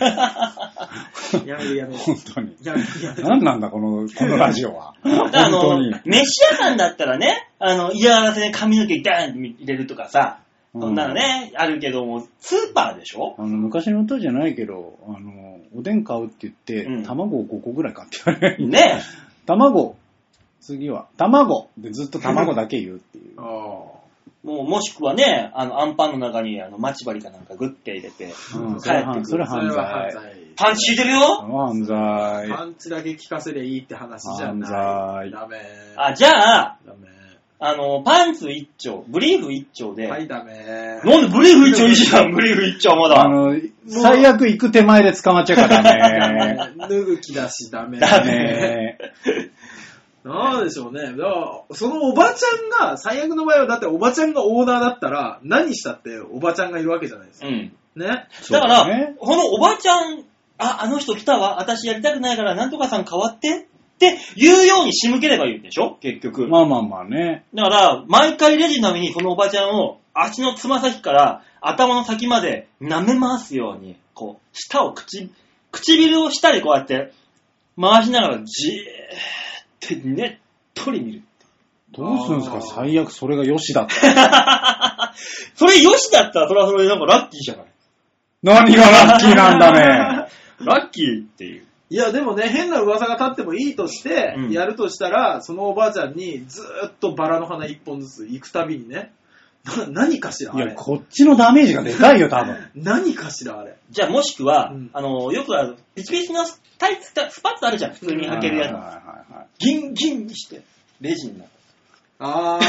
[SPEAKER 3] やめるやめる。
[SPEAKER 4] 本当に。
[SPEAKER 3] やめるやめる。
[SPEAKER 4] 何なんだ、この、このラジオは。本当に。、
[SPEAKER 2] 飯屋さんだったらね、あの、嫌がらせで髪の毛ダーンって入れるとかさ、そんなのね、あるけども、スーパーでしょ？
[SPEAKER 4] あの、昔の歌じゃないけど、あの、おでん買うって言って、
[SPEAKER 2] うん
[SPEAKER 4] 卵を5個ぐらい買って言われる。
[SPEAKER 2] ね
[SPEAKER 4] 卵、次は、卵でずっと卵だけ言うっていう。*laughs*
[SPEAKER 3] あ
[SPEAKER 2] もう、もしくはね、あの、アンパンの中に、あの、待ち針かなんかグッて入れて、
[SPEAKER 4] うん、そ
[SPEAKER 2] 帰ってくる
[SPEAKER 4] れはそれ
[SPEAKER 3] あ。それ
[SPEAKER 4] 犯
[SPEAKER 3] は犯
[SPEAKER 4] 罪。
[SPEAKER 3] 罪。
[SPEAKER 2] パンチ効いてるよ？
[SPEAKER 4] 犯罪。
[SPEAKER 3] パンチだけ聞かせりゃいいって話じゃない。
[SPEAKER 4] 犯罪
[SPEAKER 3] ダメ。
[SPEAKER 2] あ、じゃあ、
[SPEAKER 3] ダメ。
[SPEAKER 2] あの、パンツ一丁、ブリーフ一丁で、
[SPEAKER 3] はい、ダメ。
[SPEAKER 2] なんでブリーフ一丁いいじゃん、ブリーフ一丁まだ。
[SPEAKER 4] あの、最悪行く手前で捕まっちゃうからね。*laughs*
[SPEAKER 3] 脱ぐ気だしダメ。
[SPEAKER 2] ダメ
[SPEAKER 4] ね
[SPEAKER 3] なんでしょうね。だから、そのおばちゃんが、最悪の場合は、だっておばちゃんがオーナーだったら、何したっておばちゃんがいるわけじゃないですか。
[SPEAKER 2] うん。
[SPEAKER 3] ね。
[SPEAKER 4] そう
[SPEAKER 2] だから、
[SPEAKER 4] ね
[SPEAKER 2] このおばちゃん、あ、あの人来たわ、私やりたくないから、なんとかさん変わってって言うように仕向ければいいんでしょ？結局。
[SPEAKER 4] まあまあまあね。
[SPEAKER 2] だから、毎回レジのためにこのおばちゃんを足のつま先から頭の先まで舐め回すように、こう、舌を口、唇を舌でこうやって回しながらじーってねっとり見る。
[SPEAKER 4] どうするんですか？最悪それがよしだったら。*laughs*
[SPEAKER 2] それよしだったら、それはそれでなんかラッキーじゃない？
[SPEAKER 4] 何がラッキーなんだね。*laughs*
[SPEAKER 2] ラッキーっていう。
[SPEAKER 3] いや、でもね、変な噂が立ってもいいとして
[SPEAKER 2] う、ん
[SPEAKER 3] やるとしたら、そのおばあちゃんにずーっとバラの花一本ずつ行くたびにね、な何かしらあ
[SPEAKER 4] いや、
[SPEAKER 3] れ。
[SPEAKER 4] こっちのダメージがでかいよ、多分。*laughs*
[SPEAKER 3] 何かしらあれ。
[SPEAKER 2] じゃあもしくは、
[SPEAKER 3] うん
[SPEAKER 2] あの、よくある、ピチピチのタイツ、スパッツあるじゃん、普通に履けるやつ。
[SPEAKER 4] はいはいはいはい
[SPEAKER 2] ギンギンにして、レジになる。
[SPEAKER 3] あ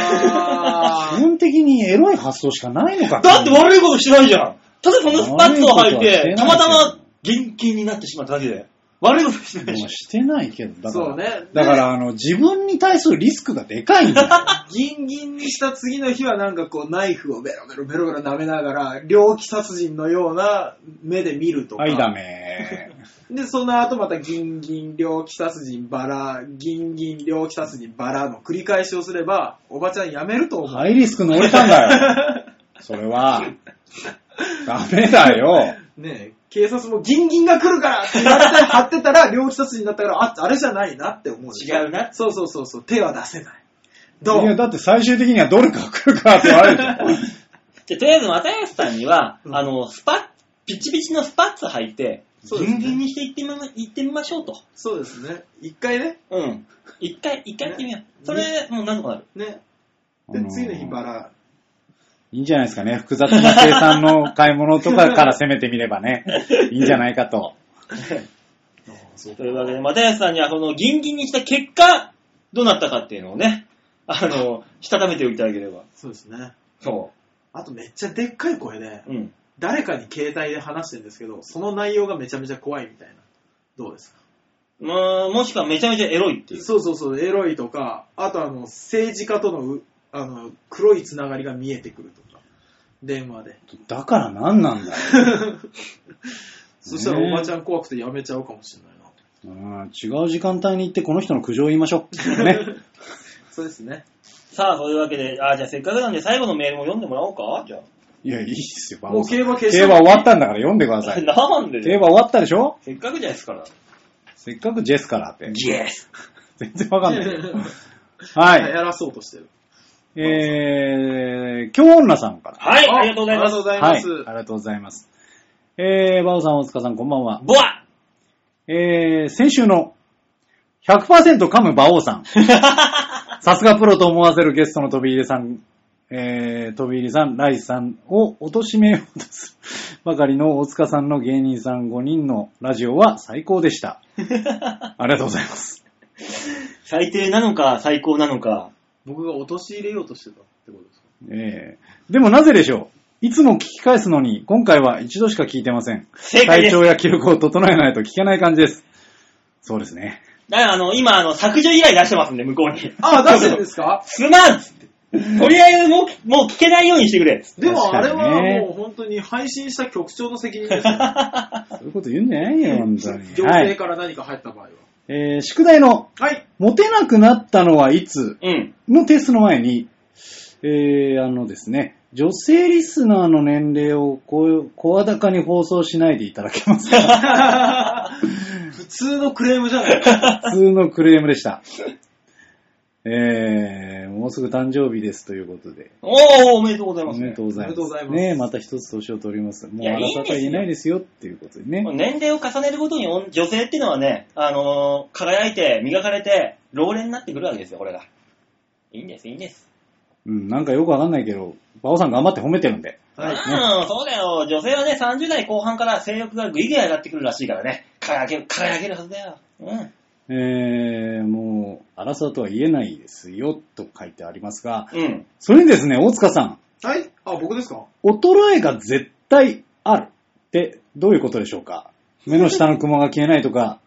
[SPEAKER 3] *laughs*
[SPEAKER 4] 基本的にエロい発想しかないのか
[SPEAKER 2] だって悪いことしてないじゃん。ただそのスパッツを履い
[SPEAKER 4] て、
[SPEAKER 2] たまたまギンギンになってしまっただけで。悪いことしてないでしょ。
[SPEAKER 4] もうしてないけど、だから、
[SPEAKER 3] そうね。
[SPEAKER 4] だから、あの、自分に対するリスクがでかいんだよ。*laughs*
[SPEAKER 3] ギンギンにした次の日はなんかこうナイフをベロベロベロベロ舐めながら、猟奇殺人のような目で見るとか。
[SPEAKER 4] はい、ダメ。*laughs*
[SPEAKER 3] で、その後またギンギン、猟奇殺人、バラ、ギンギン、猟奇殺人、バラの繰り返しをすれば、おばちゃんやめると思う。
[SPEAKER 4] ハイリスク乗れたんだよ。*laughs* それは。ダメだよ。
[SPEAKER 3] ねえ、警察もギンギンが来るからって言われて貼ってたら、*laughs* 猟奇殺人だったから、あ、あれじゃないなって思う。
[SPEAKER 2] 違うな
[SPEAKER 3] そうそうそうそう、手は出せない。ど
[SPEAKER 4] いや、
[SPEAKER 3] う
[SPEAKER 4] だって最終的にはどれかが来るからって言われる。
[SPEAKER 2] じゃあとりあえず、又吉さんには、
[SPEAKER 3] うん
[SPEAKER 2] あの、スパッ、ピチピチのスパッツ履いて、
[SPEAKER 3] そうですね
[SPEAKER 2] ギンギンにしていってみま、行ってみましょうと。
[SPEAKER 3] そうですね。一回ね。
[SPEAKER 2] うん。一回、一回やってみよう。
[SPEAKER 3] ね
[SPEAKER 2] それ、もうなんとかなる。
[SPEAKER 3] ね。で、
[SPEAKER 4] あのー
[SPEAKER 3] 次の日バラ。
[SPEAKER 4] いいんじゃないですかね。複雑な計算の買い物とかから攻めてみればね。いいんじゃないかと。
[SPEAKER 2] というわけで、又吉さんにはこのギンギンにした結果、どうなったかっていうのをね、あの、したためておいてあげれば。
[SPEAKER 3] そうですね。
[SPEAKER 2] そ
[SPEAKER 3] あとめっちゃでっかい声で、
[SPEAKER 2] う。うん。
[SPEAKER 3] 誰かに携帯で話してるんですけど、その内容がめちゃめちゃ怖いみたいな。どうですか？
[SPEAKER 2] まあ、もしくはめちゃめちゃエロいっていう。
[SPEAKER 3] そうそうそう、エロいとか、あとあの、政治家とのう、あの、黒いつながりが見えてくるとか。電話で。
[SPEAKER 4] だから何なんだよ。*laughs*
[SPEAKER 3] そしたらおばちゃん怖くてやめちゃうかもしれないな。
[SPEAKER 4] うん違う時間帯に行ってこの人の苦情を言いましょう。ね。*laughs*
[SPEAKER 3] そうですね。
[SPEAKER 2] さあ、そういうわけで、あ、じゃあせっかくなんで最後のメールも読んでもらおうか？じゃ
[SPEAKER 4] いや、いいっすよ、バ
[SPEAKER 3] もう競馬決
[SPEAKER 4] 競馬終わったんだから読んでくださ
[SPEAKER 2] あ。
[SPEAKER 4] い。*laughs*
[SPEAKER 2] なんで
[SPEAKER 4] 競馬終わったでしょ？
[SPEAKER 2] せっかくじゃないですから。
[SPEAKER 4] せっかくジェスからって。
[SPEAKER 2] イエス
[SPEAKER 4] 全然わかんない。
[SPEAKER 3] は、
[SPEAKER 4] はいい。
[SPEAKER 3] やらそうとしてる。
[SPEAKER 4] えー、京女さんから。
[SPEAKER 2] はい、ありがとうございます。
[SPEAKER 3] ありがとうござい
[SPEAKER 4] はい。
[SPEAKER 3] ます。
[SPEAKER 4] ありがとうございます。えー、バオさん、大塚さん、こんばんは。
[SPEAKER 2] ボア
[SPEAKER 4] えー、先週の100%噛む馬王さん。*laughs* さすがプロと思わせるゲストの飛び入れさん、えー、飛び入れさん、ライスさんを貶めようとするばかりの大塚さんの芸人さん5人のラジオは最高でした。*laughs* ありがとうございます。
[SPEAKER 2] 最低なのか、最高なのか。
[SPEAKER 3] 僕が陥れようとしてたってことですか？
[SPEAKER 4] えー、でもなぜでしょう？いつも聞き返すのに、今回は一度しか聞いてません。
[SPEAKER 2] 正解です。
[SPEAKER 4] 体調や記録を整えないと聞けない感じです。そうですね。
[SPEAKER 2] だからあの、今、あの、削除依頼出してますんで、向こうに。
[SPEAKER 3] あ、*laughs* 出してるんですか？
[SPEAKER 2] すまんっつって。とりあえずもう、もう聞けないようにしてくれ。
[SPEAKER 3] でもあれ
[SPEAKER 4] 確かにね
[SPEAKER 3] はもう本当に配信した局長の責任ですよ。*laughs*
[SPEAKER 4] そういうこと言うんじゃないよ、本当に。
[SPEAKER 3] 行
[SPEAKER 4] はい。
[SPEAKER 3] 政から何か入った場合は。
[SPEAKER 4] えー宿題の、
[SPEAKER 3] はい。
[SPEAKER 4] モテなくなったのはいつ？
[SPEAKER 2] うん。
[SPEAKER 4] のテストの前に、えー、あのですね、女性リスナーの年齢をこ声高に放送しないでいただけますか？*laughs*
[SPEAKER 3] 普通のクレームじゃない *laughs*
[SPEAKER 4] 普通のクレームでした。えー、もうすぐ誕生日ですということで。
[SPEAKER 2] おー、おめでとうございます、
[SPEAKER 4] おめでとうございます。
[SPEAKER 3] おめでとうございます
[SPEAKER 4] ねまた一つ年を取ります。もうあなたとは言えないですよっていうことでね。
[SPEAKER 2] 年齢を重ねるごとに女女性っていうのはね、あのー輝いて、磨かれて、老齢になってくるわけですよ、これが。いいんです、いいんです。
[SPEAKER 4] うん、なんかよくわかんないけど、バオさん頑張って褒めてるんで。
[SPEAKER 3] はい。
[SPEAKER 2] うん、そうだよ。女性はね、30代後半から性欲がぐいぐい上がってくるらしいからね。輝ける、輝けるはずだよ。うん。
[SPEAKER 4] えー、もう、荒さとは言えないですよ、と書いてありますが、
[SPEAKER 2] うん。
[SPEAKER 4] それにですね、大塚さん、
[SPEAKER 3] はい。あ、僕ですか？
[SPEAKER 4] 衰えが絶対あるってどういうことでしょうか？目の下の雲が消えないとか、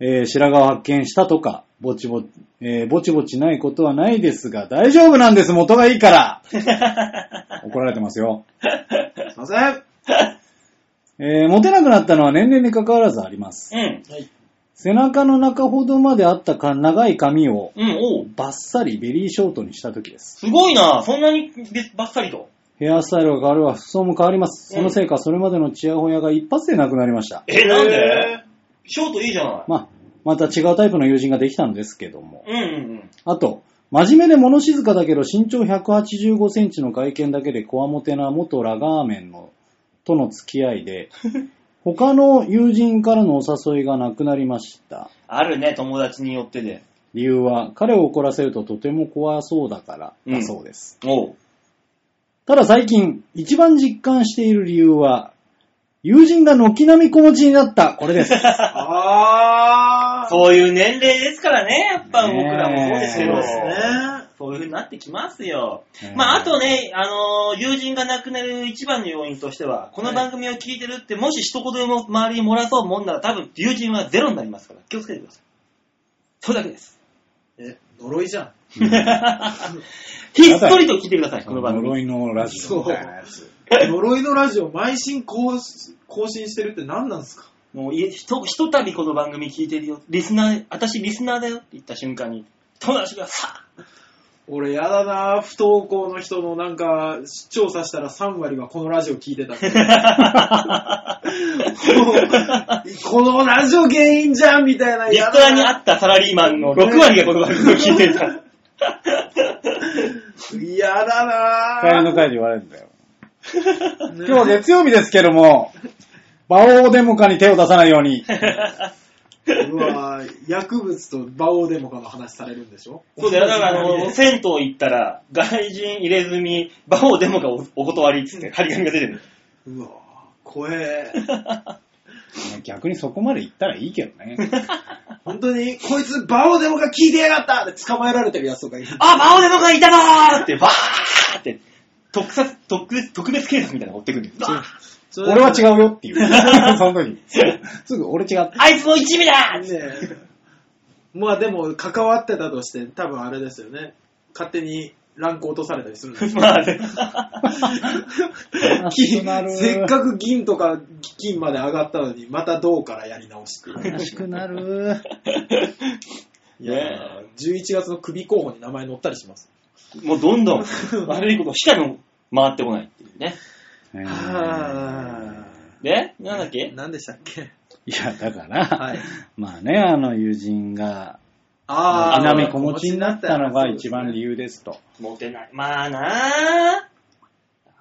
[SPEAKER 4] えー白髪を発見したとか、ぼちぼち、えーぼちぼちないことはないですが、大丈夫なんです、元がいいから *laughs* 怒られてますよ。
[SPEAKER 3] すいません。
[SPEAKER 4] えーモテなくなったのは年齢に関わらずあります。
[SPEAKER 2] うん。
[SPEAKER 4] 背中の中ほどまであったか長い髪を
[SPEAKER 2] うん、おう。
[SPEAKER 4] バッサリベリーショートにした時です。
[SPEAKER 2] すごいな。そんなにべバッサリと？
[SPEAKER 4] ヘアスタイルが変われば服装も変わります。
[SPEAKER 2] うん
[SPEAKER 4] そのせいかそれまでのチヤホヤが一発でなくなりました。
[SPEAKER 2] え、なんで？
[SPEAKER 3] へ
[SPEAKER 2] ショートいいじゃない。
[SPEAKER 4] まあ、また違うタイプの友人ができたんですけども。
[SPEAKER 2] うんうん
[SPEAKER 4] あと、真面目で物静かだけど身長185センチの外見だけでこわもてな元ラガーメンのとの付き合いで、*laughs* 他の友人からのお誘いがなくなりました。
[SPEAKER 2] あるね、友達によってで。
[SPEAKER 4] 理由は彼を怒らせるととても怖そうだからだそうです。
[SPEAKER 2] おう。
[SPEAKER 4] ただ最近一番実感している理由は、友人が軒並み子持ちになった、これです。*laughs*
[SPEAKER 3] あー。
[SPEAKER 2] そういう年齢ですからね、やっぱ僕らもそうですけど。
[SPEAKER 3] そうですね。
[SPEAKER 2] そういう風になってきますよ。まあ、あとね、あのー友人が亡くなる一番の要因としては、この番組を聞いてるって、もし一言でも周りに漏らそうもんなら、多分友人はゼロになりますから、気をつけてください。それだけです。
[SPEAKER 3] え、呪いじゃん。
[SPEAKER 2] ひっそりと聞いてください、この番組。
[SPEAKER 4] 呪いのラジオみたいなやつ。
[SPEAKER 3] 呪いのラジオ毎週更更新してるって何なんですか？
[SPEAKER 2] もういひと、ひとたびこの番組聞いてるよ。リスナー、私リスナーだよって言った瞬間に、友達がさ
[SPEAKER 3] 俺やだな不登校の人のなんか、調査したら3割はこのラジオ聞いてた。*laughs* このラジオ原因じゃんみたいな。
[SPEAKER 2] リスナーに会ったサラリーマンの6割がこの番組を聞いてた。
[SPEAKER 3] 嫌だ
[SPEAKER 4] 帰り
[SPEAKER 3] な
[SPEAKER 4] の会で言われるんだよ。今日は月曜日ですけども、馬王デモカに手を出さないように。*laughs*
[SPEAKER 3] うわ薬物と馬王デモカの話されるんでしょ？
[SPEAKER 2] そうだよ、だからあの、銭湯行ったら、外人入れ墨、馬王デモがおお断りっつって、張り紙が出てる。
[SPEAKER 3] うわ怖え。*laughs*
[SPEAKER 4] 逆にそこまで行ったらいいけどね。*laughs*
[SPEAKER 3] 本当に、こいつ馬王デモカ聞いてやがったって捕まえられてるやつとかいる。
[SPEAKER 2] あ、馬王デモがいたぞーって、バーって、特撮、特別、特別警察みたいなの追ってくるんです。
[SPEAKER 4] 俺は違うよっていう。*laughs* その時。すぐ俺違って。
[SPEAKER 2] あいつの一味だー
[SPEAKER 3] ねえ。まあでも、関わってたとして、多分あれですよね。勝手にランク落とされたりするんですよ。
[SPEAKER 2] まあね。*laughs*
[SPEAKER 3] せっかく銀とか金まで上がったのに、また銅からやり直しっていう。
[SPEAKER 4] 悲しくなる。
[SPEAKER 3] いやー11月の首候補に名前載ったりします。
[SPEAKER 2] もうどんどん悪いことしかも回ってこないっていうね。
[SPEAKER 3] は
[SPEAKER 2] で、なんだっけ？
[SPEAKER 3] 何でしたっけ？
[SPEAKER 4] いや、だから、
[SPEAKER 3] はい。
[SPEAKER 4] まあね、あの友人が、
[SPEAKER 3] あ
[SPEAKER 4] 稲見子持ちになったのが一番理由ですと。
[SPEAKER 2] モテない。まあなぁ。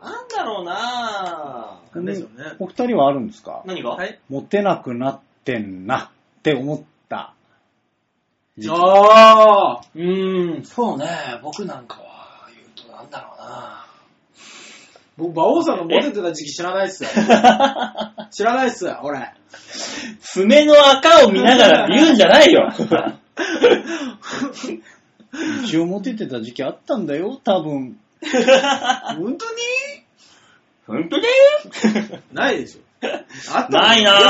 [SPEAKER 2] なんだろうなぁ。
[SPEAKER 3] なんでしょうね。
[SPEAKER 4] お二人はあるんですか？
[SPEAKER 2] 何が、
[SPEAKER 3] はい。
[SPEAKER 4] モテなくなってんなって思った時期。
[SPEAKER 3] ああ
[SPEAKER 2] うーん、そうね。僕なんかは言うとなんだろうな
[SPEAKER 3] 僕、馬王さんがモテてた時期知らないっすよ。*laughs* 知らないっすよ、俺。
[SPEAKER 2] 爪の赤を見ながら言うんじゃないよ。*laughs*
[SPEAKER 4] 一応モテてた時期あったんだよ、多分。
[SPEAKER 3] 本当に？
[SPEAKER 2] 本当に？
[SPEAKER 3] ないでしょ。あった
[SPEAKER 2] ないなぁ
[SPEAKER 3] いや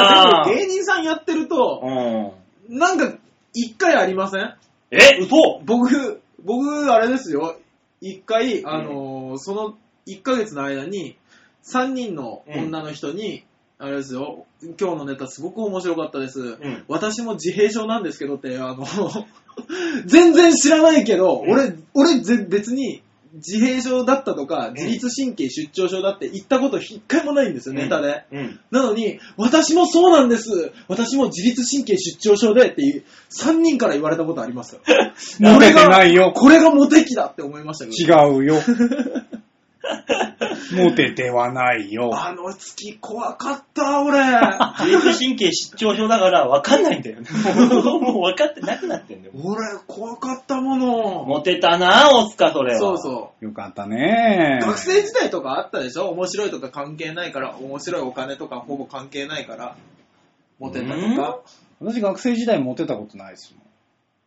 [SPEAKER 3] でも芸人さんやってると、
[SPEAKER 2] うん。
[SPEAKER 3] なんか、一回ありません？
[SPEAKER 2] え、嘘
[SPEAKER 3] 僕、僕、あれですよ。一回、あのーその1ヶ月の間に、3人の女の人にあれですよ、今日のネタすごく面白かったです。
[SPEAKER 2] ん
[SPEAKER 3] 私も自閉症なんですけどって、あの、*laughs* 全然知らないけど、
[SPEAKER 2] うん
[SPEAKER 3] 俺、俺ぜ別に自閉症だったとか、自律神経失調症だって言ったこと一回もないんですよ、ネタで。
[SPEAKER 2] うん。
[SPEAKER 3] なのに、私もそうなんです私も自律神経失調症でっていう、3人から言われたことありますよ。
[SPEAKER 4] モテてないよ。
[SPEAKER 3] これがモテ期だって思いましたけど。
[SPEAKER 4] 違うよ。*laughs* *laughs* モテてはないよ。
[SPEAKER 3] あの月怖かった、俺。*laughs*
[SPEAKER 2] 自律神経失調症だから分かんないんだよね。*laughs* もう分かってなくなってんだよ。
[SPEAKER 3] 俺、怖かったもの。
[SPEAKER 2] モテたな、大塚、それは。
[SPEAKER 3] そうそう。
[SPEAKER 4] よかったね。
[SPEAKER 3] 学生時代とかあったでしょ？面白いとか関係ないから、面白いお金とかほぼ関係ないから、モテたとか。
[SPEAKER 4] 私学生時代モテたことないですもん。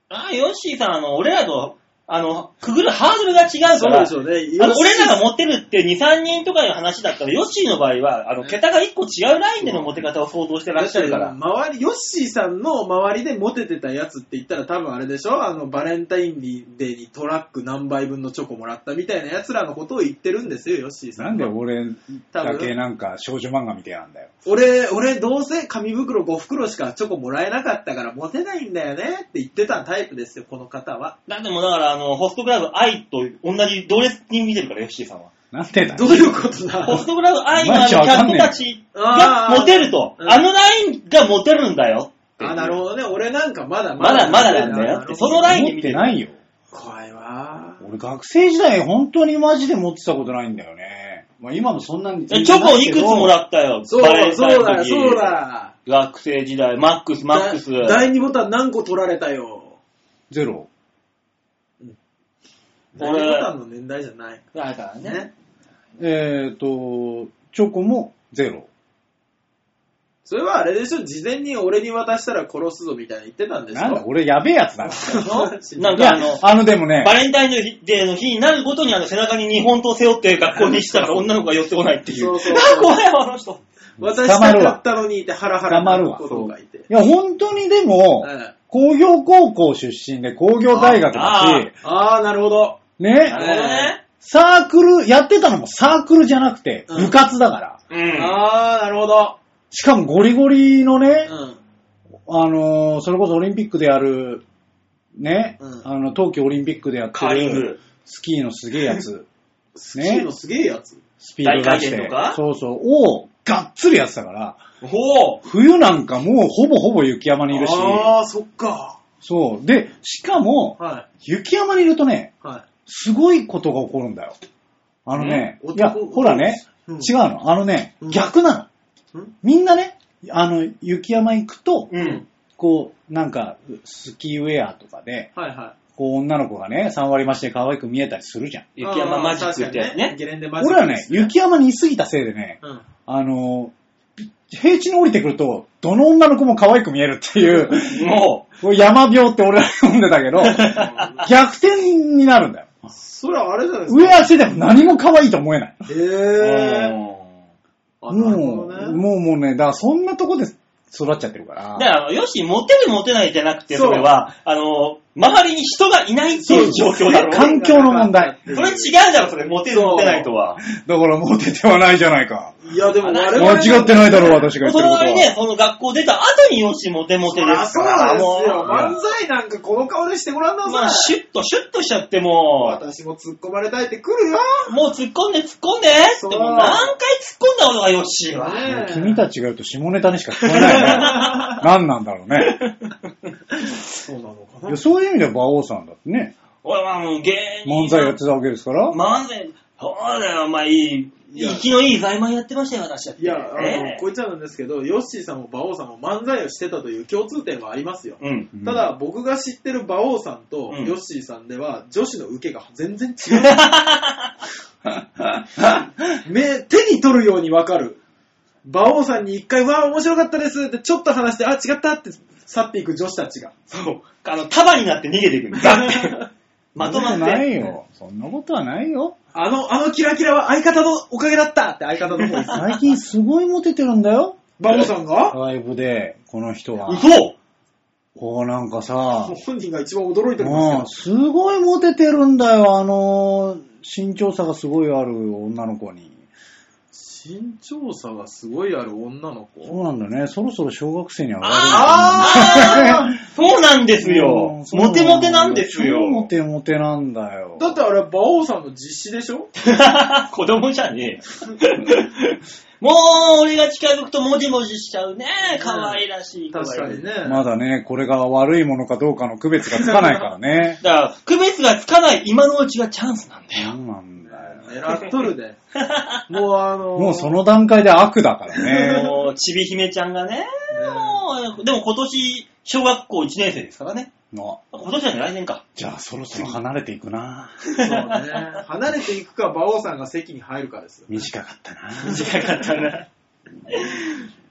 [SPEAKER 2] ああ、ヨッシーさん、あの、俺らと、あの、くぐるハードルが違うから、
[SPEAKER 3] そうでしょうね。
[SPEAKER 2] あの、俺らが
[SPEAKER 3] も
[SPEAKER 2] モテるって2、3人とかいう話だったら、ヨッシーの場合は、あの、
[SPEAKER 3] ね
[SPEAKER 2] 桁が1個違うラインでのモテ方を想像してらっしゃるから。
[SPEAKER 3] 周り、ヨッシーさんの周りでモテてたやつって言ったら多分あれでしょ？あの、バレンタインデーにトラック何杯分のチョコもらったみたいな奴らのことを言ってるんですよ、ヨッシーさんは。
[SPEAKER 4] なんで俺
[SPEAKER 3] 多
[SPEAKER 4] だけ
[SPEAKER 3] 分
[SPEAKER 4] なんか少女漫画みたいなんだよ。
[SPEAKER 3] 俺、俺どうせ紙袋5袋しかチョコもらえなかったからモテないんだよねって言ってたタイプですよ、この方は。
[SPEAKER 2] だってもうだから、あの、ホストクラブ愛と同じ同列に見てるから、ヨッシーさんは。
[SPEAKER 4] なんでだ
[SPEAKER 3] どういうことだ？
[SPEAKER 2] ホストクラブ愛のあのキャッ
[SPEAKER 4] わかんねえ
[SPEAKER 2] プたちがモテると。
[SPEAKER 3] うん
[SPEAKER 2] あのラインがモテるんだよ。
[SPEAKER 3] あ、なるほどね。俺なんかまだ
[SPEAKER 2] まだまだなんだよってそのラインで
[SPEAKER 4] 持
[SPEAKER 2] 見てる
[SPEAKER 4] ってないよ。
[SPEAKER 3] 怖いわ。
[SPEAKER 4] 俺学生時代本当にマジで持ってたことないんだよね。まあ今もそんなに
[SPEAKER 2] えチョコいくつもらったよ。
[SPEAKER 3] そうそうだ、そうだ。
[SPEAKER 2] 学生時代、マックス、マックス。
[SPEAKER 3] だ第2ボタン何個取られたよ？
[SPEAKER 4] ゼロ。
[SPEAKER 3] 第2ボタンの年代じゃない。
[SPEAKER 2] だからね。
[SPEAKER 3] ね。
[SPEAKER 4] えっ、と、チョコもゼロ。
[SPEAKER 3] それはあれでしょ事前に俺に渡したら殺すぞみたいな言ってたんでしょ
[SPEAKER 4] なんだ、俺やべえやつだな。*laughs*
[SPEAKER 2] んかあの、
[SPEAKER 4] あのでもね、
[SPEAKER 2] バレンタインデーの日になるごとにあの背中に日本刀背負って学校に来たから *laughs* 女の子が寄ってこないっていう。
[SPEAKER 3] そうそう
[SPEAKER 2] あ、怖いわ、あの人。
[SPEAKER 3] 渡したかったのにってハラハラ
[SPEAKER 4] 捕まるわ
[SPEAKER 3] 子供がいて。
[SPEAKER 4] いや本当にでも、
[SPEAKER 3] うん
[SPEAKER 4] 工業高校出身で工業大学だし、
[SPEAKER 3] ああ、なるほど。
[SPEAKER 2] な
[SPEAKER 4] ね、
[SPEAKER 2] るほどね。
[SPEAKER 4] サークル、やってたのもサークルじゃなくて、
[SPEAKER 3] うん
[SPEAKER 4] 部活だから。
[SPEAKER 2] うん。
[SPEAKER 3] ああ、なるほど。
[SPEAKER 4] しかもゴリゴリのね、
[SPEAKER 3] うん。
[SPEAKER 4] あのーそれこそオリンピックでやる、ね、
[SPEAKER 3] うん
[SPEAKER 4] あの、冬季オリンピックでやって
[SPEAKER 2] カーリン
[SPEAKER 4] る
[SPEAKER 2] グ。
[SPEAKER 4] スキーのすげえやつ、*laughs*
[SPEAKER 3] スキーのすげえやつ。
[SPEAKER 4] スピード出し
[SPEAKER 2] 大回転
[SPEAKER 4] て
[SPEAKER 2] とか、
[SPEAKER 4] そうそう、をがっつりやってたから、
[SPEAKER 2] ほう。
[SPEAKER 4] 冬なんかもうほぼほぼ雪山にいるし、
[SPEAKER 3] ああ、そっか。
[SPEAKER 4] そう。で、しかも、
[SPEAKER 3] は
[SPEAKER 4] 雪山にいるとね、
[SPEAKER 3] い。は
[SPEAKER 4] すごいことが起こるんだよ。あのね、
[SPEAKER 3] ん
[SPEAKER 4] いや、
[SPEAKER 3] 男
[SPEAKER 4] ほらね、
[SPEAKER 3] うん
[SPEAKER 4] 違うの。あのね、
[SPEAKER 3] うん
[SPEAKER 4] 逆なの。
[SPEAKER 3] ん？
[SPEAKER 4] みんなね、あの、雪山行くと、
[SPEAKER 2] うん。
[SPEAKER 4] こう、なんか、スキーウェアとかで、
[SPEAKER 3] はいは
[SPEAKER 4] こう、女の子がね、3割増しで可愛く見えたりするじゃん。
[SPEAKER 3] い。
[SPEAKER 2] 雪山マジックってやつね。
[SPEAKER 3] ゲレンデマジック
[SPEAKER 4] 俺はね雪山にいすぎたせいでね、
[SPEAKER 3] うん。
[SPEAKER 4] あの、平地に降りてくると、どの女の子も可愛く見えるっていう、
[SPEAKER 2] も
[SPEAKER 4] これ山病って俺は呼んでたけど、*laughs* 逆転になるんだよ。
[SPEAKER 3] それはあれじゃないです
[SPEAKER 4] 上
[SPEAKER 3] か。
[SPEAKER 4] 足でも何も可愛いと思えない。
[SPEAKER 3] へ
[SPEAKER 2] う。
[SPEAKER 3] え。
[SPEAKER 2] うん
[SPEAKER 3] あ、なる
[SPEAKER 4] もう、
[SPEAKER 3] ね。
[SPEAKER 4] もうもうね、だからそんなとこで育っちゃってるから。
[SPEAKER 2] だから、よし、モテるモテないじゃなくて、
[SPEAKER 3] そう
[SPEAKER 2] それは、あの、周りに人がいないっていう状況だろ。
[SPEAKER 4] 環境の問題。
[SPEAKER 2] それ違うだろ、それ。モテるモテないとは。
[SPEAKER 4] だからモテてはないじゃないか。
[SPEAKER 3] いや、でも我
[SPEAKER 2] 間
[SPEAKER 3] 々。
[SPEAKER 4] 間違ってないだろう、私が言って
[SPEAKER 2] その
[SPEAKER 4] ることは。
[SPEAKER 2] 代わりね、その学校出た後によし、モテモテで
[SPEAKER 3] あ、そう
[SPEAKER 2] すから。
[SPEAKER 3] ですよ。
[SPEAKER 2] も
[SPEAKER 3] 漫才なんかこの顔でしてごらんな
[SPEAKER 2] う、まあ、
[SPEAKER 3] さい。
[SPEAKER 2] シュッと、シュッとしちゃっても
[SPEAKER 3] 私も突っ込まれたいって来るよ。
[SPEAKER 2] う、もう突っ込んで突っ込んで
[SPEAKER 3] そう
[SPEAKER 2] ってもう何回突っ込んだことがよしは。
[SPEAKER 4] 君たちが言うと下ネタにしか聞こえないね。*laughs* 何なんだろうね。
[SPEAKER 3] そうなのか
[SPEAKER 4] いやそういう意味では馬王さんだってね、
[SPEAKER 2] 俺はもう芸人。
[SPEAKER 4] 漫才やってたわけですから。
[SPEAKER 2] 漫才、そうだよ、まあいい、生きのいい在満やってましたよ、私だって。
[SPEAKER 3] いや、あの、
[SPEAKER 2] ね
[SPEAKER 3] こいつらなんですけど、ヨッシーさんも馬王さんも漫才をしてたという共通点はありますよ。
[SPEAKER 2] うん。
[SPEAKER 4] うん
[SPEAKER 3] ただ、僕が知ってる馬王さんと
[SPEAKER 2] うん
[SPEAKER 3] ヨッシーさんでは、女子の受けが全然違う。*laughs* 目、手に取るようにわかる。馬王さんに一回、わあ、面白かったですってちょっと話して、あ、違ったって去っていく女子たちが。
[SPEAKER 2] そう。あの、束になって逃げていくんだ。*laughs* まとま
[SPEAKER 4] そんなことない
[SPEAKER 2] って。
[SPEAKER 4] よ。そんなことはないよ。
[SPEAKER 3] あの、あのキラキラは相方のおかげだったって相方の方です。*laughs*
[SPEAKER 4] 最近すごいモテてるんだよ。
[SPEAKER 3] 馬王さんが？
[SPEAKER 4] ライブで、この人は。
[SPEAKER 2] 嘘
[SPEAKER 4] こうなんかさ、
[SPEAKER 3] 本人が一番驚いておりま
[SPEAKER 4] ん、すごいモテてるんだよ。あの、身長差がすごいある女の子に。
[SPEAKER 3] 身長差がすごいある女の
[SPEAKER 4] そう
[SPEAKER 3] 子。
[SPEAKER 4] なんだね。そろそろ小学生に上がる。
[SPEAKER 2] あー *laughs* そうなんですよ
[SPEAKER 4] うん。
[SPEAKER 2] モテモテなんですよ。
[SPEAKER 4] 超モテモテなんだよ。
[SPEAKER 3] だってあれ、馬王さんの実施でしょ？*laughs*
[SPEAKER 2] 子供じゃねえ。*laughs* もう、俺が近づくともじもじしちゃうね。可愛らしい
[SPEAKER 3] 確かにね。
[SPEAKER 4] まだね、これが悪いものかどうかの区別がつかないからね。
[SPEAKER 2] だから、区別がつかない今のうちがチャンスなんだ
[SPEAKER 4] そう
[SPEAKER 2] よ。
[SPEAKER 4] なんだよ。
[SPEAKER 3] 狙っとるで。*laughs* もうあのー
[SPEAKER 4] もうその段階で悪だからね。
[SPEAKER 2] もう、ちびひめちゃんがね、もう、でも今年、小学校1年生ですからね。
[SPEAKER 4] の
[SPEAKER 2] 今年はね、来年か。
[SPEAKER 4] じゃあそろそろ離れていくな。
[SPEAKER 3] そうね。離れていくか、馬王さんが席に入るかですよ。
[SPEAKER 4] 短かったな。*laughs*
[SPEAKER 2] 短かったな。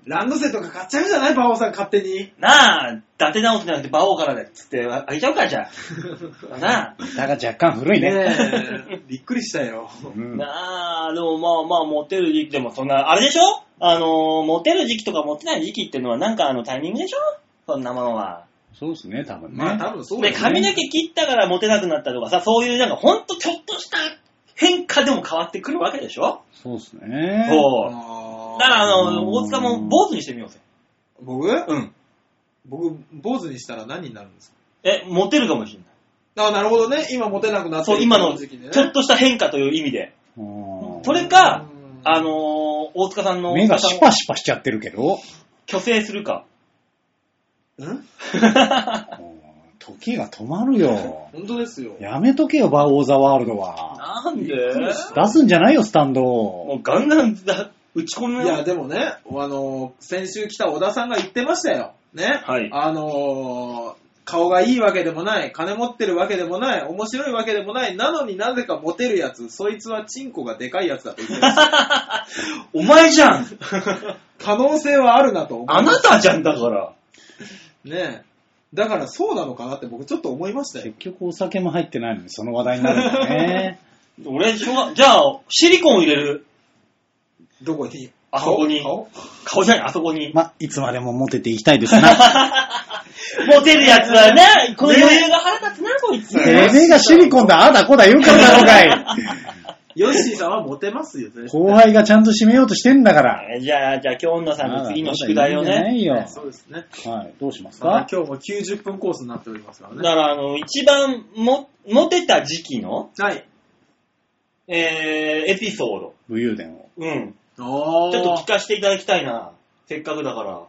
[SPEAKER 3] ランドセルとか買っちゃうじゃない？馬王さん勝手に。
[SPEAKER 2] なあ、伊達直人じゃなくて馬王からだっつって、あげちゃうか、じゃあ。*laughs* なあ。
[SPEAKER 4] だが若干古いね。
[SPEAKER 3] ねえ。びっくりしたよ。
[SPEAKER 4] うん
[SPEAKER 2] なあ、でもまあまあ、モテる時期でもそんな、あれでしょ？あの、モテる時期とかモテない時期っていうのはなんかあのタイミングでしょ？そんなものは。
[SPEAKER 4] そうですね、多分ね。
[SPEAKER 3] まあ多分そう
[SPEAKER 2] で、
[SPEAKER 3] だよ
[SPEAKER 2] 髪の毛切ったからモテなくなったとかさ、そういうなんかほんとちょっとした変化でも変わってくるわけでしょ？
[SPEAKER 4] そうですね。
[SPEAKER 2] そう。だからあの、大塚も坊主にしてみようぜ。
[SPEAKER 3] 僕？
[SPEAKER 2] うん。
[SPEAKER 3] 僕、坊主にしたら何になるんですか？
[SPEAKER 2] え、モテるかもしれない。
[SPEAKER 3] あなるほどね。今モテなくなって
[SPEAKER 2] そう、
[SPEAKER 3] る
[SPEAKER 2] 今の
[SPEAKER 3] 時期でね
[SPEAKER 2] ちょっとした変化という意味で。
[SPEAKER 4] うん
[SPEAKER 2] それか、
[SPEAKER 3] うん
[SPEAKER 2] あのー、大塚さんの
[SPEAKER 4] 目がシパシパしちゃってるけど。
[SPEAKER 2] 虚勢するか。
[SPEAKER 3] ん？*laughs*
[SPEAKER 4] うん時が止まるよ。
[SPEAKER 3] 本当ですよ。
[SPEAKER 4] やめとけよ、バーオーザワールドは。
[SPEAKER 2] なんで？
[SPEAKER 4] 出すんじゃないよ、スタンド。
[SPEAKER 2] もうガンガンだ打ち込む
[SPEAKER 3] いや、でもね、あの、先週来た小田さんが言ってましたよ。ね。
[SPEAKER 2] はい
[SPEAKER 3] あのー顔がいいわけでもない、金持ってるわけでもない、面白いわけでもない、なのになぜかモテるやつ、そいつはチンコがでかいやつだと言ってました。*laughs*
[SPEAKER 2] お前じゃん *laughs*
[SPEAKER 3] 可能性はあるなと思い
[SPEAKER 2] あ。なたじゃんだから。
[SPEAKER 3] ねだからそうなのかなって僕ちょっと思いましたよ
[SPEAKER 4] 結。局お酒も入ってないのにその話題になるんだね。*laughs*
[SPEAKER 2] 俺、しょうが、じゃあ、シリコン入れる。
[SPEAKER 3] どこに？
[SPEAKER 2] あそこに
[SPEAKER 3] 顔？
[SPEAKER 2] 顔？じゃない、あそこに。
[SPEAKER 4] ま、いつまでもモテていきたいですな。*laughs*
[SPEAKER 2] モテるやつはね、この余裕が腹立つな、こいつ。
[SPEAKER 4] てめえがシリコンだ、あだこだ言うからだろうがい。*laughs*
[SPEAKER 3] ヨッシーさんはモテますよね。
[SPEAKER 4] 後輩がちゃんと締めようとしてんだから。
[SPEAKER 2] じゃあ、じゃあ、今日のさんの次の宿題をね。
[SPEAKER 4] いいよ。
[SPEAKER 3] そうですね。
[SPEAKER 4] はい、どうします
[SPEAKER 3] まあ
[SPEAKER 4] か
[SPEAKER 3] 今日も90分コースになっておりますからね。
[SPEAKER 2] だから、あの、一番も、モテた時期の、
[SPEAKER 3] はい。
[SPEAKER 2] えー、エピソード。
[SPEAKER 4] 武勇伝を。
[SPEAKER 2] うん。ちょっと聞かせていただきたいな。せっかくだから。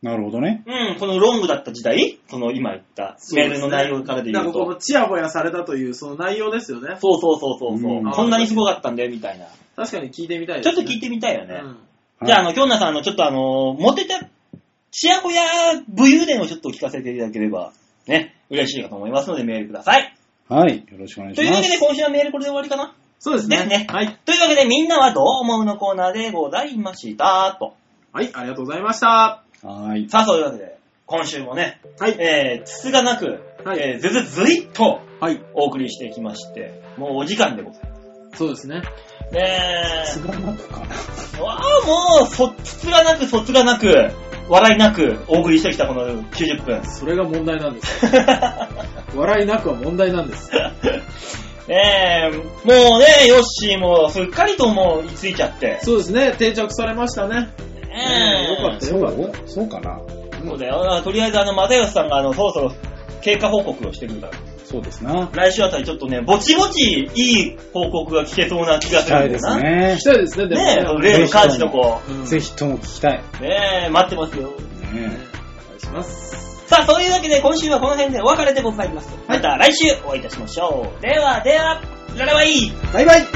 [SPEAKER 4] なるほどね。
[SPEAKER 2] うん、このロングだった時代？その今言ったメールの内容からで言うと。
[SPEAKER 3] なんかこのチヤホヤされたというその内容ですよね。
[SPEAKER 2] そうそうそうそうそう、
[SPEAKER 4] うん
[SPEAKER 2] こんなにすごかったんだよ、みたいな。
[SPEAKER 3] 確かに聞いてみたいです、ね。
[SPEAKER 2] ちょっと聞いてみたいよね。
[SPEAKER 3] うん
[SPEAKER 2] じゃあ、あの、京奈さん、あの、ちょっとあの、モテた、ちやほや武勇伝をちょっと聞かせていただければ、ね、嬉しいかと思いますのでメールください。
[SPEAKER 4] はい、よろしくお願いします。
[SPEAKER 2] というわけで、今週はメールこれで終わりかな？
[SPEAKER 3] そうですね。
[SPEAKER 2] ですね。
[SPEAKER 3] はい。
[SPEAKER 2] というわけで、みんなはどう思うのコーナーでございました。と。
[SPEAKER 3] はい、ありがとうございました。
[SPEAKER 4] はい。
[SPEAKER 2] さあ、そういうわけで、今週もね、
[SPEAKER 3] はい。
[SPEAKER 2] えー、つつがなく、
[SPEAKER 3] はい
[SPEAKER 2] えー、ずずずいっと
[SPEAKER 3] はい。
[SPEAKER 2] お送りしてきまして、もうお時間でございま
[SPEAKER 3] そうですね。
[SPEAKER 2] す。ね
[SPEAKER 4] つがなくかな。
[SPEAKER 2] え。わあ、もう、そ、つつがなく、そつがなく、笑いなくお送りしてきたこの90分。
[SPEAKER 3] それが問題なんです。*laughs* 笑いなくは問題なんです。*laughs*
[SPEAKER 2] ねえ、もうね、ヨッシーもすっかりともう居ついちゃって。
[SPEAKER 3] そうですね。定着されましたね。
[SPEAKER 2] ねえ
[SPEAKER 3] よかった
[SPEAKER 4] そ
[SPEAKER 3] よかった。
[SPEAKER 4] うそうかな。
[SPEAKER 2] そうだよ。あとりあえずあの、又吉さんがあの、そろそろ経過報告をしてくるから。
[SPEAKER 4] そうですな。
[SPEAKER 2] 来週あたりちょっとね、ぼちぼちいい報告が聞けそうな気がするんだよな。
[SPEAKER 4] ね
[SPEAKER 3] 聞き。たいですね、でも
[SPEAKER 2] ねえ、
[SPEAKER 3] ね。
[SPEAKER 2] 例の感じの子。
[SPEAKER 3] うん
[SPEAKER 4] ぜひとも聞きたい。
[SPEAKER 2] ねえ、待ってますよ。
[SPEAKER 4] ね
[SPEAKER 3] お願いします。
[SPEAKER 2] さあ、そういうわけで今週はこの辺でお別れでございます。
[SPEAKER 3] はい
[SPEAKER 2] また来週お会いいたしましょう。ではでは、ララバイ
[SPEAKER 3] バイバイ